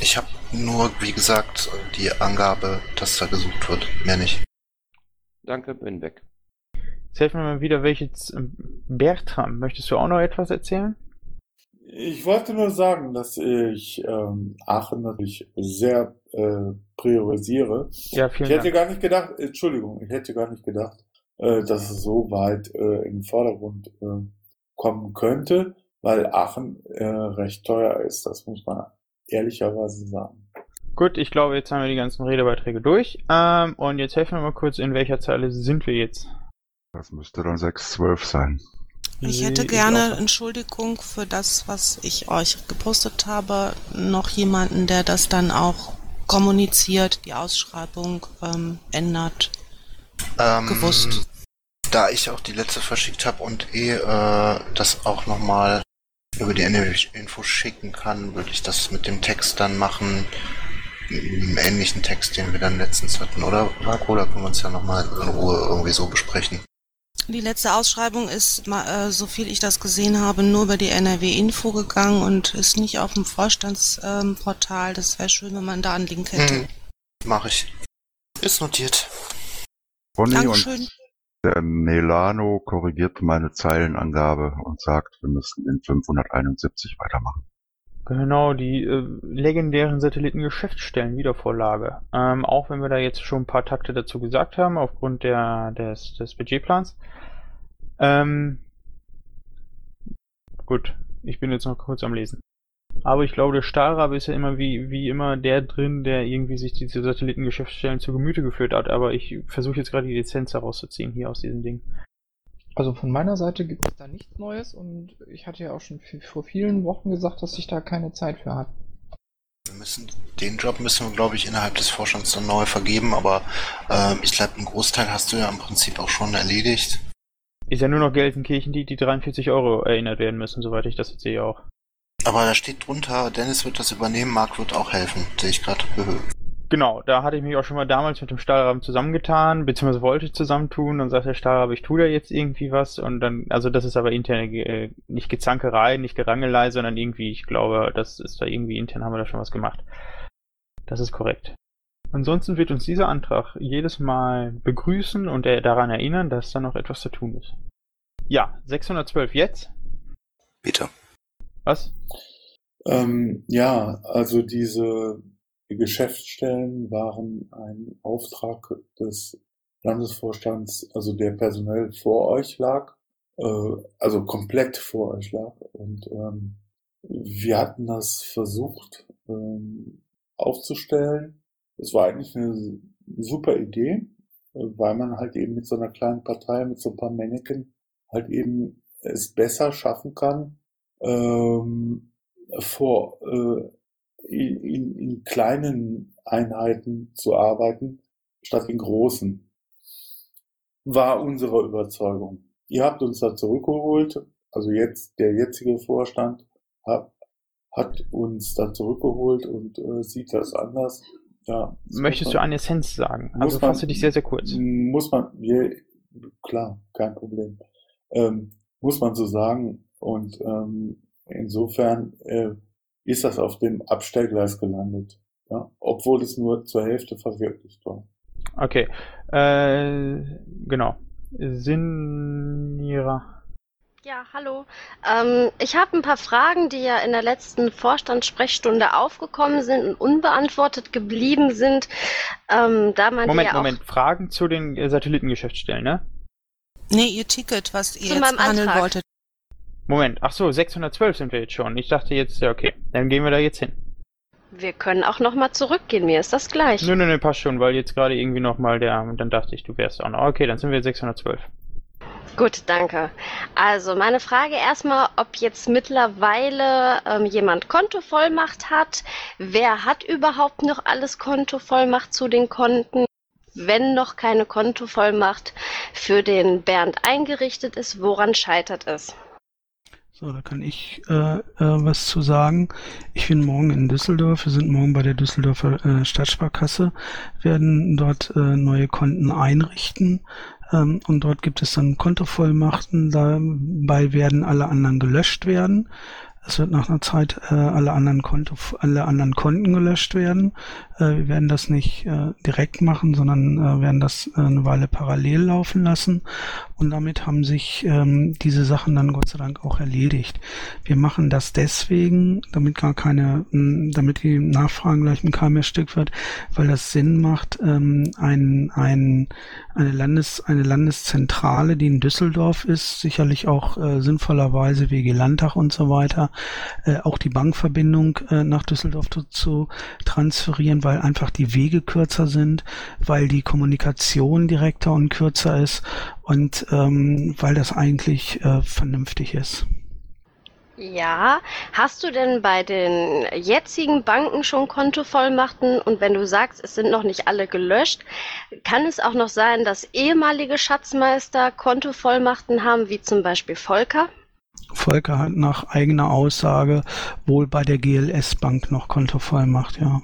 Ich habe nur, wie gesagt, die Angabe, dass da gesucht wird. Mehr nicht. Danke, bin weg. Jetzt helfen wir mal wieder, welches Bertram. Möchtest du auch noch etwas erzählen? Ich wollte nur sagen, dass ich ähm, Aachen natürlich sehr äh, priorisiere. Ja, vielen ich hätte Dank. gar nicht gedacht, Entschuldigung, ich hätte gar nicht gedacht, äh, dass es so weit äh, in den Vordergrund äh, kommen könnte, weil Aachen äh, recht teuer ist, das muss man ehrlicherweise sagen. Gut, ich glaube, jetzt haben wir die ganzen Redebeiträge durch. Ähm, und jetzt helfen wir mal kurz, in welcher Zeile sind wir jetzt? Das müsste dann 612 sein. Ich hätte gerne. Entschuldigung für das, was ich euch gepostet habe. Noch jemanden, der das dann auch kommuniziert, die Ausschreibung ähm, ändert. Ähm, Gewusst. Da ich auch die letzte verschickt habe und eh äh, das auch nochmal über die Info schicken kann, würde ich das mit dem Text dann machen. Im ähnlichen Text, den wir dann letztens hatten, oder? Marco, da können wir uns ja nochmal in Ruhe irgendwie so besprechen. Die letzte Ausschreibung ist, ma- äh, so viel ich das gesehen habe, nur über die NRW-Info gegangen und ist nicht auf dem Vorstandsportal. das wäre schön, wenn man da einen Link hätte. Hm, Mache ich. Ist notiert. Bonnie Dankeschön. und der Melano korrigiert meine Zeilenangabe und sagt, wir müssen in 571 weitermachen. Genau, die äh, legendären Satellitengeschäftsstellen Wiedervorlage. Ähm, auch wenn wir da jetzt schon ein paar Takte dazu gesagt haben, aufgrund der, des, des Budgetplans. Ähm, gut, ich bin jetzt noch kurz am Lesen. Aber ich glaube, der Stahlrabe ist ja immer wie, wie immer der drin, der irgendwie sich diese Satellitengeschäftsstellen zu Gemüte geführt hat. Aber ich versuche jetzt gerade die Lizenz herauszuziehen hier aus diesem Ding. Also von meiner Seite gibt es da nichts Neues und ich hatte ja auch schon vor vielen Wochen gesagt, dass ich da keine Zeit für habe. Wir müssen, den Job müssen wir, glaube ich, innerhalb des Vorstands dann neu vergeben, aber ähm, ich glaube, einen Großteil hast du ja im Prinzip auch schon erledigt. Ist ja nur noch Gelsenkirchen, die die 43 Euro erinnert werden müssen, soweit ich das jetzt sehe auch. Aber da steht drunter, Dennis wird das übernehmen, Marc wird auch helfen, sehe ich gerade. <laughs> Genau, da hatte ich mich auch schon mal damals mit dem Stahlraben zusammengetan, beziehungsweise wollte ich zusammentun und sagt der Stahlrabe, ich tue da jetzt irgendwie was und dann, also das ist aber interne, äh, nicht Gezankerei, nicht Gerangelei, sondern irgendwie, ich glaube, das ist da irgendwie intern haben wir da schon was gemacht. Das ist korrekt. Ansonsten wird uns dieser Antrag jedes Mal begrüßen und er daran erinnern, dass da noch etwas zu tun ist. Ja, 612 jetzt. Bitte. Was? Ähm, ja, also diese die Geschäftsstellen waren ein Auftrag des Landesvorstands, also der personell vor euch lag, äh, also komplett vor euch lag. Und ähm, wir hatten das versucht ähm, aufzustellen. Es war eigentlich eine super Idee, weil man halt eben mit so einer kleinen Partei, mit so ein paar Männchen halt eben es besser schaffen kann, ähm, vor äh, in, in, in kleinen Einheiten zu arbeiten, statt in großen. War unsere Überzeugung. Ihr habt uns da zurückgeholt, also jetzt der jetzige Vorstand hat, hat uns da zurückgeholt und äh, sieht das anders. Ja, Möchtest muss du man- eine Essenz sagen? Also man- fasse dich sehr, sehr kurz. Muss man, ja, klar, kein Problem. Ähm, muss man so sagen. Und ähm, insofern äh, ist das auf dem Abstellgleis gelandet. Ja? Obwohl es nur zur Hälfte verwirklicht war. Okay. Äh, genau. Sinira. Ja, hallo. Ähm, ich habe ein paar Fragen, die ja in der letzten Vorstandssprechstunde aufgekommen sind und unbeantwortet geblieben sind. Ähm, da man Moment, ja Moment. Fragen zu den äh, Satellitengeschäftsstellen, ne? Nee, ihr Ticket, was ihr Zu jetzt Antrag. wolltet. Moment. Ach so, 612 sind wir jetzt schon. Ich dachte jetzt, ja, okay. Dann gehen wir da jetzt hin. wir können auch noch mal zurückgehen. Mir ist das gleich. Nö, nö, nö, passt schon, weil jetzt gerade irgendwie nochmal der, und dann dachte ich, du wärst auch noch. Okay, dann sind wir 612. Gut, danke. Also meine Frage erstmal, ob jetzt mittlerweile ähm, jemand Kontovollmacht hat. Wer hat überhaupt noch alles Kontovollmacht zu den Konten? wenn noch keine Kontovollmacht für den Bernd eingerichtet ist? Woran scheitert es? So, da kann ich äh, äh, was zu sagen. Ich bin morgen in Düsseldorf. Wir sind morgen bei der Düsseldorfer äh, Stadtsparkasse, werden dort äh, neue Konten einrichten. Ähm, und dort gibt es dann Kontovollmachten. Dabei werden alle anderen gelöscht werden. Es wird nach einer Zeit äh, alle anderen Konto, alle anderen Konten gelöscht werden. Äh, wir werden das nicht äh, direkt machen, sondern äh, werden das eine Weile parallel laufen lassen. Und damit haben sich ähm, diese Sachen dann Gott sei Dank auch erledigt. Wir machen das deswegen, damit gar keine, damit die Nachfragen gleich ein kein mehr Stück wird, weil das Sinn macht, ähm, ein, ein, eine, Landes, eine Landeszentrale, die in Düsseldorf ist, sicherlich auch sinnvollerweise WG Landtag und so weiter, auch die Bankverbindung nach Düsseldorf zu transferieren, weil einfach die Wege kürzer sind, weil die Kommunikation direkter und kürzer ist und ähm, weil das eigentlich äh, vernünftig ist. Ja, hast du denn bei den jetzigen Banken schon Kontovollmachten? Und wenn du sagst, es sind noch nicht alle gelöscht, kann es auch noch sein, dass ehemalige Schatzmeister Kontovollmachten haben, wie zum Beispiel Volker? Volker hat nach eigener Aussage wohl bei der GLS Bank noch Kontovollmacht, ja.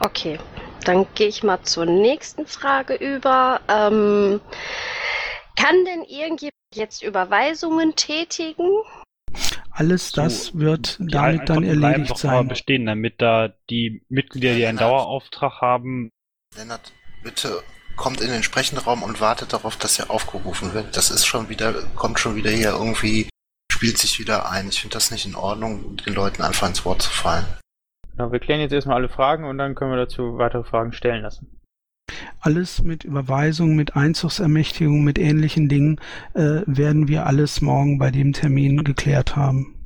Okay, dann gehe ich mal zur nächsten Frage über. Ähm, kann denn irgendjemand jetzt Überweisungen tätigen? Alles das So, wird damit dann erledigt sein. bestehen, damit da die Mitglieder, die einen Dauerauftrag haben, Lennart, bitte kommt in den Sprechenraum und wartet darauf, dass er aufgerufen wird. Das ist schon wieder, kommt schon wieder hier irgendwie, spielt sich wieder ein. Ich finde das nicht in Ordnung, den Leuten einfach ins Wort zu fallen. Genau, wir klären jetzt erstmal alle Fragen und dann können wir dazu weitere Fragen stellen lassen. Alles mit Überweisung, mit Einzugsermächtigung, mit ähnlichen Dingen äh, werden wir alles morgen bei dem Termin geklärt haben.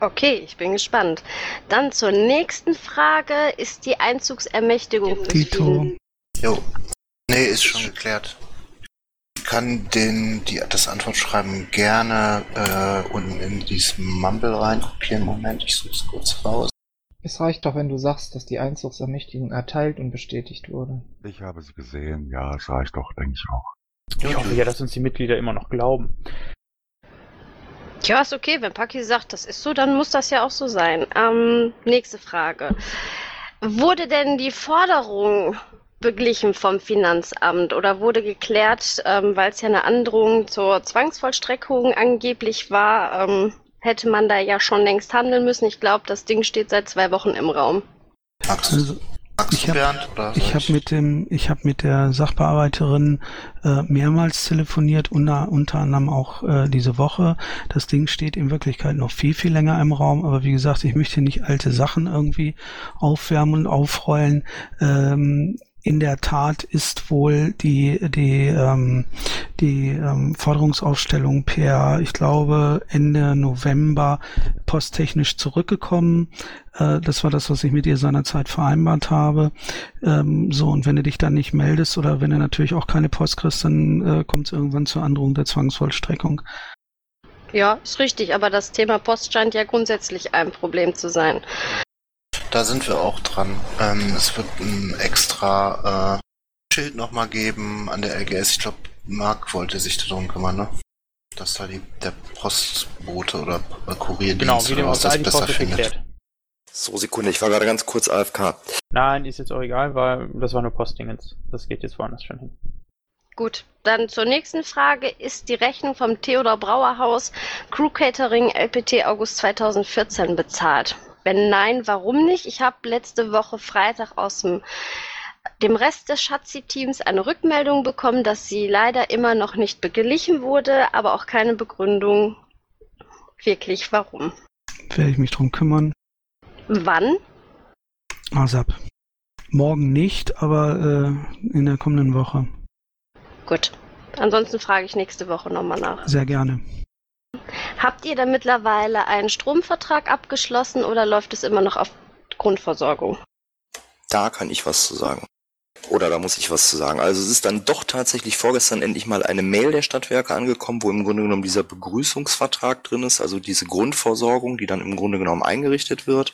Okay, ich bin gespannt. Dann zur nächsten Frage. Ist die Einzugsermächtigung Tito. Jo. Nee, ist schon geklärt. Ich kann den, die, das Antwortschreiben gerne äh, unten in dieses Mumble reinkopieren. Moment, ich suche es kurz raus. Es reicht doch, wenn du sagst, dass die Einzugsermächtigung erteilt und bestätigt wurde. Ich habe sie gesehen, ja, es reicht doch, denke ich auch. Ich hoffe ja, dass uns die Mitglieder immer noch glauben. Ja, ist okay. Wenn Paki sagt, das ist so, dann muss das ja auch so sein. Ähm, nächste Frage. Wurde denn die Forderung beglichen vom Finanzamt oder wurde geklärt, ähm, weil es ja eine Androhung zur Zwangsvollstreckung angeblich war, ähm, hätte man da ja schon längst handeln müssen. Ich glaube, das Ding steht seit zwei Wochen im Raum. Also, ich habe ich hab mit dem, ich habe mit der Sachbearbeiterin äh, mehrmals telefoniert, unter, unter anderem auch äh, diese Woche. Das Ding steht in Wirklichkeit noch viel, viel länger im Raum, aber wie gesagt, ich möchte nicht alte Sachen irgendwie aufwärmen und aufrollen. Ähm, in der Tat ist wohl die die ähm, die ähm, Forderungsaufstellung per ich glaube Ende November posttechnisch zurückgekommen. Äh, das war das, was ich mit ihr seinerzeit vereinbart habe. Ähm, so und wenn du dich dann nicht meldest oder wenn du natürlich auch keine Post kriegst, dann äh, kommt es irgendwann zur Androhung der Zwangsvollstreckung. Ja, ist richtig, aber das Thema Post scheint ja grundsätzlich ein Problem zu sein. Da sind wir auch dran. Ähm, es wird ein extra äh, Schild nochmal geben an der LGS. Ich glaube, Marc wollte sich darum kümmern, ne? Dass da die, der Postbote oder Kurierdienst Genau, wie dem das die besser findet. geklärt. So, Sekunde, ich war gerade ganz kurz AFK. Nein, ist jetzt auch egal, weil das war nur Postdingens. Das geht jetzt woanders schon hin. Gut, dann zur nächsten Frage. Ist die Rechnung vom Theodor Brauer Haus Crew Catering LPT August 2014 bezahlt? Wenn nein, warum nicht? Ich habe letzte Woche Freitag aus dem, dem Rest des Schatzi-Teams eine Rückmeldung bekommen, dass sie leider immer noch nicht beglichen wurde, aber auch keine Begründung wirklich warum. Werde ich mich drum kümmern. Wann? ASAP. Morgen nicht, aber äh, in der kommenden Woche. Gut. Ansonsten frage ich nächste Woche nochmal nach. Sehr gerne. Habt ihr da mittlerweile einen Stromvertrag abgeschlossen oder läuft es immer noch auf Grundversorgung? Da kann ich was zu sagen. Oder da muss ich was zu sagen. Also es ist dann doch tatsächlich vorgestern endlich mal eine Mail der Stadtwerke angekommen, wo im Grunde genommen dieser Begrüßungsvertrag drin ist, also diese Grundversorgung, die dann im Grunde genommen eingerichtet wird.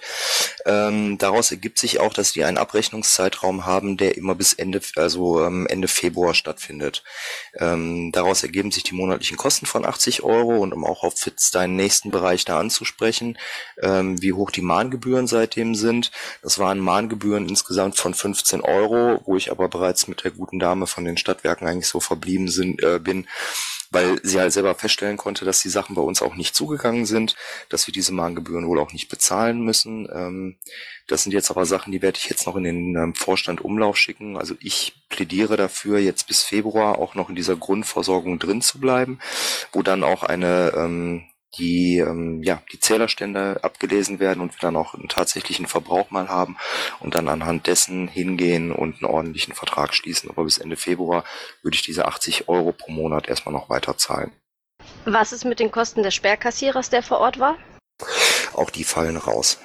Ähm, daraus ergibt sich auch, dass die einen Abrechnungszeitraum haben, der immer bis Ende, also ähm, Ende Februar stattfindet. Ähm, daraus ergeben sich die monatlichen Kosten von 80 Euro und um auch auf Fitz deinen nächsten Bereich da anzusprechen, ähm, wie hoch die Mahngebühren seitdem sind. Das waren Mahngebühren insgesamt von 15 Euro, wo ich aber bereits mit der guten Dame von den Stadtwerken eigentlich so verblieben sind, äh, bin, weil sie halt selber feststellen konnte, dass die Sachen bei uns auch nicht zugegangen sind, dass wir diese Mahngebühren wohl auch nicht bezahlen müssen. Ähm, das sind jetzt aber Sachen, die werde ich jetzt noch in den ähm, Vorstand Umlauf schicken. Also ich plädiere dafür, jetzt bis Februar auch noch in dieser Grundversorgung drin zu bleiben, wo dann auch eine ähm, die ähm, ja die Zählerstände abgelesen werden und wir dann auch einen tatsächlichen Verbrauch mal haben und dann anhand dessen hingehen und einen ordentlichen Vertrag schließen. Aber bis Ende Februar würde ich diese 80 Euro pro Monat erstmal noch weiter zahlen. Was ist mit den Kosten des Sperrkassierers, der vor Ort war? Auch die fallen raus.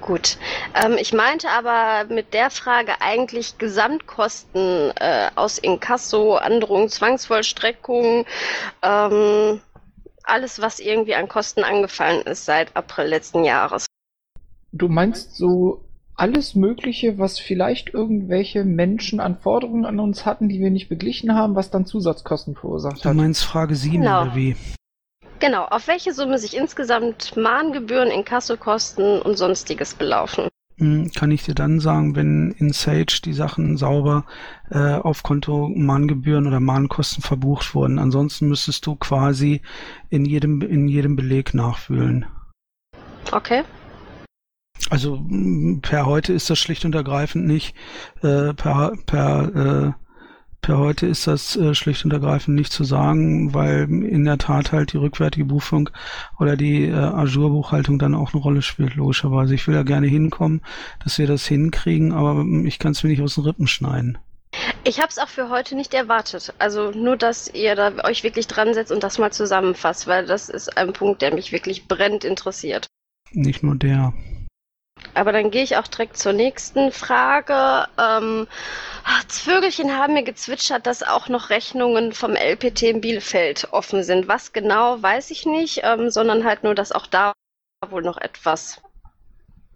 Gut. Ähm, ich meinte aber mit der Frage eigentlich Gesamtkosten äh, aus Inkasso, Androhung, Zwangsvollstreckung, ähm, alles, was irgendwie an Kosten angefallen ist seit April letzten Jahres. Du meinst so alles Mögliche, was vielleicht irgendwelche Menschen an Forderungen an uns hatten, die wir nicht beglichen haben, was dann Zusatzkosten verursacht Du hat? meinst Frage 7 Genau. oder wie? Genau, auf welche Summe sich insgesamt Mahngebühren, Inkassokosten und sonstiges belaufen? Hm, Kann ich dir dann sagen, wenn in Sage die Sachen sauber äh, auf Konto Mahngebühren oder Mahnkosten verbucht wurden. Ansonsten müsstest du quasi in jedem, in jedem Beleg nachfühlen. Okay. Also mm, per heute ist das schlicht und ergreifend nicht. Äh, per per äh, per heute ist das äh, schlicht und ergreifend nicht zu sagen, weil in der Tat halt die rückwärtige Buchführung oder die äh, Azure-Buchhaltung dann auch eine Rolle spielt, logischerweise. Ich will da gerne hinkommen, dass wir das hinkriegen, aber mm, ich kann es mir nicht aus den Rippen schneiden. Ich habe es auch für heute nicht erwartet. Also nur, dass ihr da euch wirklich dran setzt und das mal zusammenfasst, weil das ist ein Punkt, der mich wirklich brennend interessiert. Nicht nur der. Aber dann gehe ich auch direkt zur nächsten Frage. Ähm, das Vögelchen haben mir gezwitschert, dass auch noch Rechnungen vom LPT in Bielefeld offen sind. Was genau, weiß ich nicht, ähm, sondern halt nur, dass auch da wohl noch etwas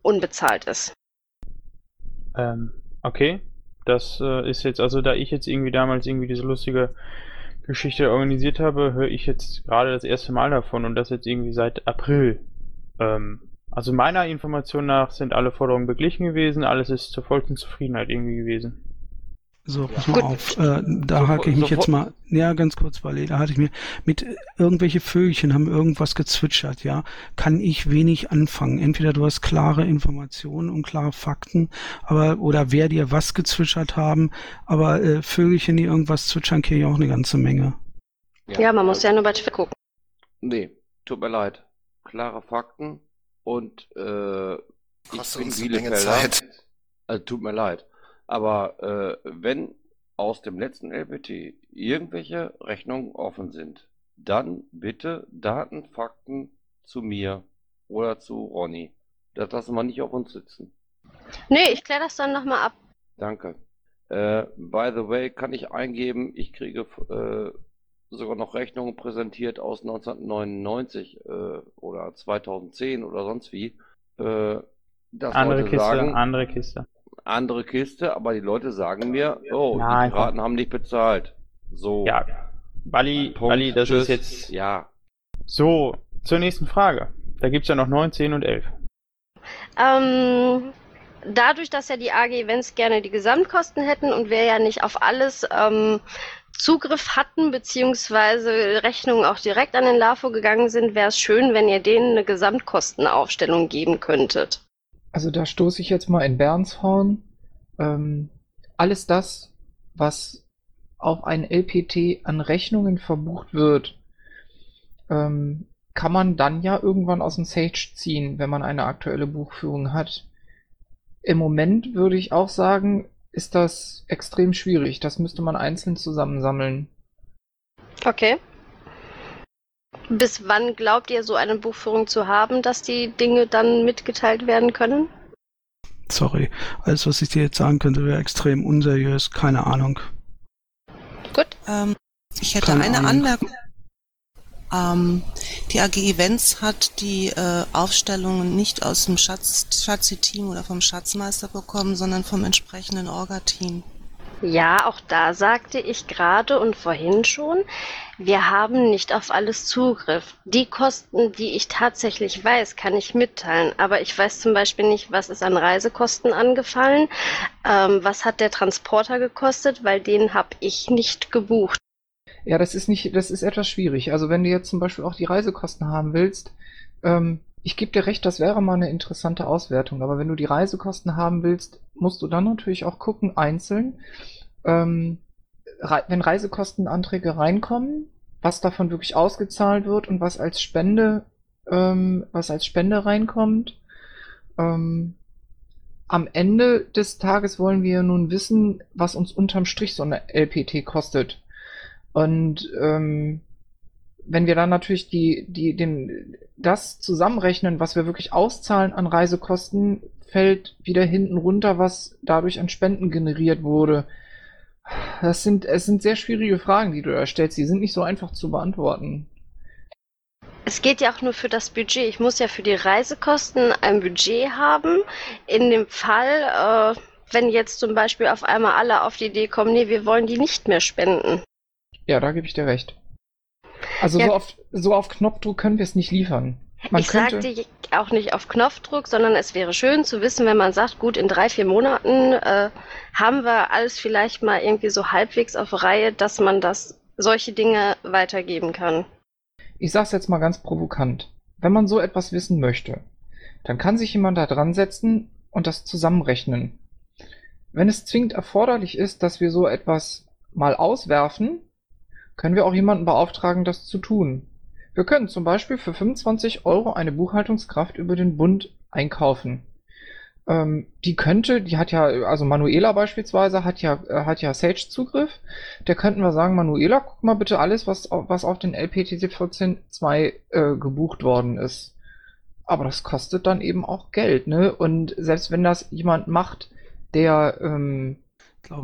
unbezahlt ist. Ähm, okay. Das äh, ist jetzt, also da ich jetzt irgendwie damals irgendwie diese lustige Geschichte organisiert habe, höre ich jetzt gerade das erste Mal davon und das jetzt irgendwie seit April. Ähm, also meiner Information nach sind alle Forderungen beglichen gewesen, alles ist zur vollsten Zufriedenheit irgendwie gewesen. So, pass mal auf. Äh, da hake ich mich jetzt mal, ja, ganz kurz, weil da hatte ich mir mit äh, irgendwelche Vögelchen haben irgendwas gezwitschert, ja, kann ich wenig anfangen. Entweder du hast klare Informationen und klare Fakten, aber oder wer dir was gezwitschert haben, aber äh, Vögelchen, die irgendwas zwitschern, kenne ich auch eine ganze Menge. Ja, man muss ja nur bei Twitter gucken. Nee, tut mir leid. Klare Fakten und äh, ich bin Bielefelder. Zeit. Also tut mir leid. Aber äh, wenn aus dem letzten LPT irgendwelche Rechnungen offen sind, dann bitte Daten, Fakten zu mir oder zu Ronny. Das lassen wir nicht auf uns sitzen. Nee, ich kläre das dann nochmal ab. Danke. Äh, by the way, kann ich eingeben, ich kriege äh, sogar noch Rechnungen präsentiert aus 1999 äh, oder 2010 oder sonst wie. Äh, dass Andere Leute Kiste, sagen, andere Kiste. andere Kiste, aber die Leute sagen mir, oh, Nein, die Piraten haben nicht bezahlt. So. Ja, Bali, Punkt, Bali, das tschüss. ist jetzt. Ja. So, zur nächsten Frage. Da gibt's ja noch 9, 10 und 11. Ähm, dadurch, dass ja die AG Events gerne die Gesamtkosten hätten und wir ja nicht auf alles ähm, Zugriff hatten, beziehungsweise Rechnungen auch direkt an den LAFO gegangen sind, wäre es schön, wenn ihr denen eine Gesamtkostenaufstellung geben könntet. Also da stoße ich jetzt mal in Bernshorn. Ähm, alles das, was auf ein LPT an Rechnungen verbucht wird, ähm, kann man dann ja irgendwann aus dem Sage ziehen, wenn man eine aktuelle Buchführung hat. Im Moment würde ich auch sagen, ist das extrem schwierig. Das müsste man einzeln zusammensammeln. Okay. Bis wann glaubt ihr, so eine Buchführung zu haben, dass die Dinge dann mitgeteilt werden können? Sorry. Alles, was ich dir jetzt sagen könnte, wäre extrem unseriös. Keine Ahnung. Gut. Ähm, ich hätte Keine eine Ahnung. Anmerkung. Ähm, die AG Events hat die äh, Aufstellungen nicht aus dem Schatz, Schatzi-Team oder vom Schatzmeister bekommen, sondern vom entsprechenden Orga-Team. Ja, auch da sagte ich gerade und vorhin schon, wir haben nicht auf alles Zugriff. Die Kosten, die ich tatsächlich weiß, kann ich mitteilen. Aber ich weiß zum Beispiel nicht, was ist an Reisekosten angefallen, ähm, was hat der Transporter gekostet, weil den habe ich nicht gebucht. Ja, das ist nicht, das ist etwas schwierig. Also wenn du jetzt zum Beispiel auch die Reisekosten haben willst, ähm, ich gebe dir recht, das wäre mal eine interessante Auswertung. Aber wenn du die Reisekosten haben willst, musst du dann natürlich auch gucken, einzeln, ähm, rei- wenn Reisekostenanträge reinkommen, was davon wirklich ausgezahlt wird und was als Spende, ähm, was als Spende reinkommt. Ähm, am Ende des Tages wollen wir nun wissen, was uns unterm Strich so eine LPT kostet. Und ähm, wenn wir dann natürlich die, die, den, das zusammenrechnen, was wir wirklich auszahlen an Reisekosten, fällt wieder hinten runter, was dadurch an Spenden generiert wurde. Das sind, es sind sehr schwierige Fragen, die du da stellst. Die sind nicht so einfach zu beantworten. Es geht ja auch nur für das Budget. Ich muss ja für die Reisekosten ein Budget haben. In dem Fall, äh, wenn jetzt zum Beispiel auf einmal alle auf die Idee kommen, nee, wir wollen die nicht mehr spenden. Ja, da gebe ich dir recht. Also Ja. so, auf, so auf Knopfdruck können wir es nicht liefern. Man ich könnte, sagte auch nicht auf Knopfdruck, sondern es wäre schön zu wissen, wenn man sagt, gut, in drei, vier Monaten äh, haben wir alles vielleicht mal irgendwie so halbwegs auf Reihe, dass man das solche Dinge weitergeben kann. ich sag's jetzt mal ganz provokant. Wenn man so etwas wissen möchte, dann kann sich jemand da dran setzen und das zusammenrechnen. Wenn es zwingend erforderlich ist, dass wir so etwas mal auswerfen, können wir auch jemanden beauftragen, das zu tun. Wir können zum Beispiel für 25 Euro eine Buchhaltungskraft über den Bund einkaufen. Ähm, die könnte, die hat ja, also Manuela beispielsweise hat ja, äh, hat ja Sage-Zugriff. Der könnten wir sagen, Manuela, guck mal bitte alles, was, auf- was auf den LPTC 14.2 äh, gebucht worden ist. Aber das kostet dann eben auch Geld, ne? Und selbst wenn das jemand macht, der, ähm,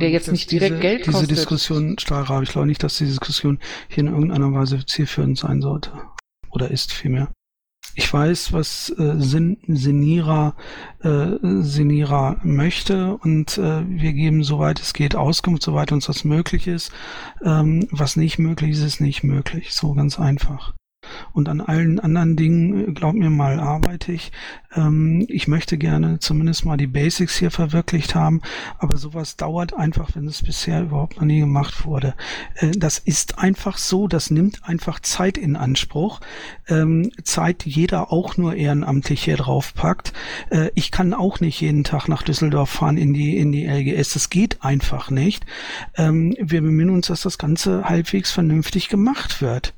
der jetzt nicht direkt diese, Geld diese kostet. Diskussion, Stahlrabe, ich glaube nicht, dass diese Diskussion hier in irgendeiner Weise zielführend sein sollte. Oder ist vielmehr. Ich weiß, was äh, Sin Senira, äh, Senira möchte und äh, wir geben, soweit es geht, Auskunft, soweit uns das möglich ist. Ähm, was nicht möglich ist, ist nicht möglich. So ganz einfach. Und an allen anderen Dingen, äh, glaub mir mal, arbeite ich. Ähm, ich möchte gerne zumindest mal die Basics hier verwirklicht haben, aber sowas dauert einfach, wenn es bisher überhaupt noch nie gemacht wurde. Äh, das ist einfach so, das nimmt einfach Zeit in Anspruch. Ähm, Zeit, die jeder auch nur ehrenamtlich hier draufpackt. Äh, ich kann auch nicht jeden Tag nach Düsseldorf fahren in die, in die LGS. Das geht einfach nicht. Ähm, wir bemühen uns, dass das Ganze halbwegs vernünftig gemacht wird.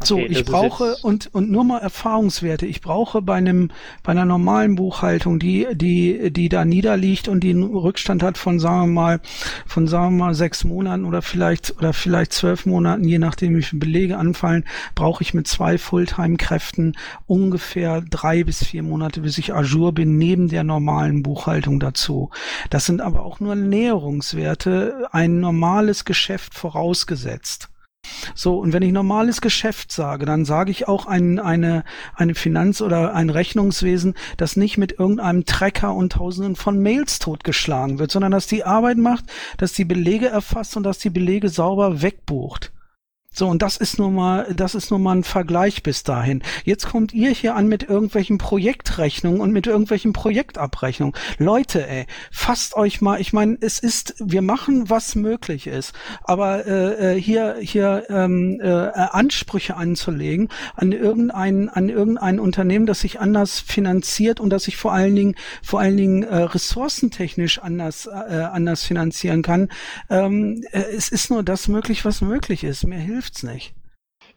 So, Okay, das ich brauche und und nur mal Erfahrungswerte. Ich brauche bei einem bei einer normalen Buchhaltung, die die die da niederliegt und die einen Rückstand hat von sagen wir mal von sagen wir mal sechs Monaten oder vielleicht oder vielleicht zwölf Monaten, je nachdem wie viele Belege anfallen, brauche ich mit zwei Fulltime-Kräften ungefähr drei bis vier Monate, bis ich Ajour bin, neben der normalen Buchhaltung dazu. Das sind aber auch nur Näherungswerte, ein normales Geschäft vorausgesetzt. So, und wenn ich normales Geschäft sage, dann sage ich auch ein, eine, eine Finanz- oder ein Rechnungswesen, das nicht mit irgendeinem Trecker und Tausenden von Mails totgeschlagen wird, sondern dass die Arbeit macht, dass die Belege erfasst und dass die Belege sauber wegbucht. So, und das ist nun mal, das ist nun mal ein Vergleich bis dahin. Jetzt kommt ihr hier an mit irgendwelchen Projektrechnungen und mit irgendwelchen Projektabrechnungen. Leute, ey, fasst euch mal, ich meine, es ist, wir machen, was möglich ist, aber äh, äh, hier, hier ähm, äh, Ansprüche anzulegen an irgendein, an irgendein Unternehmen, das sich anders finanziert und das sich vor allen Dingen, vor allen Dingen äh, ressourcentechnisch anders, äh, anders finanzieren kann, ähm, äh, es ist nur das möglich, was möglich ist. Mir hilft's nicht.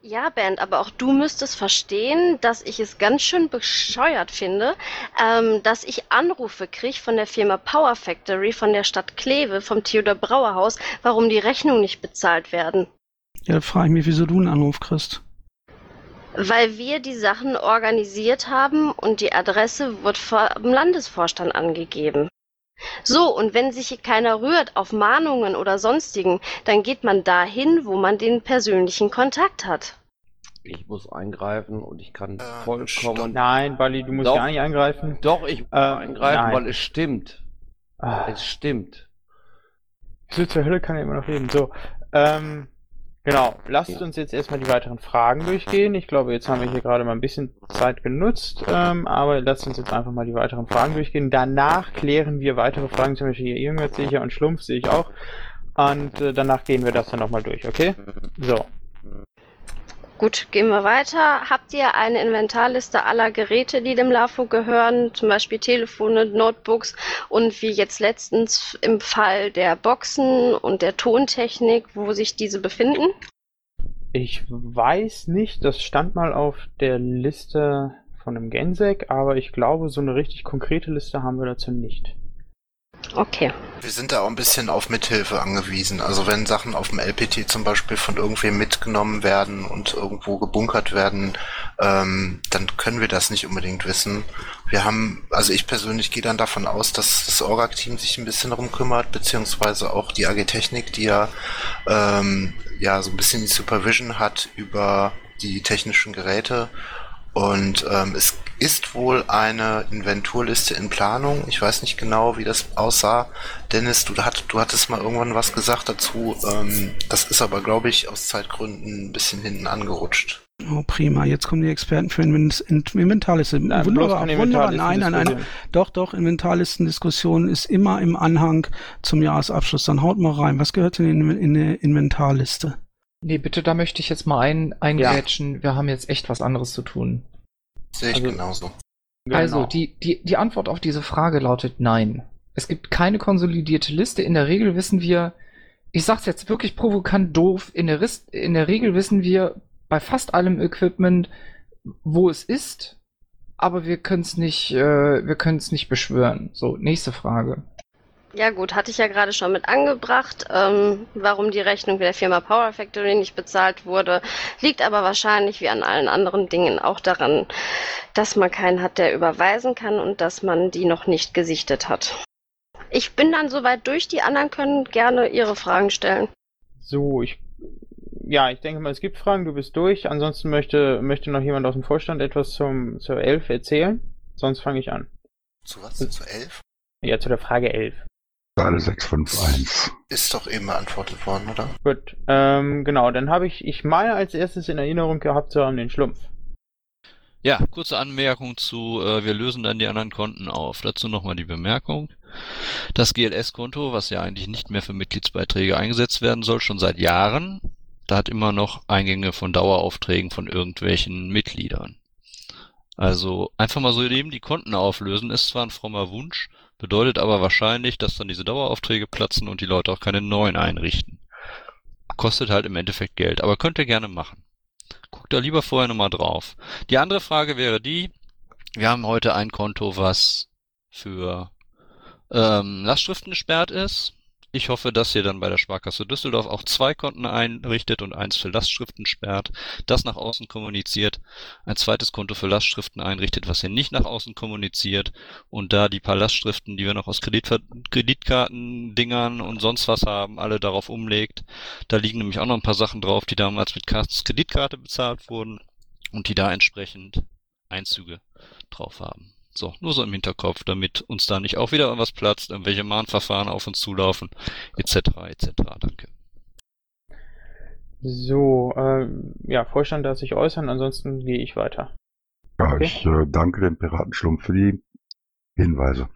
Ja, Bernd, aber auch du müsstest verstehen, dass ich es ganz schön bescheuert finde, ähm, dass ich Anrufe kriege von der Firma Power Factory, von der Stadt Kleve, vom Theodor Brauerhaus, warum die Rechnungen nicht bezahlt werden. Ja, frage ich mich, wieso du einen Anruf kriegst. Weil wir die Sachen organisiert haben und die Adresse wird vom Landesvorstand angegeben. So, und wenn sich keiner rührt auf Mahnungen oder sonstigen, dann geht man dahin, wo man den persönlichen Kontakt hat. Ich muss eingreifen und ich kann Äh, vollkommen. Nein, Bali, du musst Doch. gar nicht eingreifen. Doch, ich muss Äh, eingreifen, nein. weil es stimmt. Ah. Es stimmt. So zur Hölle kann er immer noch reden. So, ähm, genau. Lasst uns jetzt erstmal die weiteren Fragen durchgehen. Ich glaube, jetzt haben wir hier gerade mal ein bisschen Zeit genutzt, ähm, aber lasst uns jetzt einfach mal die weiteren Fragen durchgehen. Danach klären wir weitere Fragen, zum Beispiel hier irgendwas sehe ich ja und Schlumpf sehe ich auch. Und äh, danach gehen wir das dann nochmal durch, okay? So. Gut, gehen wir weiter. Habt ihr eine Inventarliste aller Geräte, die dem LAFO gehören, zum Beispiel Telefone, Notebooks und wie jetzt letztens im Fall der Boxen und der Tontechnik, wo sich diese befinden? Ich weiß nicht, das stand mal auf der Liste von dem Gensek, aber ich glaube, so eine richtig konkrete Liste haben wir dazu nicht. Okay. Wir sind da auch ein bisschen auf Mithilfe angewiesen. Also wenn Sachen auf dem LPT zum Beispiel von irgendwem mitgenommen werden und irgendwo gebunkert werden, ähm, dann können wir das nicht unbedingt wissen. Wir haben, also ich persönlich gehe dann davon aus, dass das Org-Team sich ein bisschen darum kümmert, beziehungsweise auch die AG Technik, die ja, ähm, ja so ein bisschen die Supervision hat über die technischen Geräte. Und ähm, es ist wohl eine Inventurliste in Planung. Ich weiß nicht genau, wie das aussah. Dennis, du, hat, du hattest mal irgendwann was gesagt dazu. Ähm, das ist aber, glaube ich, aus Zeitgründen ein bisschen hinten angerutscht. Oh, prima. Jetzt kommen die Experten für Invent Inventarliste. Nein, wunderbar, wunderbar. Nein, nein, nein. Doch, doch, Inventarlistendiskussion ist immer im Anhang zum Jahresabschluss. Dann haut mal rein. Was gehört denn in, in eine Inventarliste? Nee, bitte, da möchte ich jetzt mal ein, eingrätschen. Wir haben jetzt echt was anderes zu tun. Sehe ich Also- genauso. Also, Genau. die, die, die Antwort auf diese Frage lautet nein. Es gibt keine konsolidierte Liste. In der Regel wissen wir, ich sag's jetzt wirklich provokant doof, in der, Ris in der Regel wissen wir bei fast allem Equipment, wo es ist, aber wir können es nicht, äh, wir können es nicht beschwören. So, nächste Frage. Ja gut, hatte ich ja gerade schon mit angebracht, ähm, warum die Rechnung der Firma Power Factory nicht bezahlt wurde, liegt aber wahrscheinlich wie an allen anderen Dingen auch daran, dass man keinen hat, der überweisen kann und dass man die noch nicht gesichtet hat. Ich bin dann soweit durch, die anderen können gerne ihre Fragen stellen. So, ich. Ja, ich denke mal, es gibt Fragen, du bist durch. Ansonsten möchte, möchte noch jemand aus dem Vorstand etwas zum, zur 11 erzählen. Sonst fange ich an. Zu was? Zu elf? Ja, zu der Frage 11. Alle 651. Ist doch eben beantwortet worden, oder? Gut, ähm, genau, dann habe ich, ich meine als erstes in Erinnerung gehabt zu haben den Schlumpf. Ja, kurze Anmerkung zu, äh, wir lösen dann die anderen Konten auf. Dazu nochmal die Bemerkung. Das GLS-Konto, was ja eigentlich nicht mehr für Mitgliedsbeiträge eingesetzt werden soll, schon seit Jahren, da hat immer noch Eingänge von Daueraufträgen von irgendwelchen Mitgliedern. Also einfach mal so eben die Konten auflösen, ist zwar ein frommer Wunsch, bedeutet aber wahrscheinlich, dass dann diese Daueraufträge platzen und die Leute auch keine neuen einrichten. Kostet halt im Endeffekt Geld, aber könnt ihr gerne machen. Guckt da lieber vorher nochmal drauf. Die andere Frage wäre die, wir haben heute ein Konto, was für ähm, Lastschriften gesperrt ist. Ich hoffe, dass ihr dann bei der Sparkasse Düsseldorf auch zwei Konten einrichtet und eins für Lastschriften sperrt, das nach außen kommuniziert, ein zweites Konto für Lastschriften einrichtet, was ihr nicht nach außen kommuniziert und da die paar Lastschriften, die wir noch aus Kreditver Kreditkarten, Dingern und sonst was haben, alle darauf umlegt. Da liegen nämlich auch noch ein paar Sachen drauf, die damals mit Carstens Kreditkarte bezahlt wurden und die da entsprechend Einzüge drauf haben. So, nur so im Hinterkopf, damit uns da nicht auch wieder irgendwas platzt, irgendwelche Mahnverfahren auf uns zulaufen, etc. etc. Danke. So, ähm, ja, Vorstand darf sich äußern, ansonsten gehe ich weiter. Ja, Okay. ich äh, danke dem Piratenschlumpf für die Hinweise.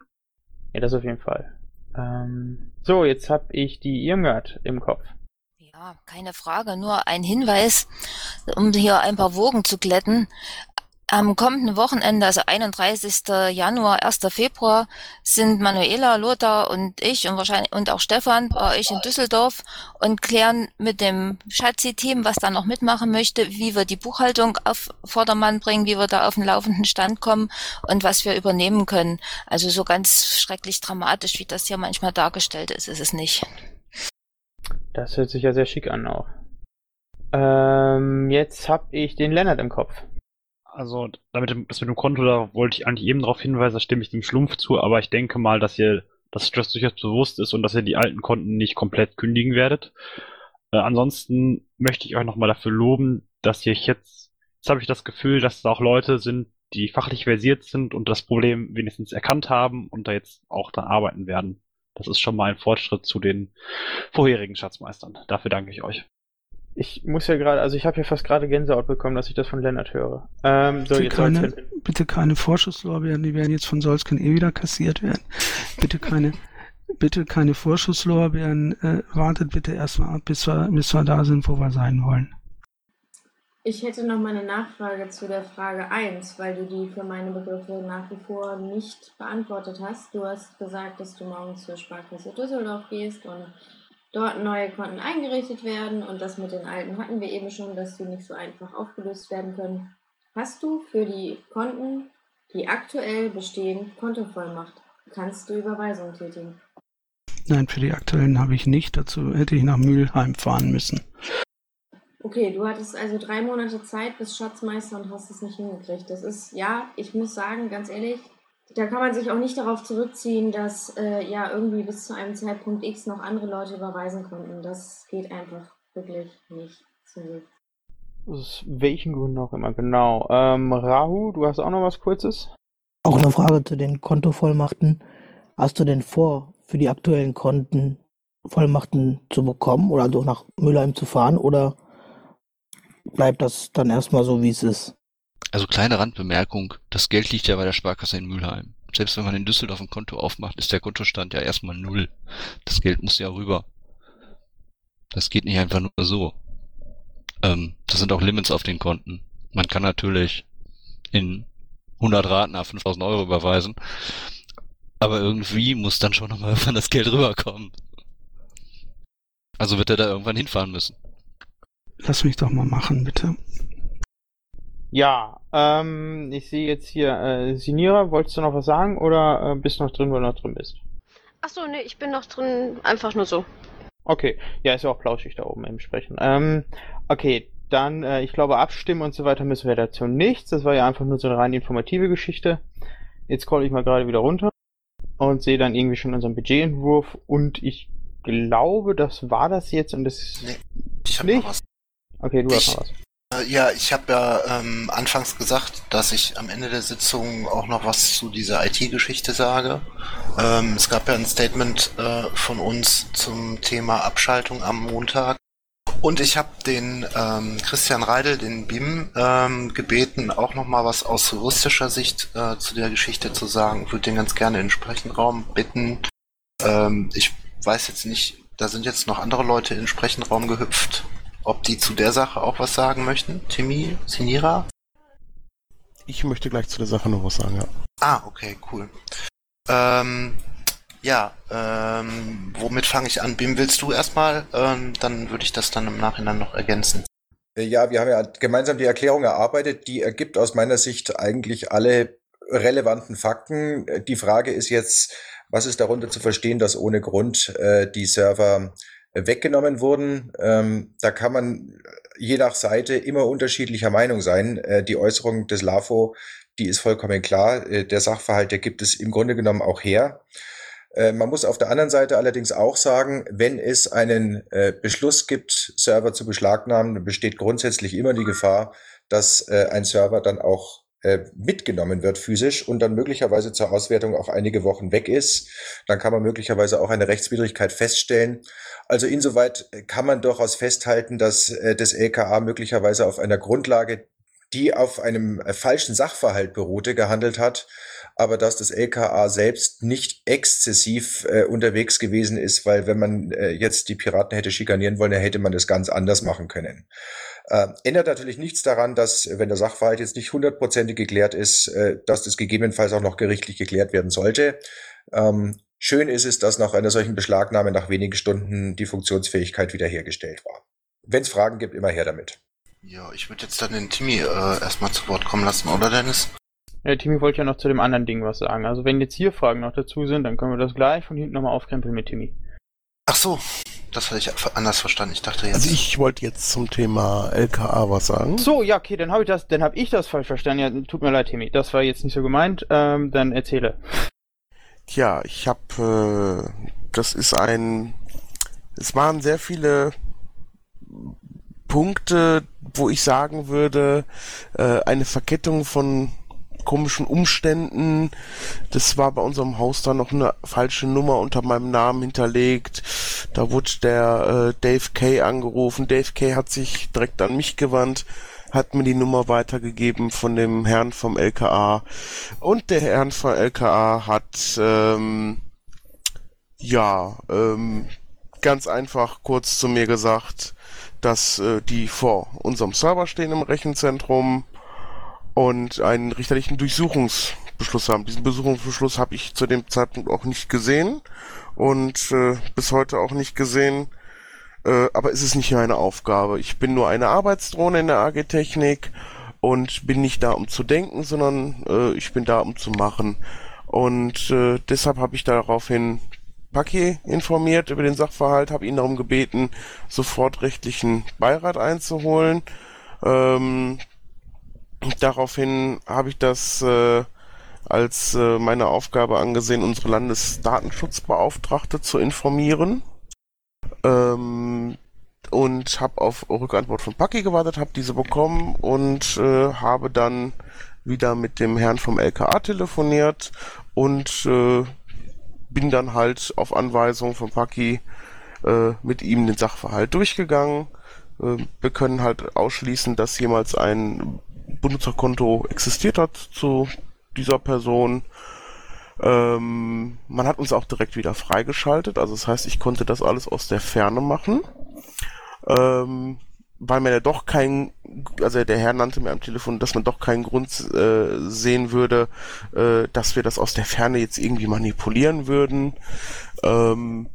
Ja, das auf jeden Fall. Ähm, so, jetzt habe ich die Irmgard im Kopf. Ja, keine Frage, nur ein Hinweis, um hier ein paar Wogen zu glätten. Am kommenden Wochenende, also 31. Januar, 1. Februar, sind Manuela, Lothar und ich und wahrscheinlich und auch Stefan bei euch in Düsseldorf und klären mit dem Schatzi-Team, was da noch mitmachen möchte, wie wir die Buchhaltung auf Vordermann bringen, wie wir da auf den laufenden Stand kommen und was wir übernehmen können. Also so ganz schrecklich dramatisch, wie das hier manchmal dargestellt ist, ist es nicht. Das hört sich ja sehr schick an auch. Ähm, jetzt habe ich den Lennart im Kopf. Also, damit das mit dem Konto, da wollte ich eigentlich eben darauf hinweisen, da stimme ich dem Schlumpf zu, aber ich denke mal, dass ihr, dass das durchaus bewusst ist und dass ihr die alten Konten nicht komplett kündigen werdet. Äh, ansonsten möchte ich euch nochmal dafür loben, dass ihr jetzt, jetzt habe ich das Gefühl, dass da auch Leute sind, die fachlich versiert sind und das Problem wenigstens erkannt haben und da jetzt auch dann arbeiten werden. Das ist schon mal ein Fortschritt zu den vorherigen Schatzmeistern. Dafür danke ich euch. Ich muss ja gerade, also ich habe ja fast gerade Gänsehaut bekommen, dass ich das von Lennart höre. Ähm, so, bitte, jetzt keine, bitte keine Vorschusslorbeeren, die werden jetzt von Solsken eh wieder kassiert werden. Bitte keine, bitte keine Vorschusslorbeeren, äh, wartet bitte erstmal ab, bis wir, bis wir da sind, wo wir sein wollen. Ich hätte noch mal eine Nachfrage zu der Frage 1, weil du die für meine Begriffe nach wie vor nicht beantwortet hast. Du hast gesagt, dass du morgen zur Sparkasse Düsseldorf gehst und dort neue Konten eingerichtet werden und das mit den alten hatten wir eben schon, dass die nicht so einfach aufgelöst werden können. Hast du für die Konten, die aktuell bestehen, Kontovollmacht? Kannst du Überweisungen tätigen? Nein, für die aktuellen habe ich nicht. Dazu hätte ich nach Mülheim fahren müssen. Okay, du hattest also drei Monate Zeit bis Schatzmeister und hast es nicht hingekriegt. Das ist, ja, ich muss sagen, ganz ehrlich, da kann man sich auch nicht darauf zurückziehen, dass äh, ja irgendwie bis zu einem Zeitpunkt X noch andere Leute überweisen konnten. Das geht einfach wirklich nicht. Sorry. Aus welchen Gründen auch immer, genau. Ähm, Rahu, du hast auch noch was Kurzes? Auch eine Frage zu den Kontovollmachten. Hast du denn vor, für die aktuellen Konten Vollmachten zu bekommen oder also nach Mülheim zu fahren oder bleibt das dann erstmal so, wie es ist? Also kleine Randbemerkung, das Geld liegt ja bei der Sparkasse in Mülheim. Selbst wenn man in Düsseldorf ein Konto aufmacht, ist der Kontostand ja erstmal null. Das Geld muss ja rüber. Das geht nicht einfach nur so. Ähm, das sind auch Limits auf den Konten. Man kann natürlich in 100 Raten nach 5000 Euro überweisen, aber irgendwie muss dann schon nochmal <laughs> irgendwann das Geld rüberkommen. Also wird er da irgendwann hinfahren müssen. Lass mich doch mal machen, bitte. Ja, ähm, ich sehe jetzt hier, äh, Sinira, wolltest du noch was sagen oder äh, bist noch drin, wo du noch drin bist? Achso, nee, ich bin noch drin, einfach nur so. Okay, ja, ist ja auch plauschig da oben im Sprechen. Ähm, okay, dann, äh, ich glaube, abstimmen und so weiter müssen wir dazu nichts. Das war ja einfach nur so eine rein informative Geschichte. Jetzt scroll ich mal gerade wieder runter und sehe dann irgendwie schon unseren Budgetentwurf und ich glaube, das war das jetzt und das Nee, ich hab nicht. noch was. Okay, du hast Ich- noch was. Äh, Ja, ich habe ja ähm, anfangs gesagt, dass ich am Ende der Sitzung auch noch was zu dieser IT-Geschichte sage. Ähm, es gab ja ein Statement äh, von uns zum Thema Abschaltung am Montag. Und ich habe den ähm, Christian Reidel, den BIM, ähm, gebeten, auch noch mal was aus juristischer Sicht äh, zu der Geschichte zu sagen. Ich würde den ganz gerne in den Sprechenraum bitten. Ähm, ich weiß jetzt nicht, da sind jetzt noch andere Leute in den Sprechenraum gehüpft. Ob die zu der Sache auch was sagen möchten? Timmy, Sinira? Ich möchte gleich zu der Sache noch was sagen, ja. Ah, okay, cool. Ähm, ja, ähm, womit fange ich an? Bim, willst du erstmal? Ähm, dann würde ich das dann im Nachhinein noch ergänzen. Äh, Ja, wir haben ja gemeinsam die Erklärung erarbeitet. Die ergibt aus meiner Sicht eigentlich alle relevanten Fakten. Äh, Die Frage ist jetzt, was ist darunter zu verstehen, dass ohne Grund äh, die Server äh, weggenommen wurden? Ähm, da kann man äh, je nach Seite immer unterschiedlicher Meinung sein. Äh, die Äußerung des LAFO, die ist vollkommen klar. Äh, der Sachverhalt, der gibt es im Grunde genommen auch her. Äh, Man muss auf der anderen Seite allerdings auch sagen, wenn es einen äh, Beschluss gibt, Server zu beschlagnahmen, besteht grundsätzlich immer die Gefahr, dass ein Server dann auch mitgenommen wird physisch und dann möglicherweise zur Auswertung auch einige Wochen weg ist. Dann kann man möglicherweise auch eine Rechtswidrigkeit feststellen. Also insoweit kann man durchaus festhalten, dass äh, das LKA möglicherweise auf einer Grundlage, die auf einem äh, falschen Sachverhalt beruhte, gehandelt hat, aber dass das LKA selbst nicht exzessiv äh, unterwegs gewesen ist, weil wenn man äh, jetzt die Piraten hätte schikanieren wollen, dann hätte man das ganz anders machen können. Äh, ändert natürlich nichts daran, dass, wenn der Sachverhalt jetzt nicht hundertprozentig geklärt ist, äh, dass das gegebenenfalls auch noch gerichtlich geklärt werden sollte. Ähm, schön ist es, dass nach einer solchen Beschlagnahme nach wenigen Stunden die Funktionsfähigkeit wiederhergestellt war. Wenn es Fragen gibt, immer her damit. Ja, ich würde jetzt dann den Timmy äh, erstmal zu Wort kommen lassen, oder Dennis? Ja, Timmy wollte ja noch zu dem anderen Ding was sagen. Also wenn jetzt hier Fragen noch dazu sind, dann können wir das gleich von hinten nochmal aufkrempeln mit Timmy. Ach so. Das hatte ich anders verstanden. Ich dachte jetzt. Also ich wollte jetzt zum Thema LKA was sagen. So, ja, okay, dann habe ich das, dann habe ich das falsch verstanden. Ja, tut mir leid, Timmy. Das war jetzt nicht so gemeint. Ähm, dann erzähle. Tja, ich habe, äh, das ist ein, es waren sehr viele Punkte, wo ich sagen würde, äh, eine Verkettung von komischen Umständen. Das war bei unserem Haus dann noch eine falsche Nummer unter meinem Namen hinterlegt. Da wurde der äh, Dave Kay angerufen. Dave Kay hat sich direkt an mich gewandt, hat mir die Nummer weitergegeben von dem Herrn vom LKA. Und der Herrn vom LKA hat ähm, ja ähm, ganz einfach kurz zu mir gesagt, dass äh, die vor unserem Server stehen im Rechenzentrum und einen richterlichen Durchsuchungsbeschluss haben. Diesen Durchsuchungsbeschluss habe ich zu dem Zeitpunkt auch nicht gesehen und äh, bis heute auch nicht gesehen. Äh, aber es ist nicht meine Aufgabe. Ich bin nur eine Arbeitsdrohne in der AG Technik und bin nicht da, um zu denken, sondern äh, ich bin da, um zu machen. Und äh, deshalb habe ich daraufhin Paki informiert über den Sachverhalt, habe ihn darum gebeten, sofort rechtlichen Beirat einzuholen. Ähm, Daraufhin habe ich das äh, als äh, meine Aufgabe angesehen, unsere Landesdatenschutzbeauftragte zu informieren. Ähm, und habe auf Rückantwort von Paki gewartet, habe diese bekommen und äh, habe dann wieder mit dem Herrn vom LKA telefoniert und äh, bin dann halt auf Anweisung von Paki äh, mit ihm den Sachverhalt durchgegangen. Äh, wir können halt ausschließen, dass jemals ein Benutzerkonto existiert hat zu dieser Person. Ähm, man hat uns auch direkt wieder freigeschaltet, also das heißt, ich konnte das alles aus der Ferne machen. Ähm, weil man ja doch kein, also der Herr nannte mir am Telefon, dass man doch keinen Grund äh, sehen würde, äh, dass wir das aus der Ferne jetzt irgendwie manipulieren würden. Ähm,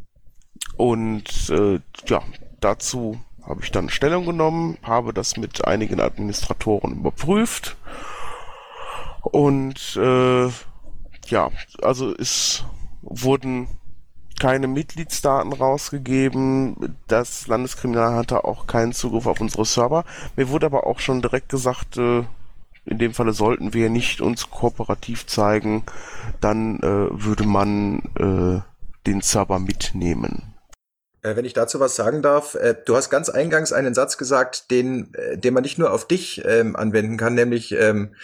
und äh, ja, dazu habe ich dann Stellung genommen, habe das mit einigen Administratoren überprüft und äh, ja, also es wurden keine Mitgliedsdaten rausgegeben. Das Landeskriminal hatte auch keinen Zugriff auf unsere Server. Mir wurde aber auch schon direkt gesagt, äh, in dem Falle sollten wir nicht uns kooperativ zeigen, dann äh, würde man äh, den Server mitnehmen. Äh, wenn ich dazu was sagen darf, äh, du hast ganz eingangs einen Satz gesagt, den, äh, den man nicht nur auf dich ähm, anwenden kann, nämlich ähm,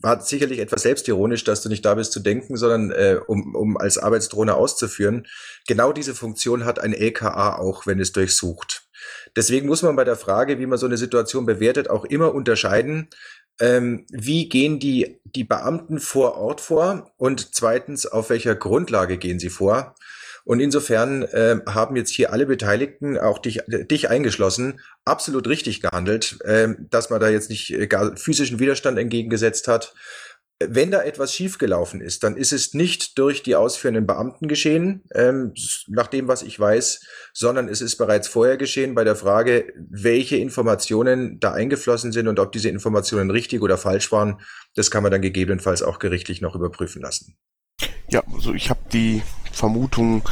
war sicherlich etwas selbstironisch, dass du nicht da bist zu denken, sondern äh, um, um als Arbeitsdrohne auszuführen. Genau diese Funktion hat ein LKA auch, wenn es durchsucht. Deswegen muss man bei der Frage, wie man so eine Situation bewertet, auch immer unterscheiden, ähm, wie gehen die, die Beamten vor Ort vor und zweitens, auf welcher Grundlage gehen sie vor. Und insofern äh, haben jetzt hier alle Beteiligten, auch dich, dich eingeschlossen, absolut richtig gehandelt, äh, dass man da jetzt nicht äh, gar physischen Widerstand entgegengesetzt hat. Wenn da etwas schiefgelaufen ist, dann ist es nicht durch die ausführenden Beamten geschehen, ähm, nach dem, was ich weiß, sondern es ist bereits vorher geschehen bei der Frage, welche Informationen da eingeflossen sind und ob diese Informationen richtig oder falsch waren. Das kann man dann gegebenenfalls auch gerichtlich noch überprüfen lassen. Ja, also ich habe die Vermutung,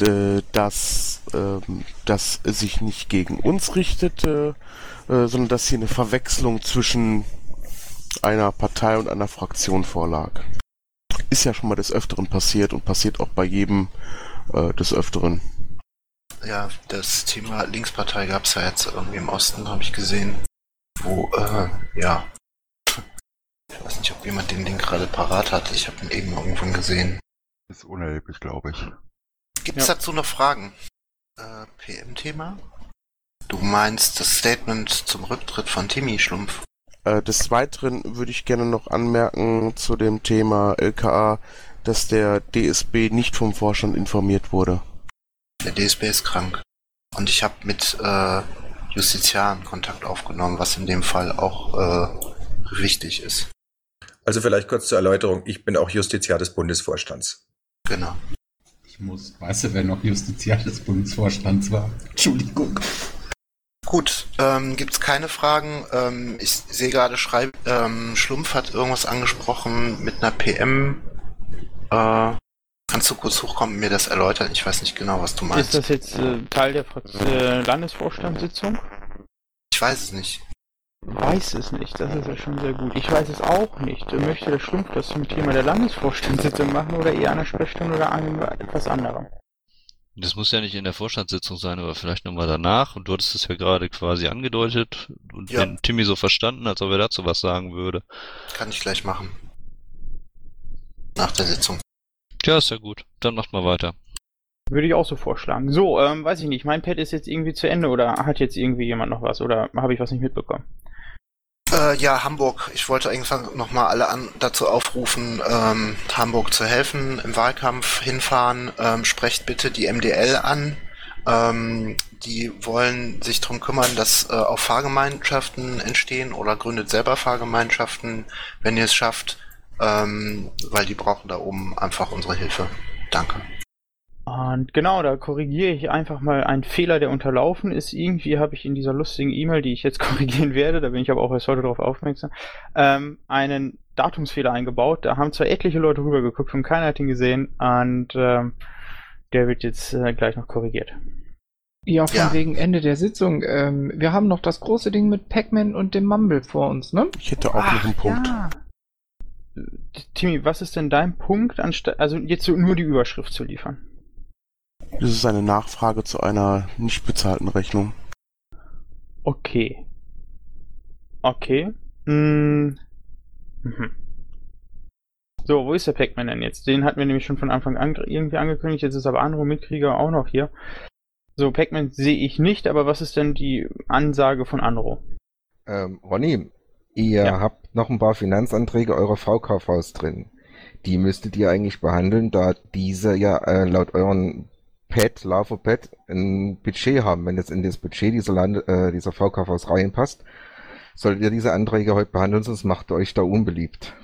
äh, dass ähm, das sich nicht gegen uns richtete, äh, sondern dass hier eine Verwechslung zwischen einer Partei und einer Fraktion vorlag. Ist ja schon mal des Öfteren passiert und passiert auch bei jedem äh, des Öfteren. Ja, das Thema Linkspartei gab es ja jetzt irgendwie im Osten, habe ich gesehen, wo, äh, ja, ich weiß nicht, ob jemand den Link gerade parat hat. Ich habe ihn eben irgendwann gesehen. Ist unerheblich, glaube ich. Gibt es ja. dazu noch Fragen? Äh, PM-Thema? Du meinst das Statement zum Rücktritt von Timmy Schlumpf? Äh, des Weiteren würde ich gerne noch anmerken zu dem Thema LKA, dass der DSB nicht vom Vorstand informiert wurde. Der DSB ist krank. Und ich habe mit äh, Justiziaren Kontakt aufgenommen, was in dem Fall auch äh, wichtig ist. Also vielleicht kurz zur Erläuterung. Ich bin auch Justiziar des Bundesvorstands. Genau. Ich muss, weißt du, wer noch Justiziar des Bundesvorstands war? Entschuldigung. Gut, ähm, gibt es keine Fragen. Ähm, ich sehe gerade, schreib, ähm, Schlumpf hat irgendwas angesprochen mit einer PM. Äh, Kannst du kurz hochkommen und mir das erläutern? Ich weiß nicht genau, was du meinst. Ist das jetzt äh, Teil der Frakt äh, Landesvorstandssitzung? Ich weiß es nicht. Weiß es nicht, das ist ja schon sehr gut. Ich weiß es auch nicht. Möchte der Schlumpf das zum Thema der Landesvorstandssitzung machen oder eher an der Sprechstunde oder an etwas anderem? Das muss ja nicht in der Vorstandssitzung sein, aber vielleicht nochmal danach. Und du hattest es ja gerade quasi angedeutet und Ja. den Timmy so verstanden, als ob er dazu was sagen würde. Kann ich gleich machen. Nach der Sitzung. Ja, ist ja gut. Dann macht mal weiter. Würde ich auch so vorschlagen. So, ähm, weiß ich nicht. Mein Pad ist jetzt irgendwie zu Ende oder hat jetzt irgendwie jemand noch was oder habe ich was nicht mitbekommen? Äh, ja, Hamburg. Ich wollte einfach nochmal alle an, dazu aufrufen, ähm, Hamburg zu helfen im Wahlkampf hinfahren. Ähm, sprecht bitte die MDL an. Ähm, die wollen sich darum kümmern, dass äh, auch Fahrgemeinschaften entstehen oder gründet selber Fahrgemeinschaften, wenn ihr es schafft, ähm, weil die brauchen da oben einfach unsere Hilfe. Danke. Und genau, da korrigiere ich einfach mal einen Fehler, der unterlaufen ist. Irgendwie habe ich in dieser lustigen E-Mail, die ich jetzt <laughs> korrigieren werde, da bin ich aber auch erst heute darauf aufmerksam, ähm, einen Datumsfehler eingebaut. Da haben zwar etliche Leute rübergeguckt und keiner hat ihn gesehen und ähm, der wird jetzt äh, gleich noch korrigiert. Ja, von Ja. wegen Ende der Sitzung. Ähm, wir haben noch das große Ding mit Pac-Man und dem Mumble vor uns, ne? Ich hätte auch noch einen Punkt. Ja. Timmy, was ist denn dein Punkt, anstatt, also jetzt nur die Überschrift zu liefern? Das ist eine Nachfrage zu einer nicht bezahlten Rechnung. Okay. Okay. Hm. Mhm. So, wo ist der Pac-Man denn jetzt? Den hatten wir nämlich schon von Anfang an irgendwie angekündigt, jetzt ist aber andere Mitkrieger auch noch hier. So, Pac-Man sehe ich nicht, aber was ist denn die Ansage von Anro? Ähm, Ronny, ihr habt noch ein paar Finanzanträge eurer VKVs drin. Die müsstet ihr eigentlich behandeln, da diese ja äh, laut euren Pad, LAVO-Pad, ein Budget haben. Wenn jetzt in das Budget dieser, Lande, äh, dieser VKVs reinpasst, solltet ihr diese Anträge heute behandeln, sonst macht ihr euch da unbeliebt.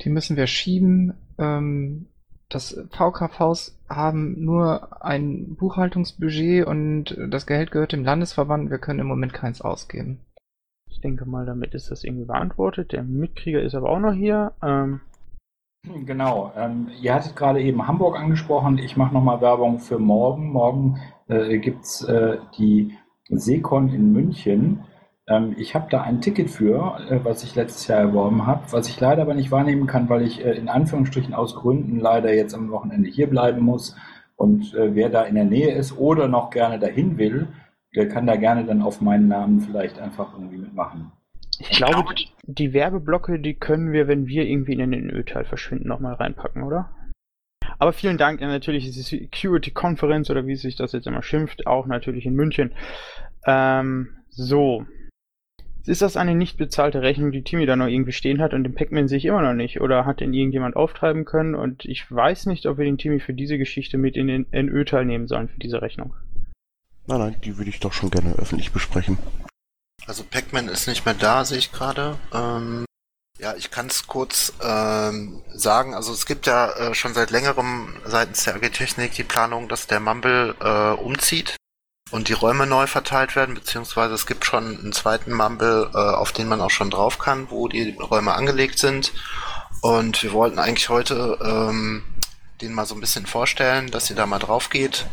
Die müssen wir schieben. Ähm, das VKVs haben nur ein Buchhaltungsbudget und das Geld gehört dem Landesverband. Wir können im Moment keins ausgeben. Ich denke mal, damit ist das irgendwie beantwortet. Der Mitkrieger ist aber auch noch hier. Ähm, <clears throat> Genau. Ähm, ihr hattet gerade eben Hamburg angesprochen. Ich mache nochmal Werbung für morgen. Morgen äh, gibt es äh, die Seekon in München. Ähm, ich habe da ein Ticket für, äh, was ich letztes Jahr erworben habe, was ich leider aber nicht wahrnehmen kann, weil ich äh, in Anführungsstrichen aus Gründen leider jetzt am Wochenende hier bleiben muss. Und äh, wer da in der Nähe ist oder noch gerne dahin will, der kann da gerne dann auf meinen Namen vielleicht einfach irgendwie mitmachen. Ich glaube, die, die Werbeblocke, die können wir, wenn wir irgendwie in den Ö-Teil verschwinden, nochmal reinpacken, oder? Aber vielen Dank, natürlich ist die Security-Konferenz oder wie sich das jetzt immer schimpft, auch natürlich in München. Ähm, so. Ist das eine nicht bezahlte Rechnung, die Timmy da noch irgendwie stehen hat und den Pac-Man sehe ich immer noch nicht? Oder hat den irgendjemand auftreiben können? Und ich weiß nicht, ob wir den Timmy für diese Geschichte mit in den NÖ-Teil nehmen sollen, für diese Rechnung. Nein, nein, die würde ich doch schon gerne öffentlich besprechen. Also Pac-Man ist nicht mehr da, sehe ich gerade. Ähm, ja, ich kann es kurz ähm, sagen. Also es gibt ja äh, schon seit längerem seitens der AG Technik die Planung, dass der Mumble äh, umzieht und die Räume neu verteilt werden, beziehungsweise es gibt schon einen zweiten Mumble, äh, auf den man auch schon drauf kann, wo die Räume angelegt sind. Und wir wollten eigentlich heute ähm, den mal so ein bisschen vorstellen, dass ihr da mal drauf geht.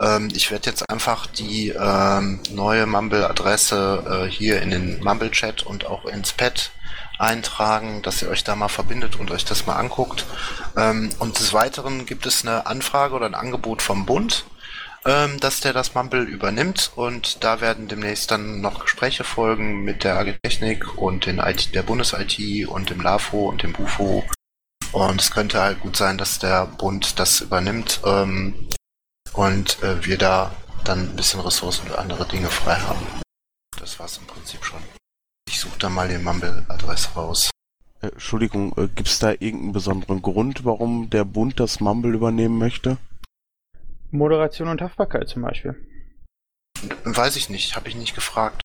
Ähm, ich werde jetzt einfach die ähm, neue Mumble-Adresse äh, hier in den Mumble-Chat und auch ins Pad eintragen, dass ihr euch da mal verbindet und euch das mal anguckt. Ähm, und des Weiteren gibt es eine Anfrage oder ein Angebot vom Bund, ähm, dass der das Mumble übernimmt und da werden demnächst dann noch Gespräche folgen mit der AG Technik und den IT, der Bundes-IT und dem LAFO und dem BUFO. Und es könnte halt gut sein, dass der Bund das übernimmt ähm, und äh, wir da dann ein bisschen Ressourcen für andere Dinge frei haben. Das war's im Prinzip schon. Ich suche da mal die Mumble-Adresse raus. Äh, Entschuldigung, äh, gibt es da irgendeinen besonderen Grund, warum der Bund das Mumble übernehmen möchte? Moderation und Haftbarkeit zum Beispiel. Weiß ich nicht, habe ich nicht gefragt.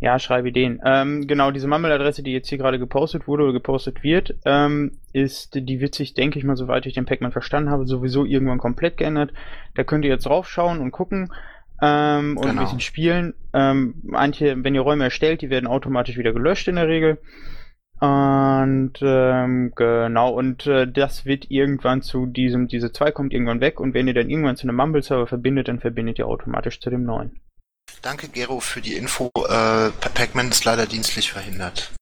Ja, schreibe Ideen. Ähm, genau, diese Mumble-Adresse, die jetzt hier gerade gepostet wurde oder gepostet wird, ähm, ist, die wird sich, denke ich mal, soweit ich den Pac-Man verstanden habe, sowieso irgendwann komplett geändert. Da könnt ihr jetzt draufschauen und gucken ähm, und ein Genau. bisschen spielen. Ähm, manche, wenn ihr Räume erstellt, die werden automatisch wieder gelöscht in der Regel. Und ähm, genau, und äh, das wird irgendwann zu diesem, diese 2 kommt irgendwann weg und wenn ihr dann irgendwann zu einem Mumble-Server verbindet, dann verbindet ihr automatisch zu dem neuen. Danke, Gero, für die Info. Äh, Pac-Man ist leider dienstlich verhindert.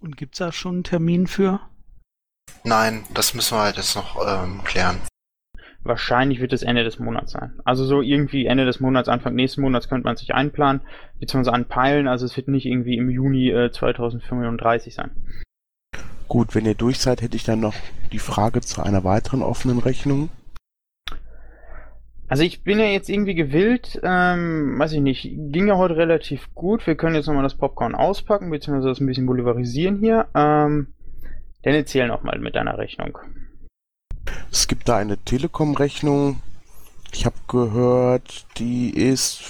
Und gibt's da schon einen Termin für? Nein, das müssen wir halt jetzt noch ähm, klären. Wahrscheinlich wird es Ende des Monats sein. Also so irgendwie Ende des Monats, Anfang nächsten Monats könnte man sich einplanen, beziehungsweise anpeilen. Also es wird nicht irgendwie im Juni äh, 2035 sein. Gut, wenn ihr durch seid, hätte ich dann noch die Frage zu einer weiteren offenen Rechnung. Also ich bin ja jetzt irgendwie gewillt, ähm, weiß ich nicht, ging ja heute relativ gut. Wir können jetzt nochmal das Popcorn auspacken, beziehungsweise das ein bisschen bolivarisieren hier. Ähm, dann erzähl nochmal mit deiner Rechnung. Es gibt da eine Telekom-Rechnung. Ich habe gehört, die ist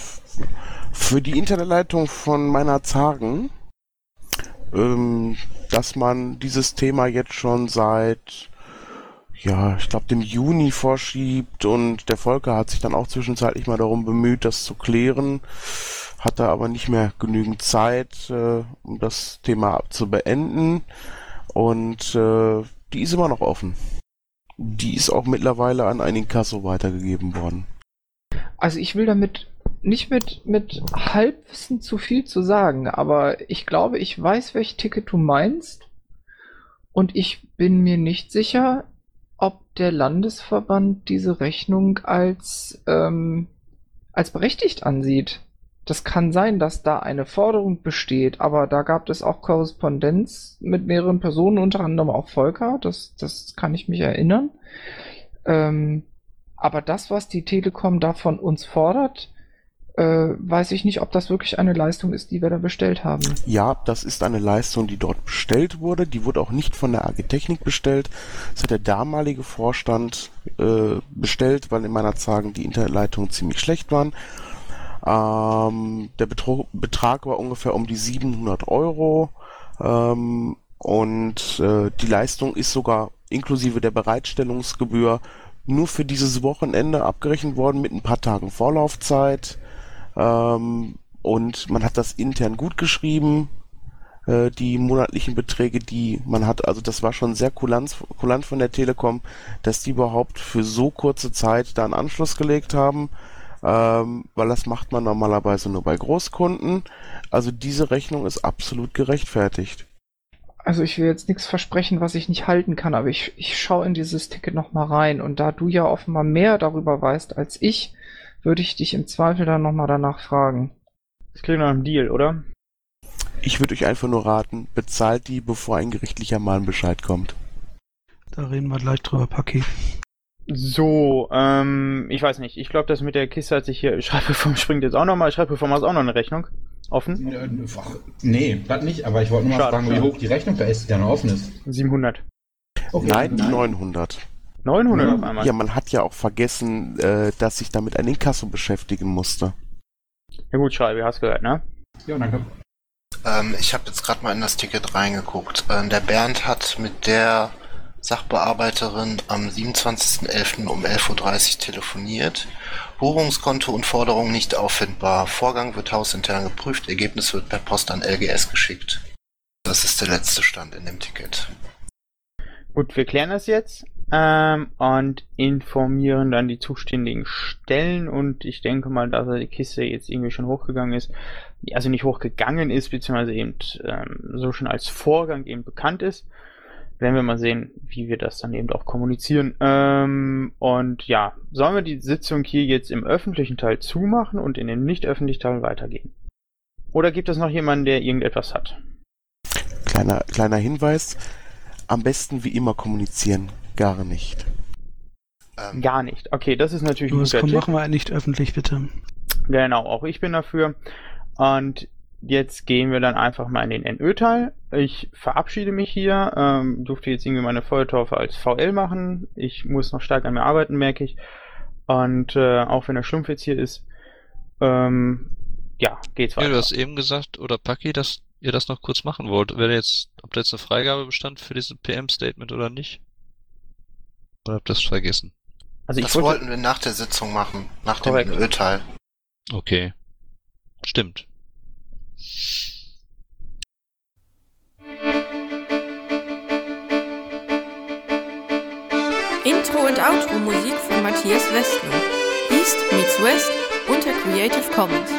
für die Internetleitung von meiner Zagen, ähm, dass man dieses Thema jetzt schon seit, ja, ich glaube, dem Juni vorschiebt und der Volker hat sich dann auch zwischenzeitlich mal darum bemüht, das zu klären, hatte aber nicht mehr genügend Zeit, äh, um das Thema zu beenden und äh, die ist immer noch offen. Die ist auch mittlerweile an einen Inkasso weitergegeben worden. Also ich will damit nicht mit, mit Halbwissen zu viel zu sagen, aber ich glaube, ich weiß, welches Ticket du meinst. Und ich bin mir nicht sicher, ob der Landesverband diese Rechnung als, ähm, als berechtigt ansieht. Das kann sein, dass da eine Forderung besteht, aber da gab es auch Korrespondenz mit mehreren Personen, unter anderem auch Volker, das, das kann ich mich erinnern. Ähm, aber das, was die Telekom da von uns fordert, äh, weiß ich nicht, ob das wirklich eine Leistung ist, die wir da bestellt haben. Ja, das ist eine Leistung, die dort bestellt wurde. Die wurde auch nicht von der AG Technik bestellt. Das hat der damalige Vorstand äh, bestellt, weil in meiner Zagen die Internetleitungen ziemlich schlecht waren. Ähm, der Betro Betrag war ungefähr um die 700 Euro ähm, und äh, die Leistung ist sogar inklusive der Bereitstellungsgebühr nur für dieses Wochenende abgerechnet worden mit ein paar Tagen Vorlaufzeit. Ähm, und man hat das intern gut geschrieben, äh, die monatlichen Beträge, die man hat. Also das war schon sehr kulant, kulant von der Telekom, dass die überhaupt für so kurze Zeit da einen Anschluss gelegt haben ähm, weil das macht man normalerweise nur bei Großkunden. Also diese Rechnung ist absolut gerechtfertigt. Also ich will jetzt nichts versprechen, was ich nicht halten kann, aber ich, ich schaue in dieses Ticket nochmal rein und da du ja offenbar mehr darüber weißt als ich, würde ich dich im Zweifel dann nochmal danach fragen. Das kriegen wir einen Deal, oder? Ich würde euch einfach nur raten, bezahlt die, bevor ein gerichtlicher Mahnbescheid kommt. Da reden wir gleich drüber, Paki. So, ähm, ich weiß nicht. Ich glaube, das mit der Kiste hat sich hier. <laughs> Schreibreform springt jetzt auch nochmal. Schreibreform hat auch noch eine Rechnung. Offen? Ach, nee, das nicht, aber ich wollte nur mal Schade, fragen, wie hoch die Rechnung da ist, die da noch offen ist. 700. Okay, Nein, nein. 900. 900 Ja. auf einmal. Ja, man hat ja auch vergessen, äh, dass ich damit ein Inkasso beschäftigen musste. Ja gut, Schreibe, hast gehört, ne? Ja, danke. Ähm, ich habe jetzt gerade mal in das Ticket reingeguckt. Ähm, der Bernd hat mit der Sachbearbeiterin am 27.11. um 11.30 Uhr telefoniert. Buchungskonto und Forderung nicht auffindbar. Vorgang wird hausintern geprüft. Ergebnis wird per Post an LGS geschickt. Das ist der letzte Stand in dem Ticket. Gut, wir klären das jetzt ähm, und informieren dann die zuständigen Stellen und ich denke mal, dass die Kiste jetzt irgendwie schon hochgegangen ist, also nicht hochgegangen ist, beziehungsweise eben ähm, so schon als Vorgang eben bekannt ist. Werden wir mal sehen, wie wir das dann eben auch kommunizieren. Ähm, und ja, sollen wir die Sitzung hier jetzt im öffentlichen Teil zumachen und in den nicht öffentlichen Teil weitergehen? Oder gibt es noch jemanden, der irgendetwas hat? Kleiner, kleiner Hinweis. Am besten wie immer kommunizieren. Gar nicht. Gar nicht. Okay, das ist natürlich guter komm, Tipp. machen wir nicht öffentlich, bitte. Genau, auch ich bin dafür. Und jetzt gehen wir dann einfach mal in den NÖ-Teil. Ich verabschiede mich hier, ähm, durfte jetzt irgendwie meine Feuertaufe als VL machen. Ich muss noch stark an mir arbeiten, merke ich. Und äh, auch wenn der Schlumpf jetzt hier ist, ähm, ja, geht's Ja, weiter. du hast eben gesagt, oder Paki, dass ihr das noch kurz machen wollt. Wäre jetzt, ob da jetzt eine Freigabe bestand für diesen PM-Statement oder nicht? Oder habt das vergessen? Also das wollte... wollten wir nach der Sitzung machen, nach Korrekt. dem Ölteil. Okay. Stimmt. Intro und Outro Musik von Matthias Westner. East meets West unter Creative Commons.